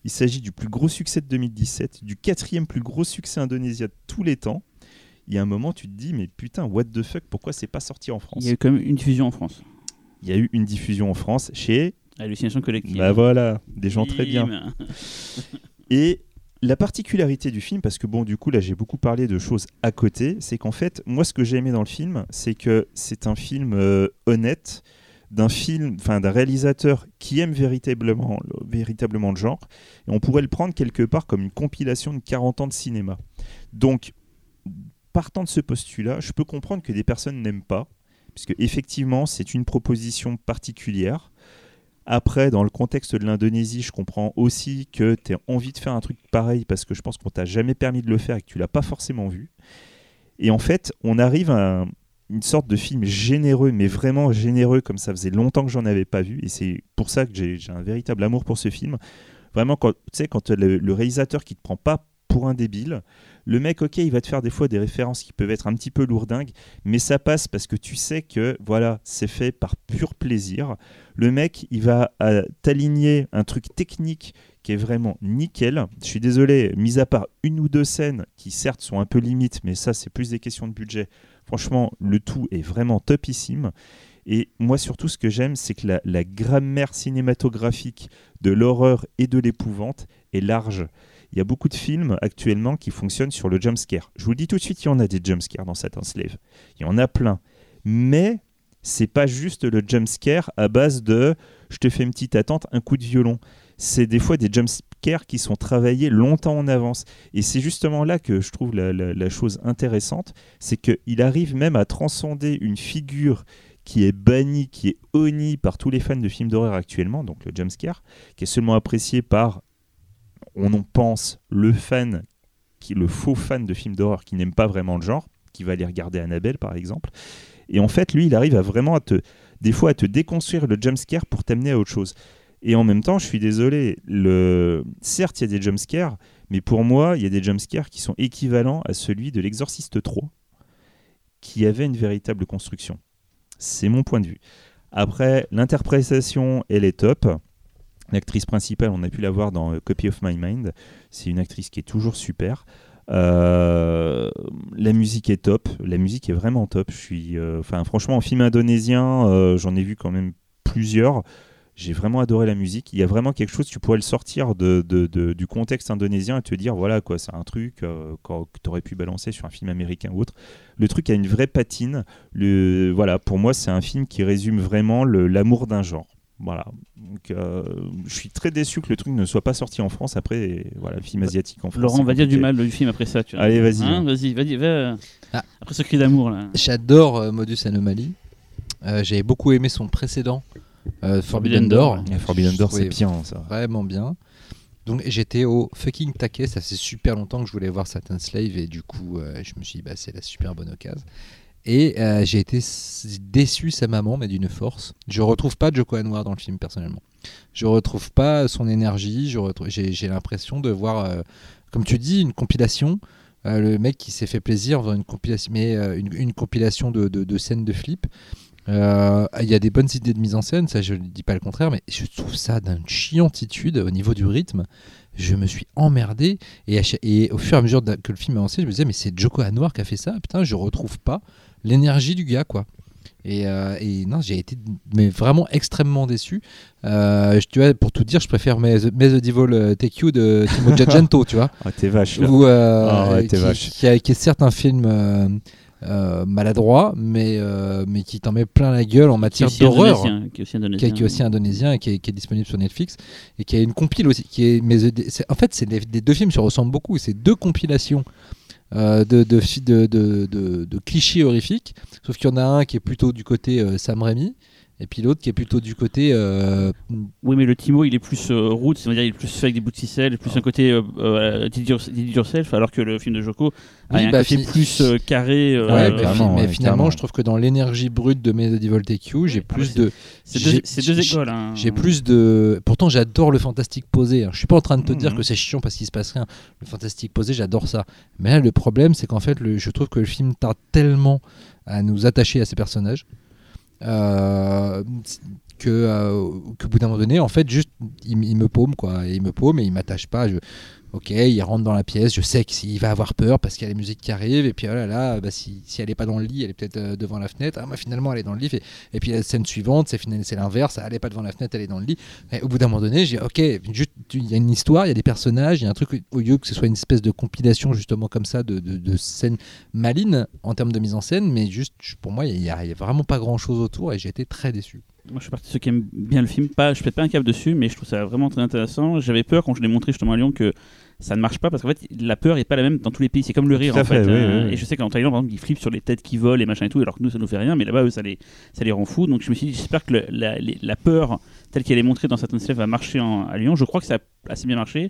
Il s'agit du plus gros succès de 2017, du quatrième plus gros succès indonésien de tous les temps. Il y a un moment, tu te dis, mais putain, what the fuck, pourquoi c'est pas sorti en France? Il y a eu quand même une diffusion en France. Il y a eu une diffusion en France chez. Hallucination collective. Bah voilà, des gens très bien. *laughs* Et la particularité du film, parce que bon, du coup, là, j'ai beaucoup parlé de choses à côté, c'est qu'en fait, moi, ce que j'ai aimé dans le film, c'est que c'est un film euh, honnête d'un film, enfin d'un réalisateur qui aime véritablement, véritablement le genre, et on pourrait le prendre quelque part comme une compilation de 40 ans de cinéma. Donc, partant de ce postulat, je peux comprendre que des personnes n'aiment pas, puisque effectivement c'est une proposition particulière. Après, dans le contexte de l'Indonésie, je comprends aussi que tu as envie de faire un truc pareil parce que je pense qu'on t'a jamais permis de le faire et que tu l'as pas forcément vu. Et en fait, on arrive à une sorte de film généreux, mais vraiment généreux, comme ça faisait longtemps que j'en avais pas vu. Et c'est pour ça que j'ai un véritable amour pour ce film. Vraiment, tu sais, quand le, le réalisateur qui te prend pas pour un débile, le mec, ok, il va te faire des fois des références qui peuvent être un petit peu lourdingues, mais ça passe parce que tu sais que voilà, c'est fait par pur plaisir. Le mec, il va t'aligner un truc technique qui est vraiment nickel. Je suis désolé, mis à part une ou deux scènes qui certes sont un peu limites, mais ça c'est plus des questions de budget. Franchement, le tout est vraiment topissime. Et moi surtout ce que j'aime, c'est que la grammaire cinématographique de l'horreur et de l'épouvante est large. Il y a beaucoup de films actuellement qui fonctionnent sur le jumpscare. Je vous le dis tout de suite, il y en a des jumpscares dans Satan's Slave. Il y en a plein. Mais c'est pas juste le jumpscare à base de je te fais une petite attente, un coup de violon. C'est des fois des jumpscares qui sont travaillés longtemps en avance. Et c'est justement là que je trouve la, chose intéressante, c'est qu'il arrive même à transcender une figure qui est bannie, qui est honnie par tous les fans de films d'horreur actuellement, donc le jumpscare, qui est seulement apprécié par on en pense le fan, le faux fan de films d'horreur qui n'aime pas vraiment le genre, qui va aller regarder Annabelle par exemple. Et en fait, lui, il arrive à vraiment à te, des fois à te déconstruire le jumpscare pour t'amener à autre chose. Et en même temps, je suis désolé, certes, il y a des jumpscares, mais pour moi, il y a des jumpscares qui sont équivalents à celui de l'Exorciste 3, qui avait une véritable construction. C'est mon point de vue. Après, l'interprétation, elle est top. L'actrice principale, on a pu la voir dans euh, Copy of My Mind. C'est une actrice qui est toujours super. Euh, la musique est top. La musique est vraiment top. Je suis, euh, franchement, en film indonésien, j'en ai vu quand même plusieurs. J'ai vraiment adoré la musique. Il y a vraiment quelque chose, tu pourrais le sortir du contexte indonésien et te dire, voilà, quoi, c'est un truc que tu aurais pu balancer sur un film américain ou autre. Le truc a une vraie patine. Voilà, pour moi, c'est un film qui résume vraiment l'amour d'un genre. Voilà. Donc, euh, je suis très déçu que le truc ne soit pas sorti en France après. Voilà, le film asiatique en France. Laurent, on va dire du mal du film après ça. Tu Allez, vas-y. Hein, vas-y, vas-y, va. Ah. Après ce cri d'amour là. J'adore euh, Modus Anomaly. Euh, J'avais beaucoup aimé son précédent, Forbidden, Door. Forbidden Door, c'est bien ça. Vraiment bien. Donc j'étais au fucking taquet, ça fait super longtemps que je voulais voir Satan Slave et du coup je me suis dit bah, c'est la super bonne occasion. Et euh, j'ai été déçu sa maman, mais d'une force. Je retrouve pas Joko Anwar dans le film personnellement. Je retrouve pas son énergie. J'ai l'impression de voir, euh, comme tu dis, une compilation. Euh, le mec qui s'est fait plaisir voir une compilation, mais une, compilation de, scènes de flip. Il y a des bonnes idées de mise en scène, ça je ne dis pas le contraire, mais je trouve ça d'une chiantitude au niveau du rythme je me suis emmerdé et, au fur et à mesure que le film avancé, je me disais mais c'est Joko Anwar qui a fait ça, putain je retrouve pas l'énergie du gars, quoi. Et, euh, et, non, j'ai été mais vraiment extrêmement déçu. Euh, tu vois, pour tout dire, je préfère mes, mes Devil euh, Take You de Timo *laughs* Giacinto, tu vois. Ah, t'es vache. Où, ah, qui, vache. Qui, est certes un film maladroit, mais, mais qui t'en met plein la gueule en matière d'horreur. Qui est aussi indonésien. Qui est, aussi indonésien et qui est, qui est, disponible sur Netflix. Et qui a une compile aussi. Qui est, mais, en fait, c'est les, deux films se ressemblent beaucoup. C'est deux compilations euh, de, de, de, de, clichés horrifiques. Sauf qu'il y en a un qui est plutôt du côté euh, Sam Raimi. Et puis l'autre qui est plutôt du côté. Euh, oui, mais le Timo, il est plus route, c'est-à-dire il est plus fait avec des bouts de ficelle, plus un côté euh, yourself, alors que le film de Joko a un bah, côté plus carré. Ouais, mais, finalement, je trouve que dans l'énergie brute de Medieval TQ, j'ai plus de. C'est deux, écoles. Hein. J'ai plus de. Pourtant, j'adore le fantastique posé. Hein. Je suis pas en train de te dire mhm. que c'est chiant parce qu'il se passe rien. Le fantastique posé, j'adore ça. Mais là, le problème, c'est qu'en fait, le... je trouve que le film tarde tellement à nous attacher à ces personnages euh, que euh, qu'au bout d'un moment donné, en fait, juste, il, me paume, quoi. il me paume et il m'attache pas. Je, ok, il rentre dans la pièce, je sais qu'il va avoir peur parce qu'il y a la musique qui arrive, et puis oh là là, bah, si, si elle n'est pas dans le lit, elle est peut-être euh, devant la fenêtre, ah, bah, finalement elle est dans le lit, et, puis la scène suivante, c'est, l'inverse, elle n'est pas devant la fenêtre, elle est dans le lit. Et au bout d'un moment donné, j'ai ok, il y a une histoire, il y a des personnages, il y a un truc, au lieu que ce soit une espèce de compilation justement comme ça de, de, scènes malines en termes de mise en scène, mais juste pour moi, il n'y a, vraiment pas grand chose autour, et j'ai été très déçu. Moi, je suis parti de ceux qui aiment bien le film. Je pète pas un câble dessus, mais je trouve ça vraiment très intéressant. J'avais peur quand je l'ai montré justement à Lyon que ça ne marche pas parce qu'en fait la peur est pas la même dans tous les pays. C'est comme le rire Tout en fait, fait, oui, euh, oui, oui. et je sais qu'en Thaïlande par exemple ils flippent sur les têtes qui volent et machin et tout alors que nous ça nous fait rien mais là-bas eux, ça les, ça les rend fous. Donc je me suis dit j'espère que le- la, les- la peur telle qu'elle est montrée dans certaines scènes va marcher en- à Lyon. Je crois que ça a assez bien marché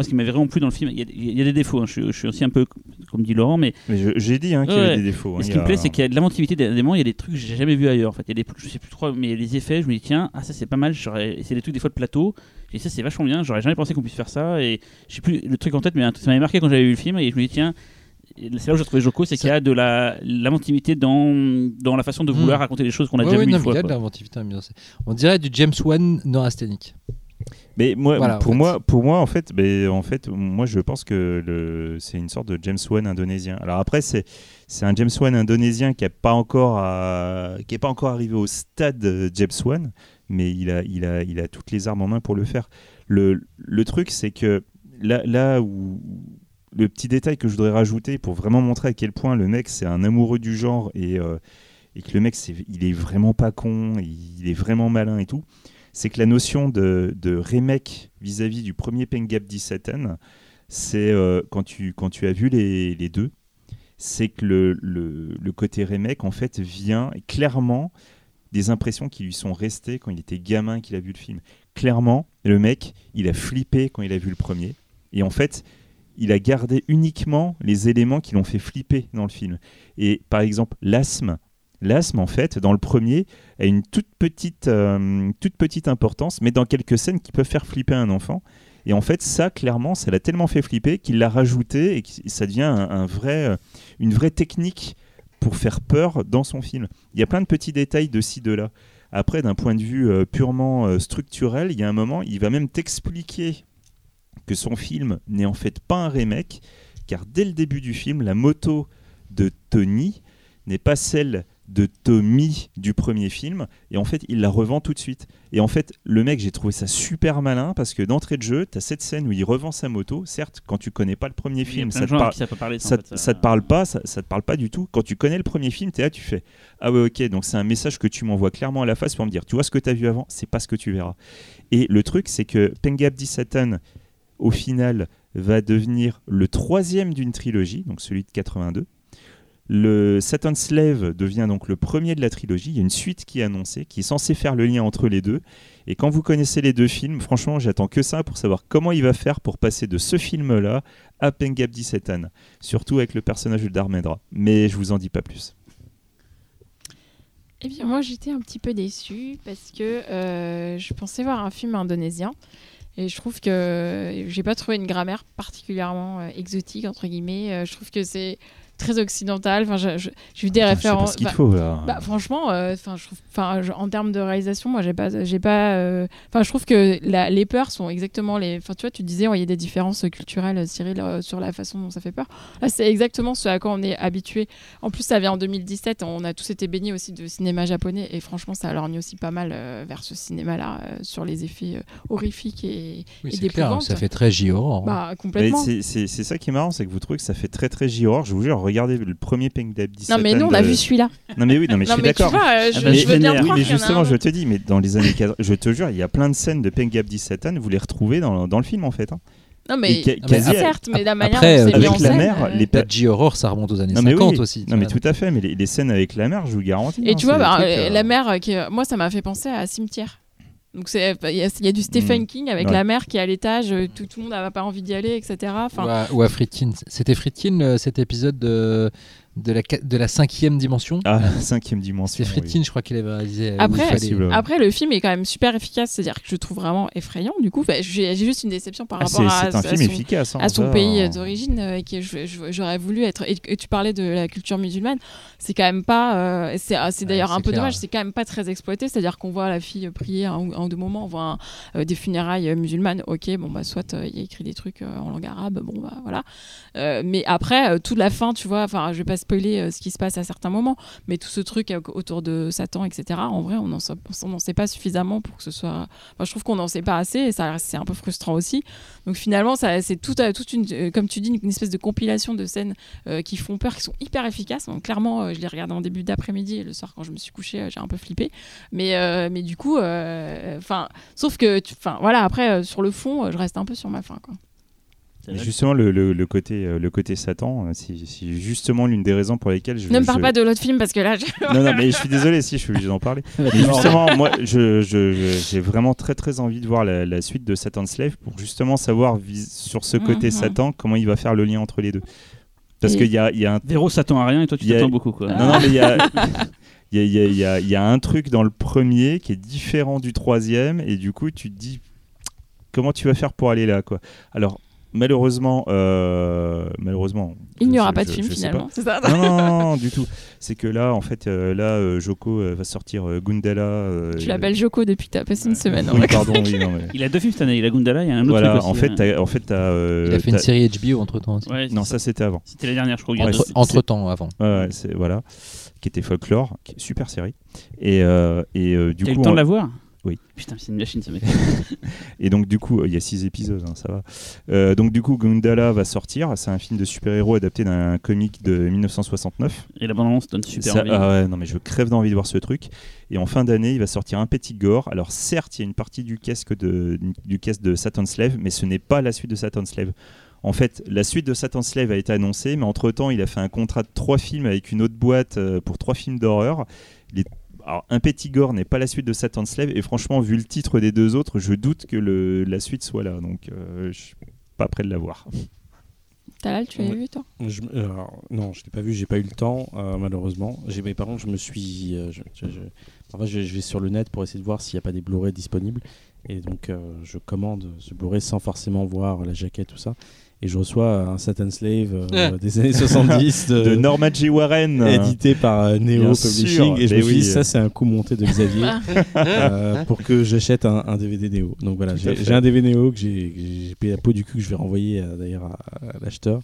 moi ce qui m'avait vraiment plu dans le film il y a, y a des défauts hein. je, suis- je suis aussi un peu comme dit Laurent mais j'ai dit hein, qu'il y avait des défauts. hein, ce qui y me plaît, a- c'est qu'il y a de l'inventivité des éléments, il y a des trucs que j'ai jamais vu ailleurs. En fait, il y a des, je sais plus trop, mais les effets, je me dis tiens, ah ça c'est pas mal. C'est des trucs des fois de plateau. Et ça c'est vachement bien. J'aurais jamais pensé qu'on puisse faire ça. Et je sais plus le truc en tête, mais ça m'avait marqué quand j'avais vu le film. Et je me dis tiens, c'est là où j'ai trouvé Joko, c'est qu'il y a de la l'inventivité dans dans la façon de vouloir Mm. raconter des choses qu'on a Ouais, déjà ouais, non, une fois. il y a de quoi. l'inventivité à Beyoncé. On dirait du James Wan neurasthénique. Mais moi, Voilà, en pour fait. moi, pour moi, en fait, en fait, moi, je pense que le, c'est une sorte de James Wan indonésien. Alors après, c'est, c'est un James Wan indonésien qui est pas encore, à- qui est pas encore arrivé au stade de James Wan, mais il a, il a, il a toutes les armes en main pour le faire. Le, le truc, c'est que là, là où le petit détail que je voudrais rajouter pour vraiment montrer à quel point le mec c'est un amoureux du genre et, euh, et que le mec c'est, il est vraiment pas con, il est vraiment malin et tout, c'est que la notion de, de remake vis-à-vis du premier Pengab Satan, c'est euh, quand, tu, quand tu as vu les, deux, c'est que le, le, le côté remake en fait vient clairement des impressions qui lui sont restées quand il était gamin qu'il a vu le film. Clairement, le mec, il a flippé quand il a vu le premier. Et en fait, il a gardé uniquement les éléments qui l'ont fait flipper dans le film. Et par exemple, l'asthme. L'asthme, en fait, dans le premier, a une toute petite, euh, toute petite importance, mais dans quelques scènes qui peuvent faire flipper un enfant. Et en fait, ça, clairement, ça l'a tellement fait flipper qu'il l'a rajouté et ça devient un, vrai, euh, une vraie technique pour faire peur dans son film. Il y a plein de petits détails de ci, de là. Après, d'un point de vue euh, purement structurel, il y a un moment, il va même t'expliquer que son film n'est en fait pas un remake, car dès le début du film, la moto de Tony n'est pas celle de Tommy du premier film, et en fait, il la revend tout de suite. Et en fait, le mec, j'ai trouvé ça super malin, parce que d'entrée de jeu, tu as cette scène où il revend sa moto, certes, quand tu connais pas le premier film, ça te, gens à par- qui ça peut parler. ça, en fait, ça te parle pas, ça, te parle pas du tout. Quand tu connais le premier film, t'es là, tu fais ah ouais ok, donc c'est un message que tu m'envoies clairement à la face pour me dire, tu vois ce que tu as vu avant, c'est pas ce que tu verras. Et le truc, c'est que Pengabdi Satan, au final, va devenir le troisième d'une trilogie, donc celui de 82. Le Satan's Slave devient donc le premier de la trilogie. Il y a une suite qui est annoncée, qui est censée faire le lien entre les deux. Et quand vous connaissez les deux films, franchement, j'attends que ça pour savoir comment il va faire pour passer de ce film-là à Pengabdi Satan. Surtout avec le personnage de Darmendra. Mais je vous en dis pas plus. Eh bien, moi, j'étais un petit peu déçue parce que euh, je pensais voir un film indonésien. Et je trouve que j'ai pas trouvé une grammaire particulièrement euh, exotique, entre guillemets. Euh, je trouve que c'est très occidental. Enfin, je- je- j'ai vu des références. ce qu'il bah, faut là. bah, franchement, euh, enfin, je trouve, enfin, je- en termes de réalisation, moi, j'ai pas, j'ai pas, euh, enfin, je trouve que la- les peurs sont exactement les, enfin, tu vois, tu disais, il y a des différences culturelles, Cyril, euh, sur la façon dont ça fait peur. Là, c'est exactement ce à quoi on est habitué. En plus, ça vient en 2017, on a tous été baignés aussi de cinéma japonais, et franchement, ça lorgne aussi pas mal euh, vers ce cinéma-là, euh, sur les effets euh, horrifiques et, Oui, et c'est clair, ça fait très J-horror. Bah, Mais complètement. c'est- ça qui est marrant, c'est que vous trouvez que ça fait très très J-horror. Je vous jure, regardez le premier Pengabdi Non, mais nous, on a de- vu celui-là. Non mais oui, non mais je Non, suis mais d'accord. mais justement, je te dis, mais dans les années 80, je te jure, il y a plein de scènes de Pengabdi Satan, vous les retrouvez dans, dans le film en fait. hein. Non, mais, ca- mais quasi- certes, mais la manière après, dont c'est euh, mis avec la mer, euh, les La J-horror, ça remonte aux années Non, mais 50 oui. aussi. Non mais tout à fait, mais les, les scènes avec la mer, je vous garantis. Et hein, tu vois, bah, euh, euh, la mer, qui, moi, ça m'a fait penser à Cimetière. Donc c'est il y, a- il y a du Stephen Mm. King avec Ouais. la mer qui est à l'étage, euh, tout, tout le monde n'a pas envie d'y aller, etc. Enfin, Ou à, ou à Friedkin. C'était Friedkin euh, cet épisode de, de, la, de la cinquième dimension. Ah, *laughs* cinquième dimension. C'est Friedkin, je crois qu'il avait réalisé. euh, Après-. Ouais. Après, le film est quand même super efficace, c'est-à-dire que je le trouve vraiment effrayant. Du coup, Bah, j'ai juste une déception par Ah, rapport à, c'est un à film son, efficace. hein, à son ça, pays euh, d'origine euh, et que j'aurais voulu être. Et, et tu parlais de la culture musulmane, c'est quand même pas. euh, c'est ah, c'est d'ailleurs Ouais, un peu clair, dommage, c'est quand même pas très exploité. C'est-à-dire qu'on voit la fille prier un, ou- un ou deux moments, on voit un- euh, des funérailles euh, musulmanes. Ok, bon bah soit euh, il y a écrit des trucs euh, en langue arabe, bon bah voilà. Euh, mais après, euh, toute la fin, tu vois, enfin je vais spoiler ce qui se passe à certains moments, mais tout ce truc autour de Satan, etc. En vrai, on n'en sait pas suffisamment pour que ce soit. Je trouve qu'on n'en sait pas assez et c'est un peu frustrant aussi. Donc finalement, c'est tout, toute une, comme tu dis, une espèce de compilation de scènes qui font peur, qui sont hyper efficaces. Donc clairement, je les regarde en début d'après-midi et le soir quand je me suis couché, j'ai un peu flippé. Mais mais du coup, enfin, sauf que, enfin voilà, après sur le fond, je reste un peu sur ma fin, quoi. Justement, le, le, côté, euh, le côté Satan, euh, c'est justement l'une des raisons pour lesquelles je. Ne me parle pas de l'autre film parce que là. non, non, mais je suis désolé si je suis obligé d'en parler. *laughs* mais justement, moi, j'ai je, vraiment très très envie de voir la, suite de Satan Slave pour justement savoir sur ce côté mhm. Satan comment il va faire le lien entre les deux. Parce qu'il y a, y a un. Véro s'attend à rien et toi tu t'attends beaucoup quoi. Non, non, mais il y a. *laughs* Il y, y, a, y, a, un truc dans le premier qui est différent du troisième et du coup tu te dis comment tu vas faire pour aller là quoi? Alors malheureusement, euh, malheureusement, il n'y aura pas de film finalement, c'est ça non, non, du tout. C'est que là, en fait, euh, là, euh, Joko va sortir Gundala. tu l'appelles Joko depuis que tu as passé une semaine. Oui, pardon, oui, non, mais... Il a deux films cette année. Il a Gundala, il y a un autre voilà, truc en fait, hein. en fait, il a fait une série HBO entre temps. Ouais, non, ça, c'était avant. C'était la dernière, je crois. Entre, entre temps, avant. Ouais, c'est voilà, qui était folklore, qui est super série. Et, et du coup, eu le temps de la voir oui. Putain, c'est une machine ce mec. *laughs* et donc du coup, il y a six épisodes, hein, ça va. Euh, donc du coup, Gundala va sortir. C'est un film de super-héros adapté d'un comic de 1969. Et la bande donne super envie. Ah ouais, non mais je crève d'envie de voir ce truc. Et en fin d'année, il va sortir un petit gore. Alors certes, il y a une partie du casque de, du casque de Satan's Slave, mais ce n'est pas la suite de Satan's Slave. En fait, la suite de Satan's Slave a été annoncée, mais entre-temps, il a fait un contrat de trois films avec une autre boîte euh, pour trois films d'horreur. Alors, un petit gore n'est pas la suite de Satan's Slave, et franchement, vu le titre des deux autres, je doute que le, la suite soit là, donc euh, je suis pas prêt de la voir. Talal, tu l'as vu toi? Euh, Non, je l'ai pas vu, j'ai pas eu le temps, euh, malheureusement. Mais par contre, je me suis. je, je, vais sur le net pour essayer de voir s'il n'y a pas des Blu-ray disponibles. Et donc, je commande ce Blu-ray sans forcément voir la jaquette, tout ça et je reçois un Satan Slave euh, des années 70 *laughs* de, de, Norma J. Warren. édité par euh, Neo Publishing. et je me suis dit ça c'est un coup monté de Xavier *laughs* euh, pour que j'achète un, DVD Neo. Donc voilà j'ai un DVD Neo que j'ai payé la peau du cul que je vais renvoyer d'ailleurs à, l'acheteur.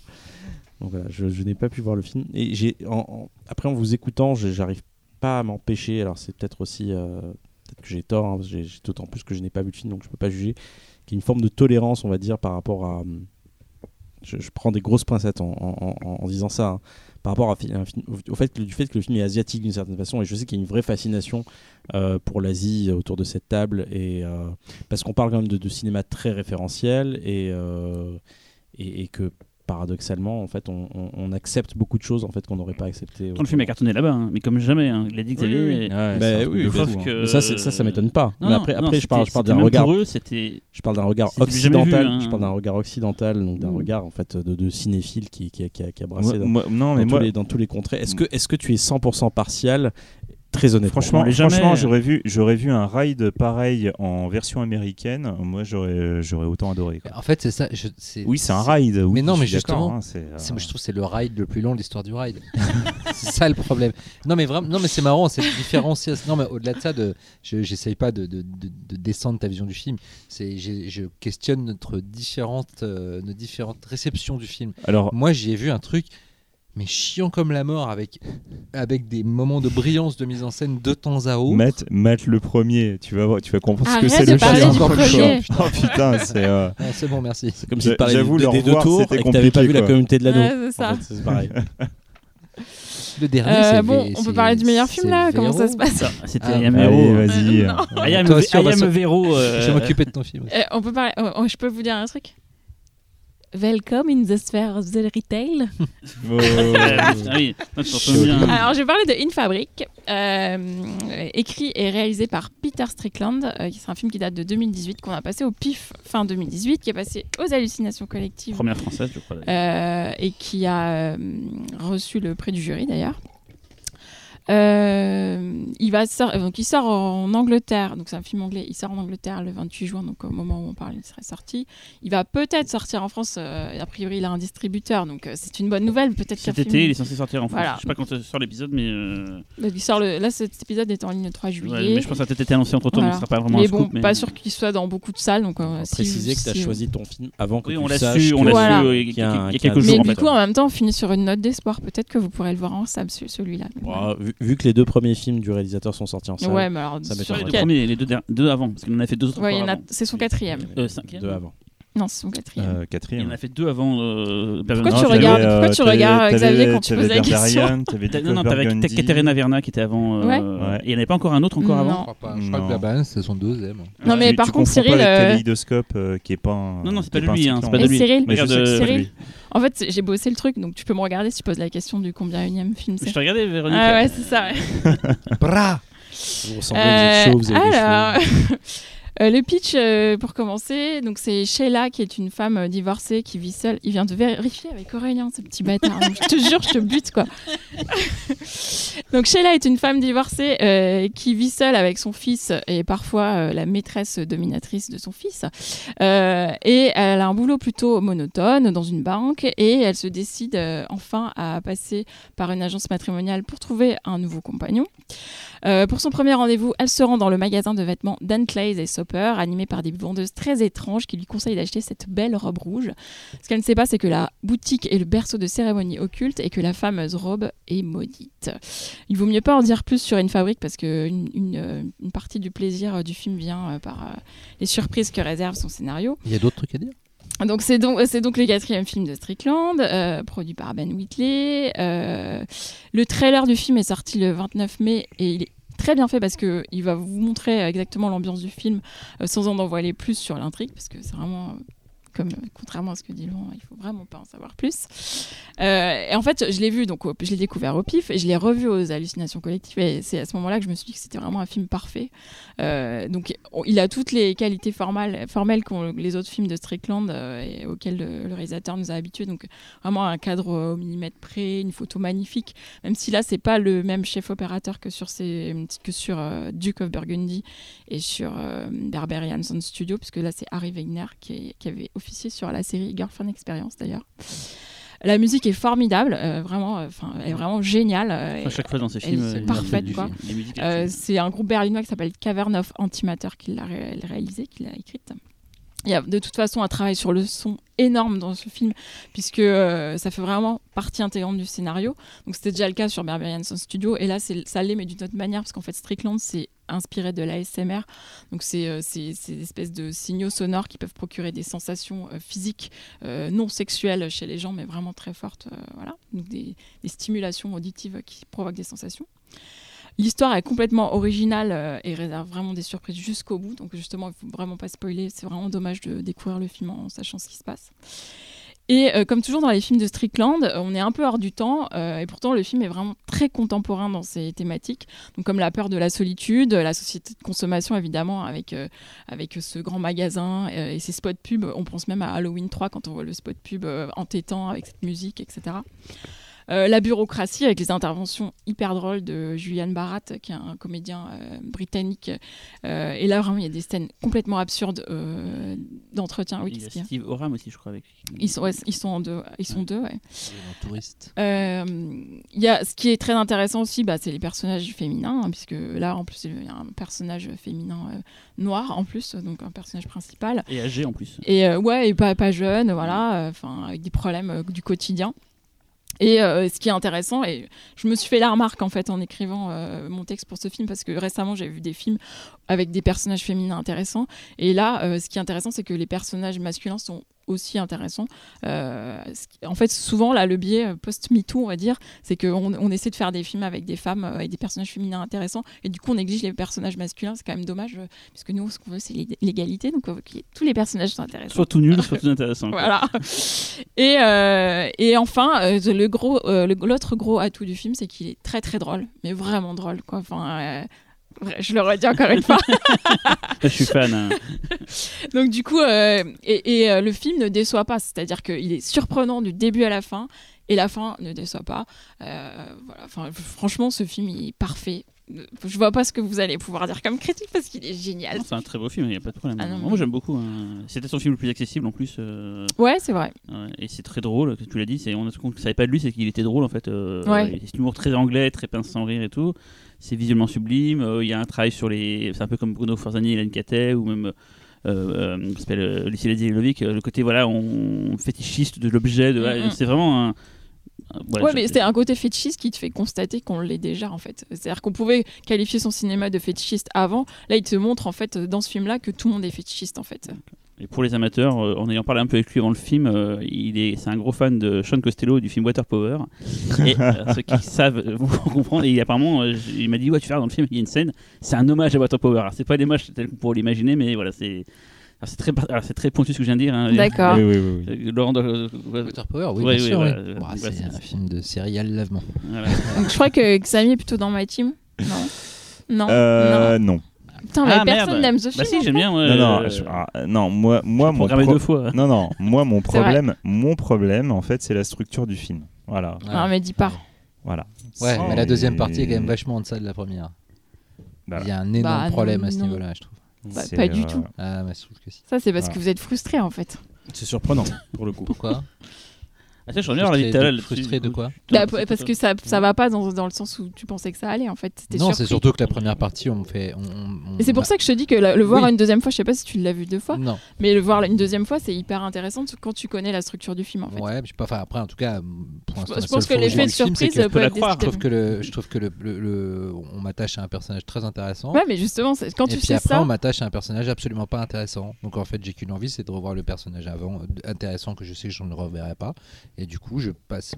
Donc voilà je, n'ai pas pu voir le film. Et j'ai après en vous écoutant j'arrive pas à m'empêcher alors c'est peut-être aussi peut-être que j'ai tort hein, j'ai d'autant plus que je n'ai pas vu le film donc je peux pas juger. Qu'il y a une forme de tolérance on va dire par rapport à je, prends des grosses pincettes en, disant ça, hein. par rapport au fait, du fait que le film est asiatique d'une certaine façon, et je sais qu'il y a une vraie fascination euh, pour l'Asie autour de cette table, et, euh, parce qu'on parle quand même de, cinéma très référentiel, et, euh, et, que paradoxalement, en fait, on, accepte beaucoup de choses en fait qu'on n'aurait pas accepté. Quand le film est cartonné là-bas, hein, mais comme jamais, hein. il a dit que oui, oui. oui, ça, ça, ça m'étonne pas. mais après, après je parle, je parle d'un regard. je parle d'un regard occidental. Hein. Je parle d'un regard occidental, donc d'un regard en fait de, de cinéphile qui, qui, qui, a, qui a brassé dans, non, mais dans, tous les, dans tous les contrées. Est-ce que, est-ce que tu es 100% partial Très honnêtement. Franchement, franchement j'aurais vu, j'aurais vu un ride pareil en version américaine. Moi, j'aurais, j'aurais autant adoré. En fait, c'est ça. oui, c'est un ride. mais non, mais justement, hein, euh, je trouve c'est le ride le plus long de l'histoire du ride. *laughs* c'est ça le problème. Non, mais vraiment, non, mais c'est marrant cette différenciation. Non, mais au-delà de ça, de, j'essaye pas de, de, de, descendre ta vision du film. C'est, je questionne notre différente, euh, nos différentes réceptions du film. Alors, moi, j'y ai vu un truc mais chiant comme la mort avec, avec des moments de brillance de mise en scène de temps à autre. Matt, Matt le premier, tu vas, tu vas comprendre ce que c'est le chien. Oh putain, c'est. Euh, ah, c'est bon, merci. C'est comme si tu parlais des, des deux tours et que tu n'avais pas vu la communauté de l'anneau. c'est ça. c'est pareil. *laughs* Le dernier, euh, bon, on peut parler du meilleur film là Comment ça se passe C'était ah, Ayam Vero. Vas-y. Ayam Vero. Je vais m'occuper de ton film. Euh, on peut parler. Oh, je peux vous dire un truc? Welcome in the sphere of the retail. *laughs* Oh. Alors, je vais parler de In Fabric, euh, écrit et réalisé par Peter Strickland. Euh, c'est un film qui date de 2018, qu'on a passé au PIF fin 2018, qui est passé aux hallucinations collectives. Première française, je crois. Euh, et qui a reçu le prix du jury d'ailleurs. Il va donc il sort en Angleterre, donc c'est un film anglais. Il sort en Angleterre le 28 juin, donc au moment où on parle, il serait sorti. Il va peut-être sortir en France. a priori, il a un distributeur, donc c'est une bonne nouvelle. Peut-être cet été, il est censé sortir en France. Je sais pas quand sort l'épisode, mais il sort le... là cet épisode est en ligne le 3 juillet. mais je pense que ça a peut-être été annoncé entre temps, donc ce sera pas vraiment. Mais bon, pas sûr qu'il soit dans beaucoup de salles, donc. On si, préciser que tu as choisi ton film avant que oui, tu on l'a su, on l'a su il y a quelques jours. Mais du coup, en même temps, on finit sur une note d'espoir. Peut-être que vous pourrez le voir en salle, celui-là. Vu, que les deux premiers films du réalisateur sont sortis en salle, ouais, mais alors, ça sur les deux premiers, les deux, deux avant, parce qu'il en a fait deux autres. Ouais, c'est son quatrième. Euh, cinquième. Deux avant. Non, c'est son quatrième. Euh, quatrième. Il en a fait deux avant. Euh, pourquoi, tu regardes, pourquoi tu regardes Xavier quand tu poses la question Non, non, t'avais Katerina Verna qui était avant. Ouais. Et il n'y en avait pas encore un autre encore avant Je crois pas. Je crois que Baban, c'est son deuxième. Non, mais par contre, Cyril. Kaléidoscope qui est pas. Non, non, c'est pas de lui. C'est pas de lui. Cyril. En fait, j'ai bossé le truc, donc tu peux me regarder si tu poses la question du combien unième film c'est. Je te regardais, Véronique. Ah ouais, c'est ça. *laughs* Bra Vous ressemblez, vous êtes chaud, vous avez Alors. Euh, le pitch, euh, pour commencer, donc c'est Sheila qui est une femme euh, divorcée qui vit seule. Il vient de vérifier avec Aurélien, ce petit bâtard. *laughs* je te jure, je te bute quoi. *laughs* donc Sheila est une femme divorcée qui vit seule avec son fils et parfois la maîtresse dominatrice de son fils. et elle a un boulot plutôt monotone dans une banque et elle se décide enfin à passer par une agence matrimoniale pour trouver un nouveau compagnon. pour son premier rendez-vous, elle se rend dans le magasin de vêtements Clays et peur, animée par des vendeuses très étranges qui lui conseillent d'acheter cette belle robe rouge. Ce qu'elle ne sait pas, c'est que la boutique est le berceau de cérémonies occultes et que la fameuse robe est maudite. Il vaut mieux pas en dire plus sur une fabrique parce que une, euh, partie du plaisir euh, du film vient euh, par les surprises que réserve son scénario. Il y a d'autres trucs à dire? Donc c'est donc c'est donc le quatrième film de Strickland, produit par Ben Whitley. le trailer du film est sorti le 29 mai et il est très bien fait parce que il va vous montrer exactement l'ambiance du film euh, sans en envoyer plus sur l'intrigue parce que c'est vraiment contrairement à ce que dit Laurent, il faut vraiment pas en savoir plus. Euh, et en fait, je l'ai vu, donc je l'ai découvert au pif, et je l'ai revu aux hallucinations collectives, et c'est à ce moment-là que je me suis dit que c'était vraiment un film parfait. Euh, donc, il a toutes les qualités formales, formelles qu'ont les autres films de Strickland euh, et auxquels le, réalisateur nous a habitués. Donc, vraiment un cadre au millimètre près, une photo magnifique, même si là, c'est pas le même chef opérateur que sur, ces, que sur Duke of Burgundy et sur Berberian Sound Studio, puisque là, c'est Harry Wegner qui, qui avait sur la série Girlfriend Experience d'ailleurs. La musique est formidable, euh, vraiment, euh, enfin, elle est vraiment géniale. Euh, à chaque fois dans ces films, c'est parfaite c'est un groupe berlinois qui s'appelle Cavern of Antimatter qui l'a réalisé, qui l'a écrite. Il y a de toute façon un travail sur le son énorme dans ce film, puisque ça fait vraiment partie intégrante du scénario. Donc c'était déjà le cas sur Berberian Sound Studio, et là ça l'est, mais d'une autre manière, parce qu'en fait Strickland, c'est inspiré de l'ASMR. Donc, c'est euh, ces espèces de signaux sonores qui peuvent procurer des sensations euh, physiques euh, non sexuelles chez les gens, mais vraiment très fortes. voilà. Donc, des, stimulations auditives qui provoquent des sensations. L'histoire est complètement originale et réserve vraiment des surprises jusqu'au bout. Donc, justement, il faut vraiment pas spoiler. C'est vraiment dommage de découvrir le film en sachant ce qui se passe. Et euh, comme toujours dans les films de Strickland, euh, on est un peu hors du temps, euh, et pourtant le film est vraiment très contemporain dans ses thématiques, donc comme la peur de la solitude, la société de consommation évidemment, avec, avec ce grand magasin et ses spots pub. On pense même à Halloween 3 quand on voit le spot pub entêtant avec cette musique, etc. Euh, la bureaucratie avec les interventions hyper drôles de Julian Barat, qui est un comédien euh, britannique. Euh, et là, vraiment, il y a des scènes complètement absurdes d'entretien. Oui, il y a Steve Oram aussi, je crois. Avec... Ils sont, ils sont en deux. Ils sont deux, ouais. Touriste. Il y a, ce qui est très intéressant aussi, bah, c'est les personnages féminins, hein, puisque là, en plus, il y a un personnage féminin noir, en plus, donc un personnage principal. Et âgé, en plus. Et ouais, et pas, pas jeune, voilà, enfin, avec des problèmes du quotidien. Et euh, ce qui est intéressant, et je me suis fait la remarque en fait en écrivant euh, mon texte pour ce film, parce que récemment j'ai vu des films avec des personnages féminins intéressants, et là, euh, ce qui est intéressant, c'est que les personnages masculins sont aussi intéressant. Euh, en fait, souvent, là, le biais euh, post-MeToo, on va dire, c'est qu'on on essaie de faire des films avec des femmes euh, et des personnages féminins intéressants, et du coup, on néglige les personnages masculins. C'est quand même dommage, puisque nous, ce qu'on veut, c'est l'égalité, donc tous les personnages sont intéressants. Soit tout nul, *laughs* soit tout intéressant. voilà. Et, et enfin, le gros, l'autre gros atout du film, c'est qu'il est très très drôle, mais vraiment drôle, quoi. Enfin, je le redis encore une fois. *laughs* je suis fan. Hein. *laughs* Donc du coup, euh, et, euh, le film ne déçoit pas, c'est-à-dire qu'il est surprenant du début à la fin, et la fin ne déçoit pas. Euh, voilà. franchement, ce film est parfait. je vois pas ce que vous allez pouvoir dire comme critique parce qu'il est génial. C'est un très beau film, il n'y a pas de problème. Ah non, Moi, j'aime beaucoup. hein. C'était son film le plus accessible en plus. Ouais, c'est vrai. et c'est très drôle, tu l'as dit. On ne savait pas de lui, c'est qu'il était drôle en fait. Ouais. il- C'est un humour très anglais, très pince sans rire et tout. C'est visuellement sublime. euh, Il y a un travail sur les. C'est un peu comme Bruno Forzani et Hélène Catet ou même. Euh, euh, s'appelle euh, Lucie Ladzilovic, euh, le côté voilà on fétichiste de l'objet de Mhm. c'est vraiment un, ouais, je- mais c'était un côté fétichiste qui te fait constater qu'on l'est déjà en fait. C'est-à-dire qu'on pouvait qualifier son cinéma de fétichiste avant. Là, il te montre en fait dans ce film-là que tout le monde est fétichiste en fait. Et pour les amateurs, euh, en ayant parlé un peu avec lui avant le film, euh, il est, c'est un gros fan de Sean Costello du film Water Power. Et *laughs* euh, ceux qui savent euh, vont *laughs* comprendre. Et apparemment, euh, il m'a dit ouais, tu vas voir dans le film, il y a une scène, c'est un hommage à Water Power. Alors, c'est pas un hommage tel qu'on pourrait l'imaginer, mais voilà, c'est, c'est très, c'est très pointu ce que je viens de dire. hein. D'accord. Oui, oui, oui. oui. Euh, Laurent, doit- euh, Water Power, oui, Ouais, bien oui, sûr. Bah, c'est un film de serial lavement. voilà. *laughs* Donc je crois que Xavier est plutôt dans ma team. Non. Non. Euh, non. non. Putain, mais Ah, personne n'aime ce film. Bah si, en j'aime fait. bien. ouais, Non, non, euh, je- ah, non, moi, moi mon pro- deux fois. Non, non, moi, mon *laughs* problème, mon problème, en fait, c'est la structure du film. Voilà, Non, mais dis pas. voilà. Ouais, mais la deuxième partie est quand même vachement en deçà de la première. Bah, Il y a un énorme Bah, problème à ce niveau-là, je trouve. Bah, pas du euh, tout. Ah, trouve que si. Ça, c'est parce Voilà. que vous êtes frustré en fait. C'est surprenant pour le coup. Pourquoi? *laughs* Ah, ça, je reviens la Frustré tout à l'heure de- frustré quoi Bah, parce que ça, ça va pas dans, dans le sens où tu pensais que ça allait en fait. T'étais Non, c'est surpris. surtout que la première partie, on fait. on- on- Et c'est on pour a- ça que je te dis que la- le voir Oui. une deuxième fois, je sais pas si tu l'as vu deux fois, Non, mais le voir une deuxième fois, c'est hyper intéressant quand tu connais la structure du film en fait. ouais, je sais pas. Enfin, après, en tout cas, pour l'instant, Je la pense seule que fois où l'effet vu de le film, c'est surprise que peut peux la être croire, je trouve que le, je trouve que le, le- le- on m'attache à un personnage très intéressant. Ouais, mais justement, c'est- quand et tu puis sais après, ça, on m'attache à un personnage absolument pas intéressant. Donc en fait, j'ai qu'une envie, c'est de revoir le personnage avant euh, intéressant que je sais que je ne reverrai pas. Et du coup, je passe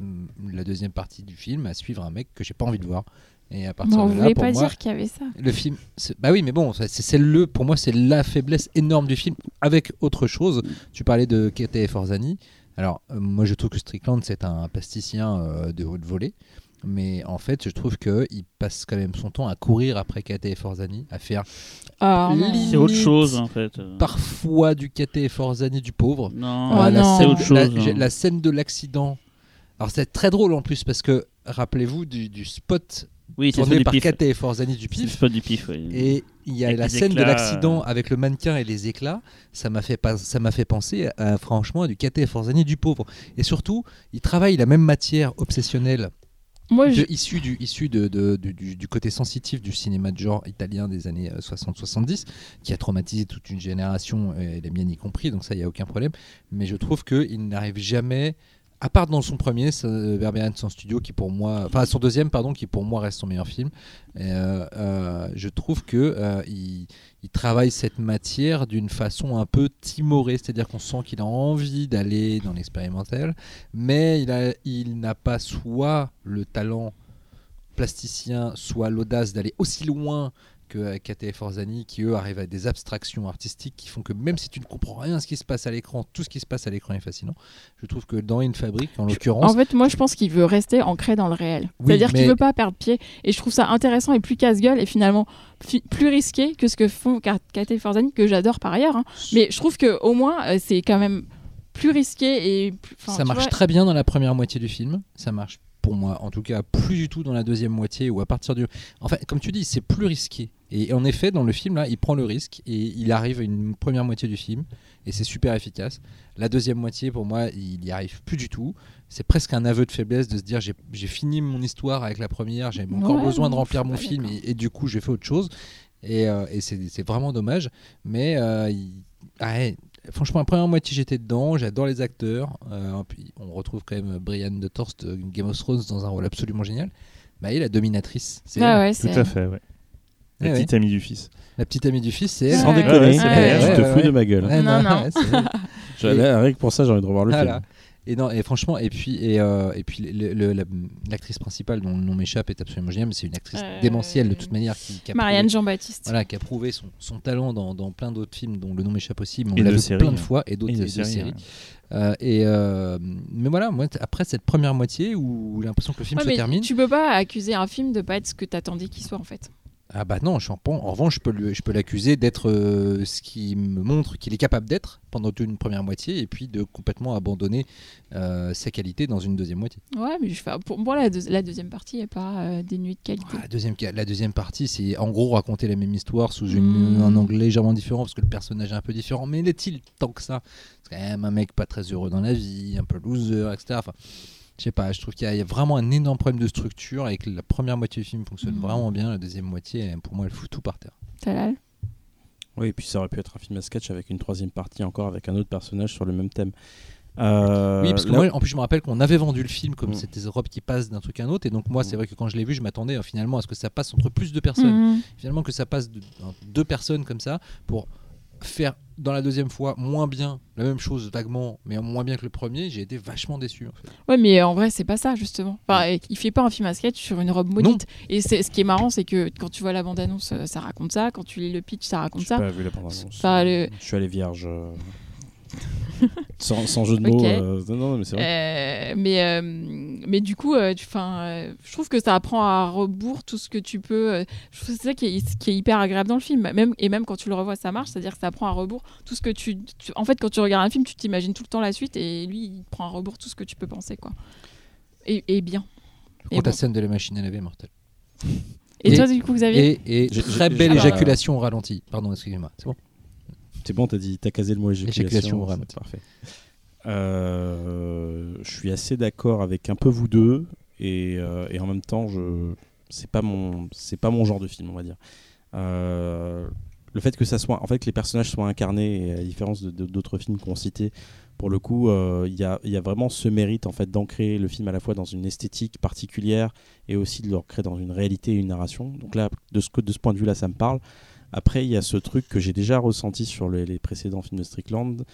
la deuxième partie du film à suivre un mec que j'ai pas envie de voir. Et à partir de là, voulait pour pas moi, dire qu'il y avait ça. le film, bah oui, mais bon, c'est le, pour moi, c'est la faiblesse énorme du film. Avec autre chose, tu parlais de Kete Forzani. Alors, euh, moi, je trouve que Strickland, c'est un plasticien euh, de haute volée. Mais en fait, je trouve qu'il passe quand même son temps à courir après Kate Forzani, à faire Ah. C'est autre chose en fait. parfois du Kate Forzani du pauvre. Non, Oh, Euh, la, non. c'est scène, autre chose. la- hein. la scène de l'accident. Alors, c'est très drôle en plus parce que, rappelez-vous du, du spot Oui, tourné par du pif. Kate Forzani du pif. spot du pif. oui. Et il y a Avec la scène de l'accident euh. avec le mannequin et les éclats. Ça m'a fait, pas, ça m'a fait penser à, franchement à du Kate Forzani du pauvre. Et surtout, il travaille la même matière obsessionnelle Moi, de- je... issu, du, issu de, de- du, du- du côté sensitif du cinéma de genre italien des années euh, 60-70, qui a traumatisé toute une génération, euh, et la mienne y compris, donc ça, il n'y a aucun problème. Mais je trouve qu'il n'arrive jamais, à part dans son premier, Berberian son studio, qui pour moi, enfin son deuxième, pardon, qui pour moi reste son meilleur film, euh, euh, je trouve que euh, il, il travaille cette matière d'une façon un peu timorée, c'est-à-dire qu'on sent qu'il a envie d'aller dans l'expérimental, mais il n'a pas soit le talent plasticien, soit l'audace d'aller aussi loin que Kate Forzani, qui eux arrivent à des abstractions artistiques qui font que même si tu ne comprends rien à ce qui se passe à l'écran, tout ce qui se passe à l'écran est fascinant. Je trouve que dans une fabrique, en l'occurrence, En fait, moi, je pense qu'il veut rester ancré dans le réel. Oui, C'est-à-dire mais- qu'il veut pas perdre pied. Et je trouve ça intéressant et plus casse-gueule et finalement fi- plus risqué que ce que font Kate et Forzani, que j'adore par ailleurs. hein. Mais je trouve que au moins, euh, c'est quand même plus risqué et plus- enfin, ça marche vois, très bien dans la première moitié du film. Ça marche pour moi, en tout cas, plus du tout dans la deuxième moitié ou à partir du. En fait, comme tu dis, c'est plus risqué. Et en effet, dans le film, là, il prend le risque et il arrive à une première moitié du film et c'est super efficace. La deuxième moitié, pour moi, il n'y arrive plus du tout. C'est presque un aveu de faiblesse de se dire j'ai fini mon histoire avec la première, j'ai encore Ouais, besoin de remplir mon film et, et du coup, j'ai fait autre chose. Et, euh, et c'est vraiment dommage. Mais euh, il- ouais, franchement, la première moitié, j'étais dedans. J'adore les acteurs. Euh, puis on retrouve quand même Brian de Torst, euh, Game of Thrones, dans un rôle absolument génial. Bah, et la dominatrice, c'est Ah ouais, Tout à fait, ouais. La Ouais, petite amie du fils. la petite amie du fils, c'est. Sans déconner, Ouais, c'est ouais, pas- ouais, je te ouais, fous ouais. de ma gueule. Ouais, Non, non. *laughs* Rien que pour ça, j'ai envie de revoir le Voilà. film. Et non, et franchement, et puis, et, euh, et puis la- l'actrice principale dont le nom m'échappe est absolument géniale, mais c'est une actrice Euh, démentielle de toute manière qui, qui a Marianne Jean-Baptiste. voilà, qui a prouvé son, son talent dans, dans plein d'autres films dont le nom m'échappe aussi, mais on Et l'a vu séries, plein de hein. fois, et d'autres séries, séries. ouais. Euh, et euh, mais voilà, moi, après cette première moitié où l'impression que le film Ouais, se mais termine, tu peux pas accuser un film de pas être ce que t'attendais qu'il soit en fait. Ah bah non, je suis en, en revanche, je peux, lui- je peux l'accuser d'être euh, ce qui me montre qu'il est capable d'être pendant une première moitié et puis de complètement abandonner euh, ses qualités dans une deuxième moitié. Ouais, mais je fais, pour moi, la, deux- la deuxième partie n'est pas euh, dénuée de qualité. La, deuxième, la deuxième partie, c'est en gros raconter la même histoire sous une, Mm. un angle légèrement différent parce que le personnage est un peu différent. Mais l'est-il tant que ça? C'est quand même un mec pas très heureux dans la vie, un peu loser, etc. Enfin, je sais pas, je trouve qu'il y, a- il y a vraiment un énorme problème de structure et que la première moitié du film fonctionne Mm. vraiment bien. La deuxième moitié, pour moi, elle fout tout par terre. Talal Oui, et puis ça aurait pu être un film à sketch avec une troisième partie encore avec un autre personnage sur le même thème. Euh, Oui, parce que là- moi, en plus, je me rappelle qu'on avait vendu le film comme Mm. c'était des robes qui passent d'un truc à un autre. Et donc, moi, c'est Mm. vrai que quand je l'ai vu, je m'attendais euh, finalement à ce que ça passe entre plus de personnes. Mhm. Finalement, que ça passe de, en deux personnes comme ça pour faire dans la deuxième fois moins bien la même chose vaguement, mais moins bien que le premier. J'ai été vachement déçu. En fait. Ouais, mais en vrai, c'est pas ça, justement. Enfin, il fait pas un film à sketch sur une robe maudite. Et c'est, ce qui est marrant, c'est que quand tu vois la bande-annonce, euh, ça raconte ça. Quand tu lis le pitch, ça raconte ça. pas vu la bande-annonce. Enfin, le- Je suis allé vierge. Sans, sans jeu de mots. Euh, non, mais c'est vrai. Euh, mais, euh, mais du coup, euh, tu- euh, je trouve que ça apprend à rebours tout ce que tu peux. euh, je trouve que c'est ça qui est, qui est hyper agréable dans le film. Même, et même quand tu le revois, ça marche. C'est-à-dire que ça apprend à rebours tout ce que tu, tu- En fait, quand tu regardes un film, tu t'imagines tout le temps la suite et lui, il prend à rebours tout ce que tu peux penser. quoi. Et, et bien. Et la bon. scène de la machine à laver est mortelle. Et, Et- toi, du coup, Xavier? Et, et très belle j'ai- éjaculation au ralenti. Pardon, excusez-moi. C'est bon. C'est bon, t'as dit, t'as casé le mot éjaculation. Éjaculation. Parfait. Euh, je suis assez d'accord avec un peu vous deux et, euh, et en même temps, je c'est pas mon c'est pas mon genre de film, on va dire. Euh, le fait que ça soit en fait que les personnages soient incarnés, et à la différence de- de- d'autres films qu'on citait, pour le coup, il y, a, y a vraiment ce mérite en fait d'ancrer le film à la fois dans une esthétique particulière et aussi de le recréer dans une réalité et une narration. Donc là, de ce, de ce point de vue-là, ça me parle. Après, il y a ce truc que j'ai déjà ressenti sur les, les précédents films de Strickland,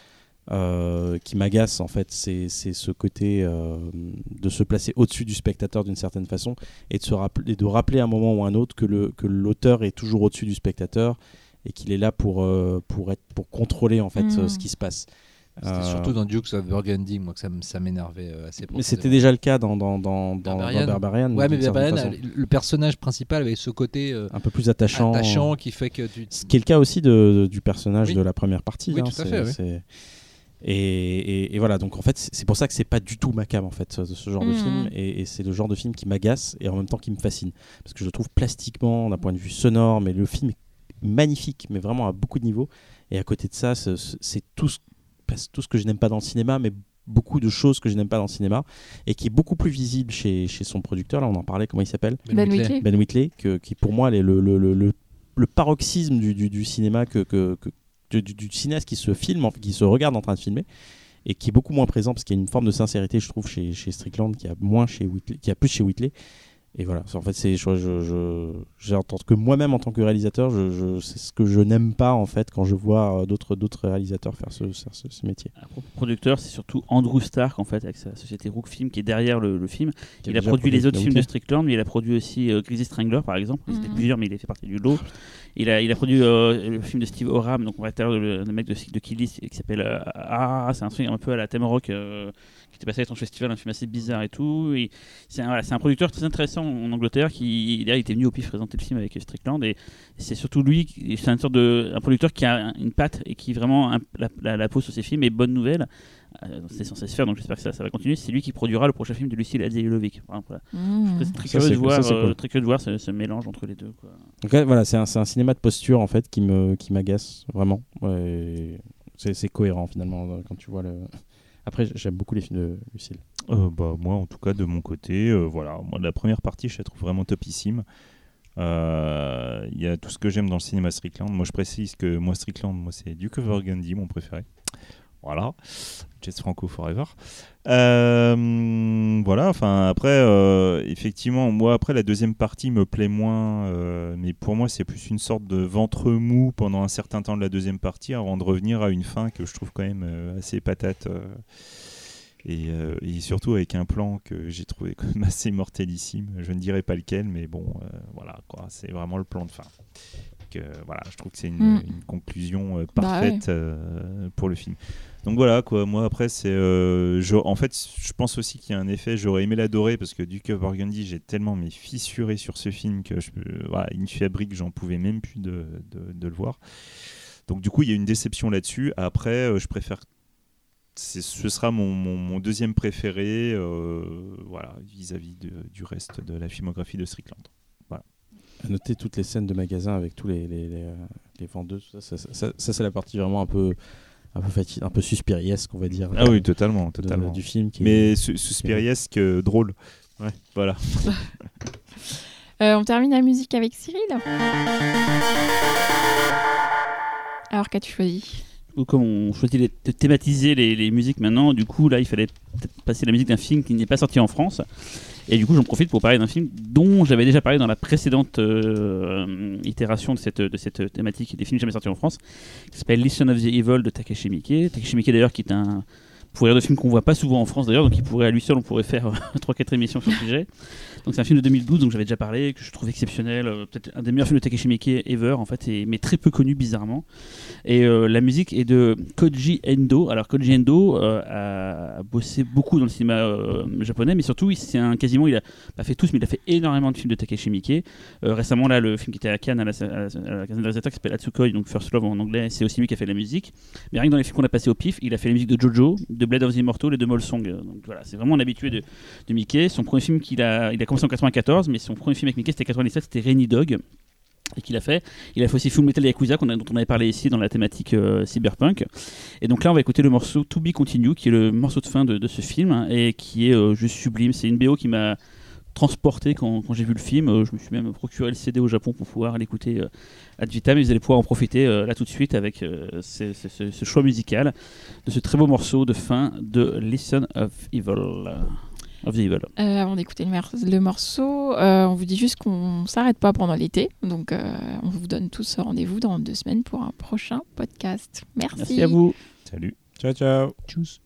euh, qui m'agace en fait, c'est ce côté euh, de se placer au-dessus du spectateur d'une certaine façon et de, se rappeler, de rappeler à un moment ou à un autre que le- que l'auteur est toujours au-dessus du spectateur et qu'il est là pour, euh, pour, être, pour contrôler en fait Mm. ce qui se passe. C'était Euh, surtout dans Dukes of Burgundy, moi, que ça, m'énervait euh, assez mais c'était déjà le cas dans, dans, dans, dans, dans Barbarian. Barbarian. Ouais, mais Barbarian, le personnage principal avait ce côté euh, un peu plus attachant. attachant qui fait que tu. Ce qui est le cas aussi de, du personnage Oui. de la première partie. Oui, hein, tout à fait, oui. Et, et- et voilà, donc en fait, c'est pour ça que c'est pas du tout ma cam en fait, ce, ce genre de Mhm. film. Et, et c'est le genre de film qui m'agace et en même temps qui me fascine. Parce que je le trouve plastiquement, d'un point de vue sonore, mais le film est magnifique, mais vraiment à beaucoup de niveaux. Et à côté de ça, c'est- c'est tout, ce- tout ce que je n'aime pas dans le cinéma, mais beaucoup de choses que je n'aime pas dans le cinéma et qui est beaucoup plus visible chez, chez son producteur. Là, on en parlait, comment il s'appelle Ben Whitley. Ben Whitley, que- qui pour moi est le, le, le, le- paroxysme du, du, du cinéma, que, que, que- du, cinéaste qui se filme, qui se regarde en train de filmer, et qui est beaucoup moins présent parce qu'il y a une forme de sincérité, je trouve, chez, chez Strickland, qui a moins chez Whitley, qui a plus chez Whitley. Et voilà, en fait, c'est je, je, que moi-même en tant que réalisateur, je, je, c'est ce que je n'aime pas en fait quand je vois euh, d'autres d'autres réalisateurs faire ce, faire ce, ce métier. Un pro- producteur, c'est surtout Andrew Stark en fait, avec sa société Rook Film qui est derrière le, le film. Qui il a produit les autres films de. Strickland, mais il a produit aussi euh, Greasy Strangler par exemple. Ils étaient Mhm. plusieurs, mais il a fait partie du lot. Il a, il a produit euh, le film de Steve Oram, donc on va dire le, le mec de, de Killis qui s'appelle euh, Ah, c'est un truc un peu à la thème rock euh, qui était passé à ton festival, un film assez bizarre et tout. Et c'est un, voilà, c'est un producteur très intéressant en Angleterre qui d'ailleurs, il était venu au PIF présenter le film avec Strickland et c'est surtout lui, c'est un sorte de un producteur qui a une patte et qui vraiment un- la, la, la pose sur ses films et bonne nouvelle. euh, c'est censé se faire, donc j'espère que ça, ça va continuer. C'est lui qui produira le prochain film de Lucille. Voilà, voilà. Mmh. C'est très curieux de cool, voir, ça, euh, cool. très curieux de voir ce, ce mélange entre les deux. Quoi. Donc là, voilà, c'est un, c'est un cinéma de posture en fait qui me qui m'agace vraiment. Ouais, c'est c'est cohérent finalement euh, quand tu vois le. Après, j'aime beaucoup les films de Lucille. Euh, bah, moi, en tout cas, de mon côté, euh, voilà, moi, la première partie, je la trouve vraiment topissime. Euh, Il y a tout ce que j'aime dans le cinéma Strickland. Moi, je précise que moi, Strickland, moi, c'est Duke of Burgundy, mon préféré. Voilà, Jess Franco Forever. Euh, voilà, enfin après, euh, effectivement, moi après la deuxième partie me plaît moins, euh, mais pour moi c'est plus une sorte de ventre mou pendant un certain temps de la deuxième partie avant de revenir à une fin que je trouve quand même assez patate. et, et surtout avec un plan que j'ai trouvé quand même assez mortellissime. Je ne dirais pas lequel, mais bon, voilà, quoi. C'est vraiment le plan de fin. que voilà, je trouve que c'est une, Mm. une conclusion Bah parfaite pour le film. Donc voilà quoi, moi après c'est, euh, en fait je pense aussi qu'il y a un effet, j'aurais aimé l'adorer parce que Duke of Burgundy j'ai tellement mais fissuré sur ce film que je, voilà, une fabrique j'en pouvais même plus de, de- le voir. Donc du coup il y a une déception là-dessus. Après euh, je préfère, ce sera mon, mon- deuxième préféré, euh, voilà vis-à-vis du reste de la filmographie de Strickland. À noter toutes les scènes de magasin avec tous les, les, ça- ça, c'est la partie vraiment un peu, un peu un peu suspiriesque, on va dire. Ah oui totalement, de- totalement. du film. Qui est- Mais su- suspiriesque, euh, drôle. Ouais. Voilà. *laughs* Euh, on termine la musique avec Cyril. Alors, qu'as-tu choisi? Ou comme on choisit de thématiser les, musiques maintenant, du coup là il fallait passer la musique d'un film qui n'est pas sorti en France. Et du coup j'en profite pour parler d'un film dont j'avais déjà parlé dans la précédente euh, itération de cette, de cette thématique des films jamais sortis en France, qui s'appelle Listen of the Evil de Takeshi Miike. Takeshi Miike d'ailleurs qui est un pour rire de film qu'on voit pas souvent en France d'ailleurs, donc il pourrait à lui seul on pourrait faire *laughs* 3-4 émissions sur le sujet. Donc c'est un film de 2012 dont j'avais déjà parlé, que je trouve exceptionnel, euh, peut-être un des meilleurs films de Takeshi Miike ever en fait, mais très peu connu bizarrement. Et euh, la musique est de Koji Endo. Alors Koji Endo euh, a bossé beaucoup dans le cinéma euh, japonais, mais surtout il- c'est un quasiment il a fait tous, mais il a fait énormément de films de Takeshi Miike. Euh, récemment là le film qui était à Cannes à la, à des réalisateurs qui s'appelle Atsukoi, donc First Love en anglais, c'est aussi lui qui a fait la musique. Mais rien que dans les films qu'on a passé au pif, il a fait la musique de Jojo, de Blade of the Immortal et de Molsong. Donc voilà, c'est vraiment un habitué de, de Mickey. Son premier film qu'il a, il a commencé en 94, mais son premier film avec Mickey c'était 97, c'était Rainy Dog et qu'il a fait. Il a fait aussi Full Metal Yakuza dont on avait parlé ici dans la thématique euh, cyberpunk. Et donc là, on va écouter le morceau To Be Continue, qui est le morceau de fin de, de ce film hein, et qui est euh, juste sublime. C'est une BO qui m'a transporté quand, quand j'ai vu le film. Euh, je me suis même procuré le CD au Japon pour pouvoir l'écouter euh, ad vitam. Et vous allez pouvoir en profiter euh, là tout de suite avec euh, ce, ce- ce- ce choix musical de ce très beau morceau de fin de Listen of Evil. Of the Evil. Euh, Avant d'écouter le, morceau, euh, on vous dit juste qu'on s'arrête pas pendant l'été. Donc, euh, on vous donne tous rendez-vous dans deux semaines pour un prochain podcast. Merci. Merci à vous. Salut. Ciao, ciao. Tchuss.